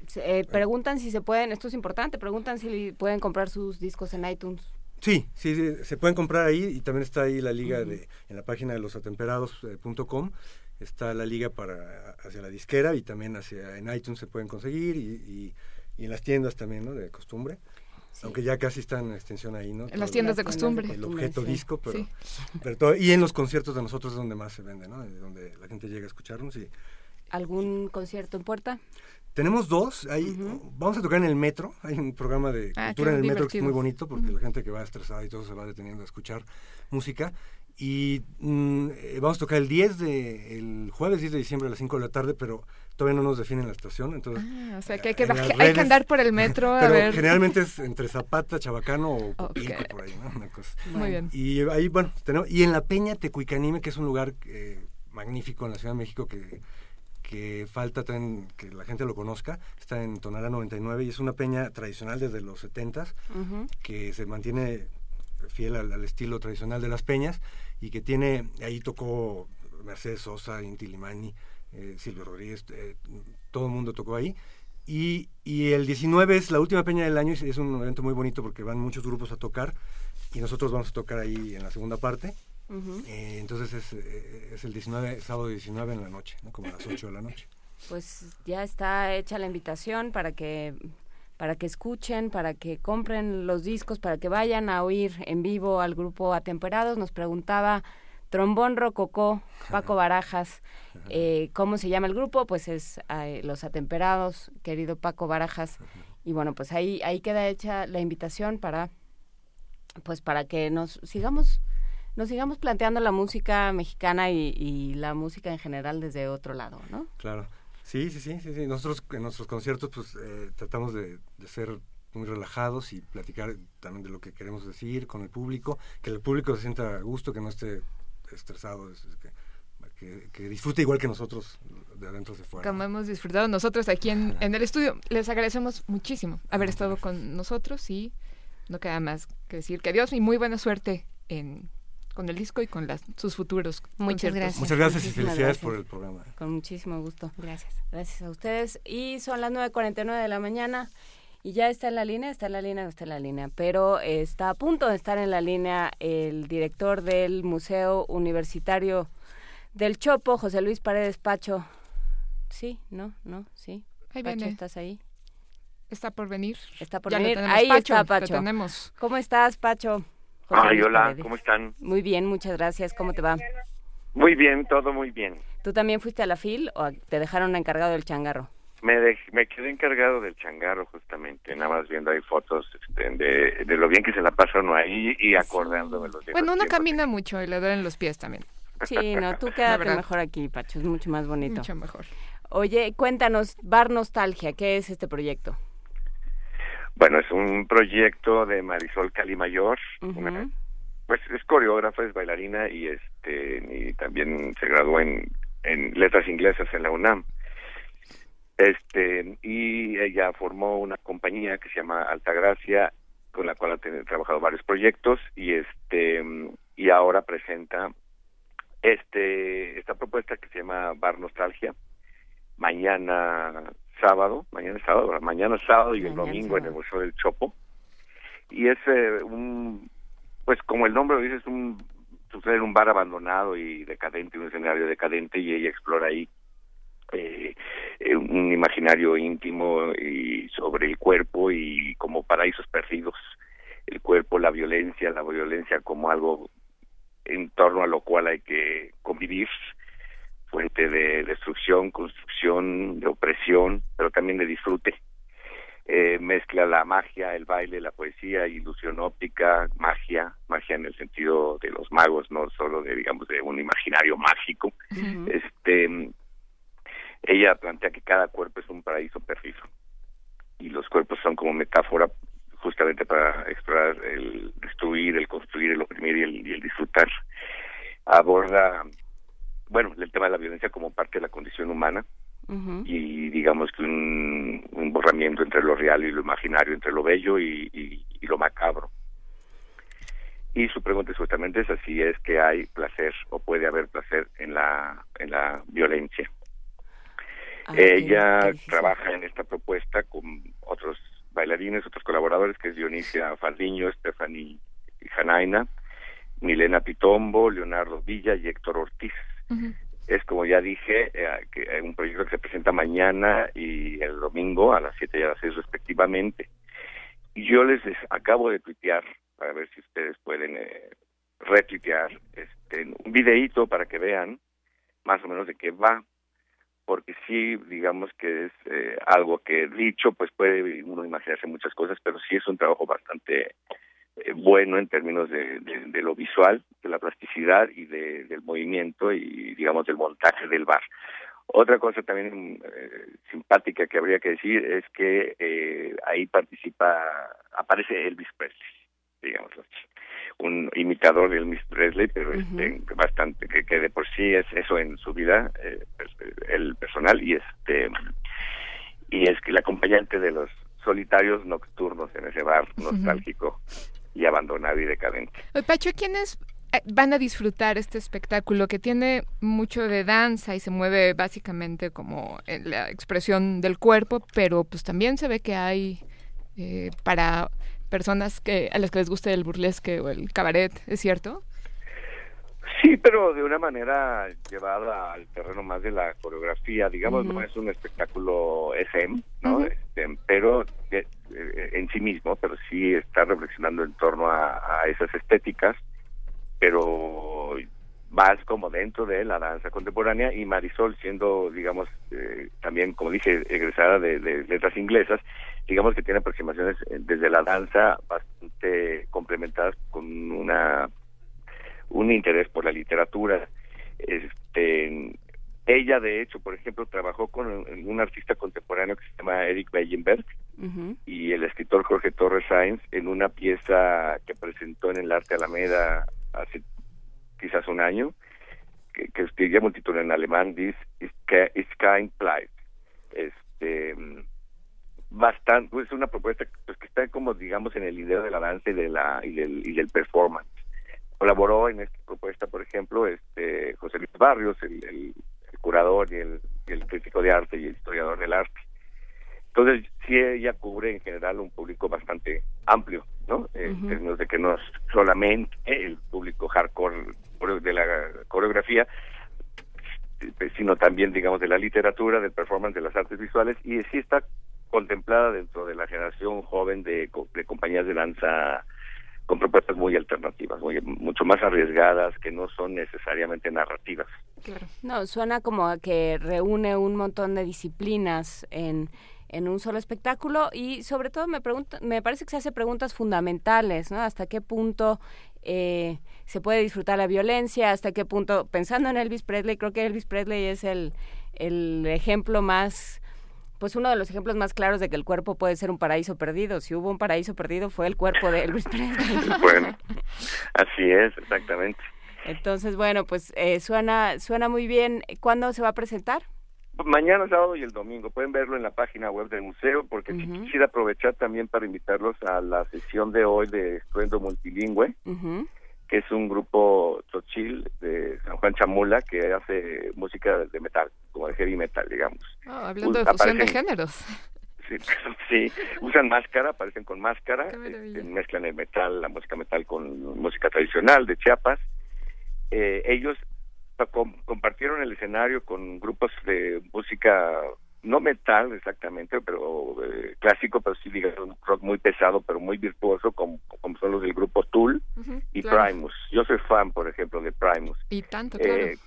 Se- eh, preguntan si se pueden, esto es importante, preguntan si pueden comprar sus discos en iTunes. Sí, sí, sí, se pueden comprar ahí y también está ahí la liga de, en la página de losatemperados.com. Está la liga para hacia la disquera y también hacia en iTunes se pueden conseguir y, y- y en las tiendas también, ¿no? De costumbre. Aunque ya casi está en extensión ahí, ¿no? En las tiendas de costumbre. El objeto Sí. disco, pero, Sí. pero todo- y en los conciertos de nosotros es donde más se vende, ¿no? Es Donde la gente llega a escucharnos y ¿Algún concierto en puerta? tenemos dos, ahí vamos a tocar en el metro, hay un programa de Ah, cultura en el metro que es muy bonito porque la gente que va estresada y todo se va deteniendo a escuchar música y mm, eh, vamos a tocar el 10 de el jueves 10 de diciembre a las 5 de la tarde, pero todavía no nos definen la estación, entonces Ah, o sea, que hay que, hay andar por el metro a pero ver. generalmente es entre Zapata, Chabacano o Copilco, Ok. por ahí, ¿no? Una cosa. Muy bien. Y ahí, bueno, tenemos, y en La Peña, Tecuicanime, que es un lugar eh, magnífico en la Ciudad de México que, que falta también que la gente lo conozca. Está en Tonalá 99 y es una peña tradicional desde los 70 que se mantiene fiel al, estilo tradicional de las peñas y que tiene, ahí tocó Mercedes Sosa, Inti Limani, eh, Silvio Rodríguez, eh, todo el mundo tocó ahí. Y, y, el 19 es la última peña del año y es un evento muy bonito porque van muchos grupos a tocar y nosotros vamos a tocar ahí en la segunda parte. Eh, entonces es, es, el 19, sábado 19 en la noche, como a las 8 de la noche. Pues ya está hecha la invitación para que para que escuchen, para que compren los discos, para que vayan a oír en vivo al grupo Atemperados. Nos preguntaba Trombón Rococó, Paco Barajas, eh, ¿cómo se llama el grupo? Pues es eh, Los Atemperados, querido Paco Barajas. Y bueno, pues ahí, ahí queda hecha la invitación para, pues para que nos sigamos nos sigamos planteando la música mexicana y, y la música en general desde otro lado, ¿no? Claro. Sí, sí, sí, sí, Nosotros en nuestros conciertos pues eh, tratamos de, ser muy relajados y platicar también de lo que queremos decir con el público, que el público se sienta a gusto, que no esté estresado, que, que, disfrute igual que nosotros de adentro hacia fuera. Como hemos disfrutado nosotros aquí en, en, el estudio. Les agradecemos muchísimo haber estado con nosotros y no queda más que decir que adiós y muy buena suerte en con el disco y con las, sus futuros Muchas gracias. Muchas gracias y felicidades por el programa. Con muchísimo gusto. Gracias. Gracias a ustedes. Y son las 9.49 de la mañana y ya está en la línea, está en la línea, no está en la línea, pero está a punto de estar en la línea el director del Museo Universitario del Chopo, José Luis Paredes Pacho. Sí, no, no, sí. Ahí Pacho, ¿estás ahí? Está por venir. Está por venir. Ahí está Pacho. tenemos. ¿Cómo estás, Pacho? Ay, hola, ¿cómo están? Muy bien, muchas gracias. ¿Cómo te va? Muy bien, todo muy bien. ¿Tú también fuiste a la FIL o te dejaron encargado del changarro? Me, me quedé encargado del changarro justamente, nada más viendo ahí fotos este, de, de, lo bien que se la pasaron ahí y acordándome los Bueno, uno camina mucho y le duelen los pies también. Sí, no, tú quédate mejor aquí, Pacho, es mucho más bonito. Mucho mejor. Oye, cuéntanos, Bar Nostalgia, ¿qué es este proyecto? Bueno, es un proyecto de Marisol Calimayor, pues es coreógrafa, es bailarina y este y también se graduó en, en letras inglesas en la UNAM. Este y ella formó una compañía que se llama Altagracia con la cual ha trabajado varios proyectos y este y ahora presenta este esta propuesta que se llama Bar Nostalgia. Mañana sábado, mañana sábado, mañana sábado y el domingo en el Museo del Chopo. Y es eh, un, pues como el nombre lo dice, es un, sucede en un bar abandonado y decadente, un escenario decadente y ella explora ahí eh, eh, un imaginario íntimo y sobre el cuerpo y como paraísos perdidos. El cuerpo, la violencia, la violencia como algo en torno a lo cual hay que convivir fuente de destrucción, construcción, de opresión, pero también de disfrute. Eh, mezcla la magia, el baile, la poesía, ilusión óptica, magia, magia en el sentido de los magos, no solo de digamos de un imaginario mágico. Este ella plantea que cada cuerpo es un paraíso perdido y los cuerpos son como metáfora justamente para explorar el destruir, el construir, el oprimir y el, y el disfrutar. Aborda bueno, el tema de la violencia como parte de la condición humana y digamos que un, borramiento entre lo real y lo imaginario, entre lo bello y, lo macabro. Y su pregunta justamente es así, es que hay placer o puede haber placer en la, en la violencia. Ah, Ella trabaja en esta propuesta con otros bailarines, otros colaboradores, que es Dionisia Fardiño, Stephanie Janaina, Milena Pitombo, Leonardo Villa y Héctor Ortiz. Es como ya dije, eh, que un proyecto que se presenta mañana y el domingo a las 7 y a las 6 respectivamente. Y yo les, acabo de tuitear, para ver si ustedes pueden eh, retuitear, este, un videíto para que vean más o menos de qué va, porque sí, digamos que es eh, algo que dicho, pues puede uno imaginarse muchas cosas, pero sí es un trabajo bastante eh, bueno en términos de, lo visual, de la plasticidad y de, del movimiento y, digamos, del montaje del bar. Otra cosa también eh, simpática que habría que decir es que eh, ahí participa, aparece Elvis Presley, digámoslo así. un imitador de Elvis Presley, pero este, bastante, que, que, de por sí es eso en su vida, eh, pues, el personal, y este y es que el acompañante de los solitarios nocturnos en ese bar nostálgico y abandonado y decadente. Pacho, ¿quiénes eh, van a disfrutar este espectáculo que tiene mucho de danza y se mueve básicamente como en la expresión del cuerpo, pero pues también se ve que hay eh, para personas que a las que les guste el burlesque o el cabaret, ¿es cierto? Sí, pero de una manera llevada al terreno más de la coreografía, digamos, no es un espectáculo SM, ¿no? Este, pero eh, en sí mismo, pero sí está reflexionando en torno a, esas estéticas, pero más como dentro de la danza contemporánea y Marisol siendo, digamos, eh, también, como dije, egresada de, de letras inglesas, digamos que tiene aproximaciones eh, desde la danza bastante complementadas con una un interés por la literatura. Este ella de hecho por ejemplo trabajó con un artista contemporáneo que se llama Eric Weyenberg y el escritor Jorge Torres Sainz en una pieza que presentó en el Arte Alameda hace quizás un año que, que escribía un título en alemán This is, kind plight este bastante, pues una propuesta pues, que está como digamos en el idea de la danza y de la y del, y del performance. Colaboró en esta propuesta, por ejemplo, este José Luis Barrios, el, el, curador y el, el, crítico de arte y el historiador del arte. Entonces, sí, ella cubre en general un público bastante amplio, ¿no? En términos de que no es solamente el público hardcore de la coreografía, sino también, digamos, de la literatura, del performance, de las artes visuales, y sí está contemplada dentro de la generación joven de, compañías de danza con propuestas muy alternativas, muy, mucho más arriesgadas, que no son necesariamente narrativas. No, suena como a que reúne un montón de disciplinas en, en un solo espectáculo y sobre todo me pregunto, me parece que se hace preguntas fundamentales, ¿no? Hasta qué punto eh, se puede disfrutar la violencia, hasta qué punto, pensando en Elvis Presley, creo que Elvis Presley es el, el ejemplo más pues uno de los ejemplos más claros de que el cuerpo puede ser un paraíso perdido. Si hubo un paraíso perdido fue el cuerpo de Elvis Presley. bueno, así es, exactamente. Entonces, bueno, pues eh, suena suena muy bien. ¿Cuándo se va a presentar? Mañana, sábado y el domingo. Pueden verlo en la página web del museo, porque quisiera aprovechar también para invitarlos a la sesión de hoy de Estruendo Multilingüe que es un grupo tochil de San Juan Chamula que hace música de metal, como de heavy metal, digamos. Ah, hablando de fusión de géneros. Sí, sí, usan máscara, aparecen con máscara, este, mezclan el metal, la música metal con música tradicional de Chiapas. Eh, ellos compartieron el escenario con grupos de música no metal exactamente, pero eh, clásico, pero sí digamos rock muy pesado, pero muy virtuoso, como, como son los del grupo Tool y Primus. Yo soy fan, por ejemplo, de Primus. Y tanto, claro. Eh,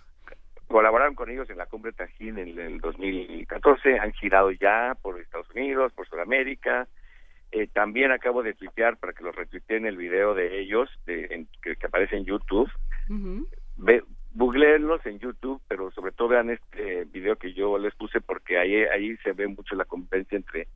colaboraron con ellos en la cumbre Tajín en el 2014, han girado ya por Estados Unidos, por Sudamérica. Eh, también acabo de tuitear para que los retuiteen el video de ellos de, que, aparece en YouTube. Ve, googleenlos en YouTube, pero sobre todo vean este video que yo les puse porque ahí, ahí se ve mucho la convivencia entre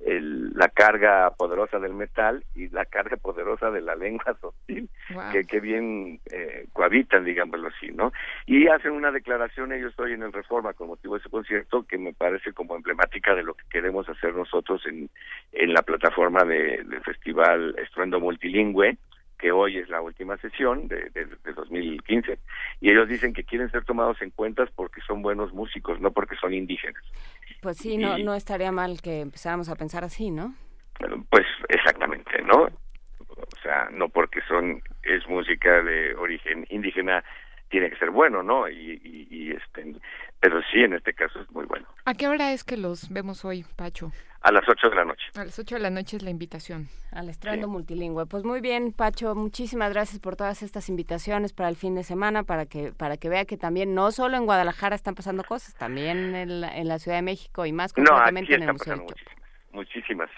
el, la carga poderosa del metal y la carga poderosa de la lengua sutil, que, que bien eh, cohabitan, digámoslo así, ¿no? Y hacen una declaración ellos hoy en el Reforma con motivo de ese concierto que me parece como emblemática de lo que queremos hacer nosotros en, en la plataforma de, del Festival Estruendo Multilingüe, que hoy es la última sesión de, de, 2015, y ellos dicen que quieren ser tomados en cuenta porque son buenos músicos, no porque son indígenas. Pues sí, no, no estaría mal que empezáramos a pensar así, ¿no? Pues exactamente, ¿no? O sea, no porque son es música de origen indígena tiene que ser bueno, ¿no? Y, y, y este, pero sí, en este caso es muy bueno. ¿A qué hora es que los vemos hoy, Pacho? A las 8 de la noche. A las 8 de la noche es la invitación. Al estreno multilingüe. Pues muy bien, Pacho, muchísimas gracias por todas estas invitaciones para el fin de semana, para que para que vea que también no solo en Guadalajara están pasando cosas, también en la, en la Ciudad de México y más concretamente en el Museo muchísimas, muchísimas.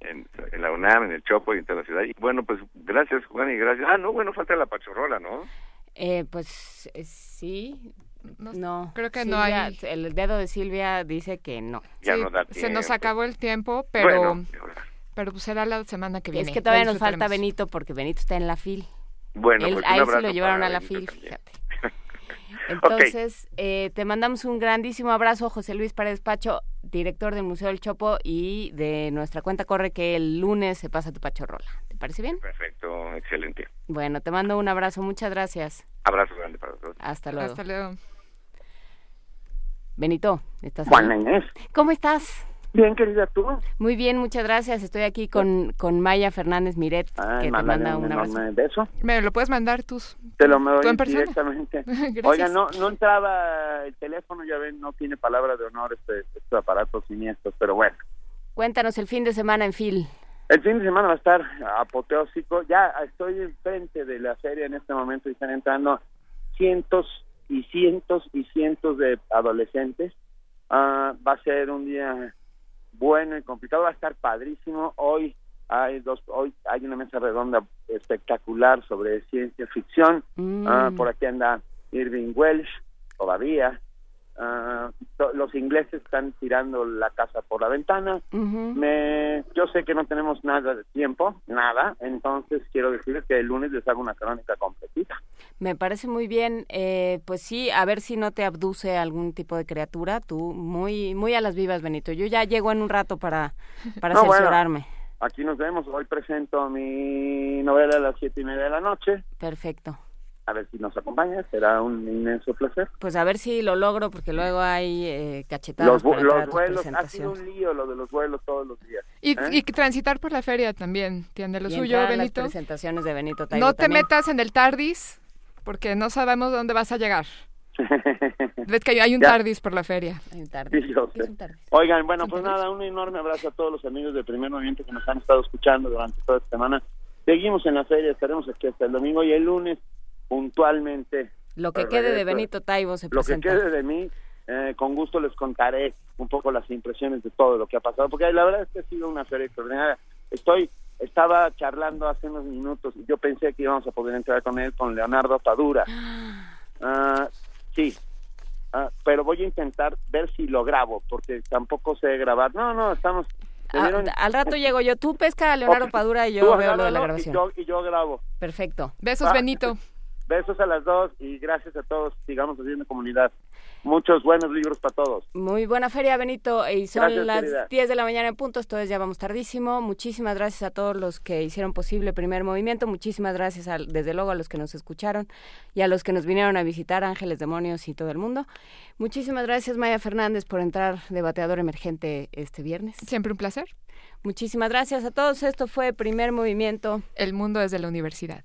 En, la UNAM, en el Chopo y en toda la ciudad. Y bueno, pues gracias, Juan, y gracias. Ah, no, bueno, falta la pachorrola, ¿no? Eh, pues eh, sí, no, creo que no hay. El dedo de Silvia dice que no. Se nos acabó el tiempo, pero pero pues será la semana que viene. Es que todavía nos falta Benito porque Benito está en la fil. Bueno, Él, pues a él se lo llevaron a la Benito FIL, también. fíjate. Entonces, eh, te mandamos un grandísimo abrazo, José Luis Paredes Pacho, director del Museo del Chopo y de nuestra cuenta corre que el lunes se pasa tu Pachorrola. ¿Te parece bien? Perfecto, excelente. Bueno, te mando un abrazo, muchas gracias. Abrazo grande para todos. Hasta luego. Hasta luego. Benito, ¿estás Inés. ¿Cómo estás? Bien, querida, ¿tú? Muy bien, muchas gracias. Estoy aquí con, con Maya Fernández Miret, Ay, que te manda un un abrazo. beso. Me lo puedes mandar tus... Te lo ¿Tú persona? directamente. Oiga, no, no entraba el teléfono, ya ven, no tiene palabra de honor este, estos aparatos siniestros, pero bueno. Cuéntanos el fin de semana en Phil. El fin de semana va a estar apoteósico. Ya estoy enfrente de la feria en este momento y están entrando cientos y cientos y cientos de adolescentes. Ah, va a ser un día bueno y complicado, va a estar padrísimo. Hoy hay dos, hoy hay una mesa redonda espectacular sobre ciencia ficción. Mm. Ah, por aquí anda Irving Welsh todavía. Ah, los ingleses están tirando la casa por la ventana. Me, yo sé que no tenemos nada de tiempo, nada, entonces quiero decirles que el lunes les hago una crónica completita. Me parece muy bien. Eh, pues sí, a ver si no te abduce algún tipo de criatura. Tú, muy muy a las vivas, Benito. Yo ya llego en un rato para, para No, bueno. Aquí nos vemos, hoy presento mi novela a las siete y media de la noche, Perfecto. A ver si nos acompaña, será un inmenso placer. Pues a ver si lo logro, porque luego hay eh, cachetadas Los, para vuelos, ha sido un lío lo de los vuelos todos los días. Y, ¿eh? y transitar por la feria también, tiene lo Y suyo, a las Benito. presentaciones de Benito Taibo No te también. metas en el TARDIS, porque no sabemos dónde vas a llegar. Ves que hay un Ya. TARDIS por la feria. Hay un Sí, yo sé. Oigan, bueno, pues nada, un enorme abrazo a todos los amigos del primer movimiento que nos han estado escuchando durante toda esta semana. Seguimos en la feria, estaremos aquí hasta el domingo y el lunes puntualmente. Lo que quede de. Benito Taibo se Lo que presenta. quede de mí, eh, con gusto les contaré un poco las impresiones de todo lo que ha pasado, porque la verdad es que ha sido una feria extraordinaria. Estoy, estaba charlando hace unos minutos y yo pensé que íbamos a poder entrar con él, con Leonardo Padura. Ah, sí, Ah, pero voy a intentar ver si lo grabo, porque tampoco sé grabar. No, no, estamos... Ah, al rato llego yo. Tú pesca a Leonardo. Padura y Tú yo veo lo de la grabación. Y yo, y yo grabo. Perfecto. Besos, Ah. Benito. Besos a las dos y gracias a todos. Sigamos haciendo comunidad. Muchos buenos libros para todos. Muy buena feria, Benito. Y son Gracias, las querida. 10 de la mañana en punto, entonces ya vamos tardísimo. Muchísimas gracias a todos los que hicieron posible Primer Movimiento. Muchísimas gracias, al- desde luego, a los que nos escucharon y a los que nos vinieron a visitar, Ángeles, Demonios y todo el mundo. Muchísimas gracias, Maya Fernández, por entrar de bateador emergente este viernes. Siempre un placer. Muchísimas gracias a todos. Esto fue Primer Movimiento. El mundo desde la universidad.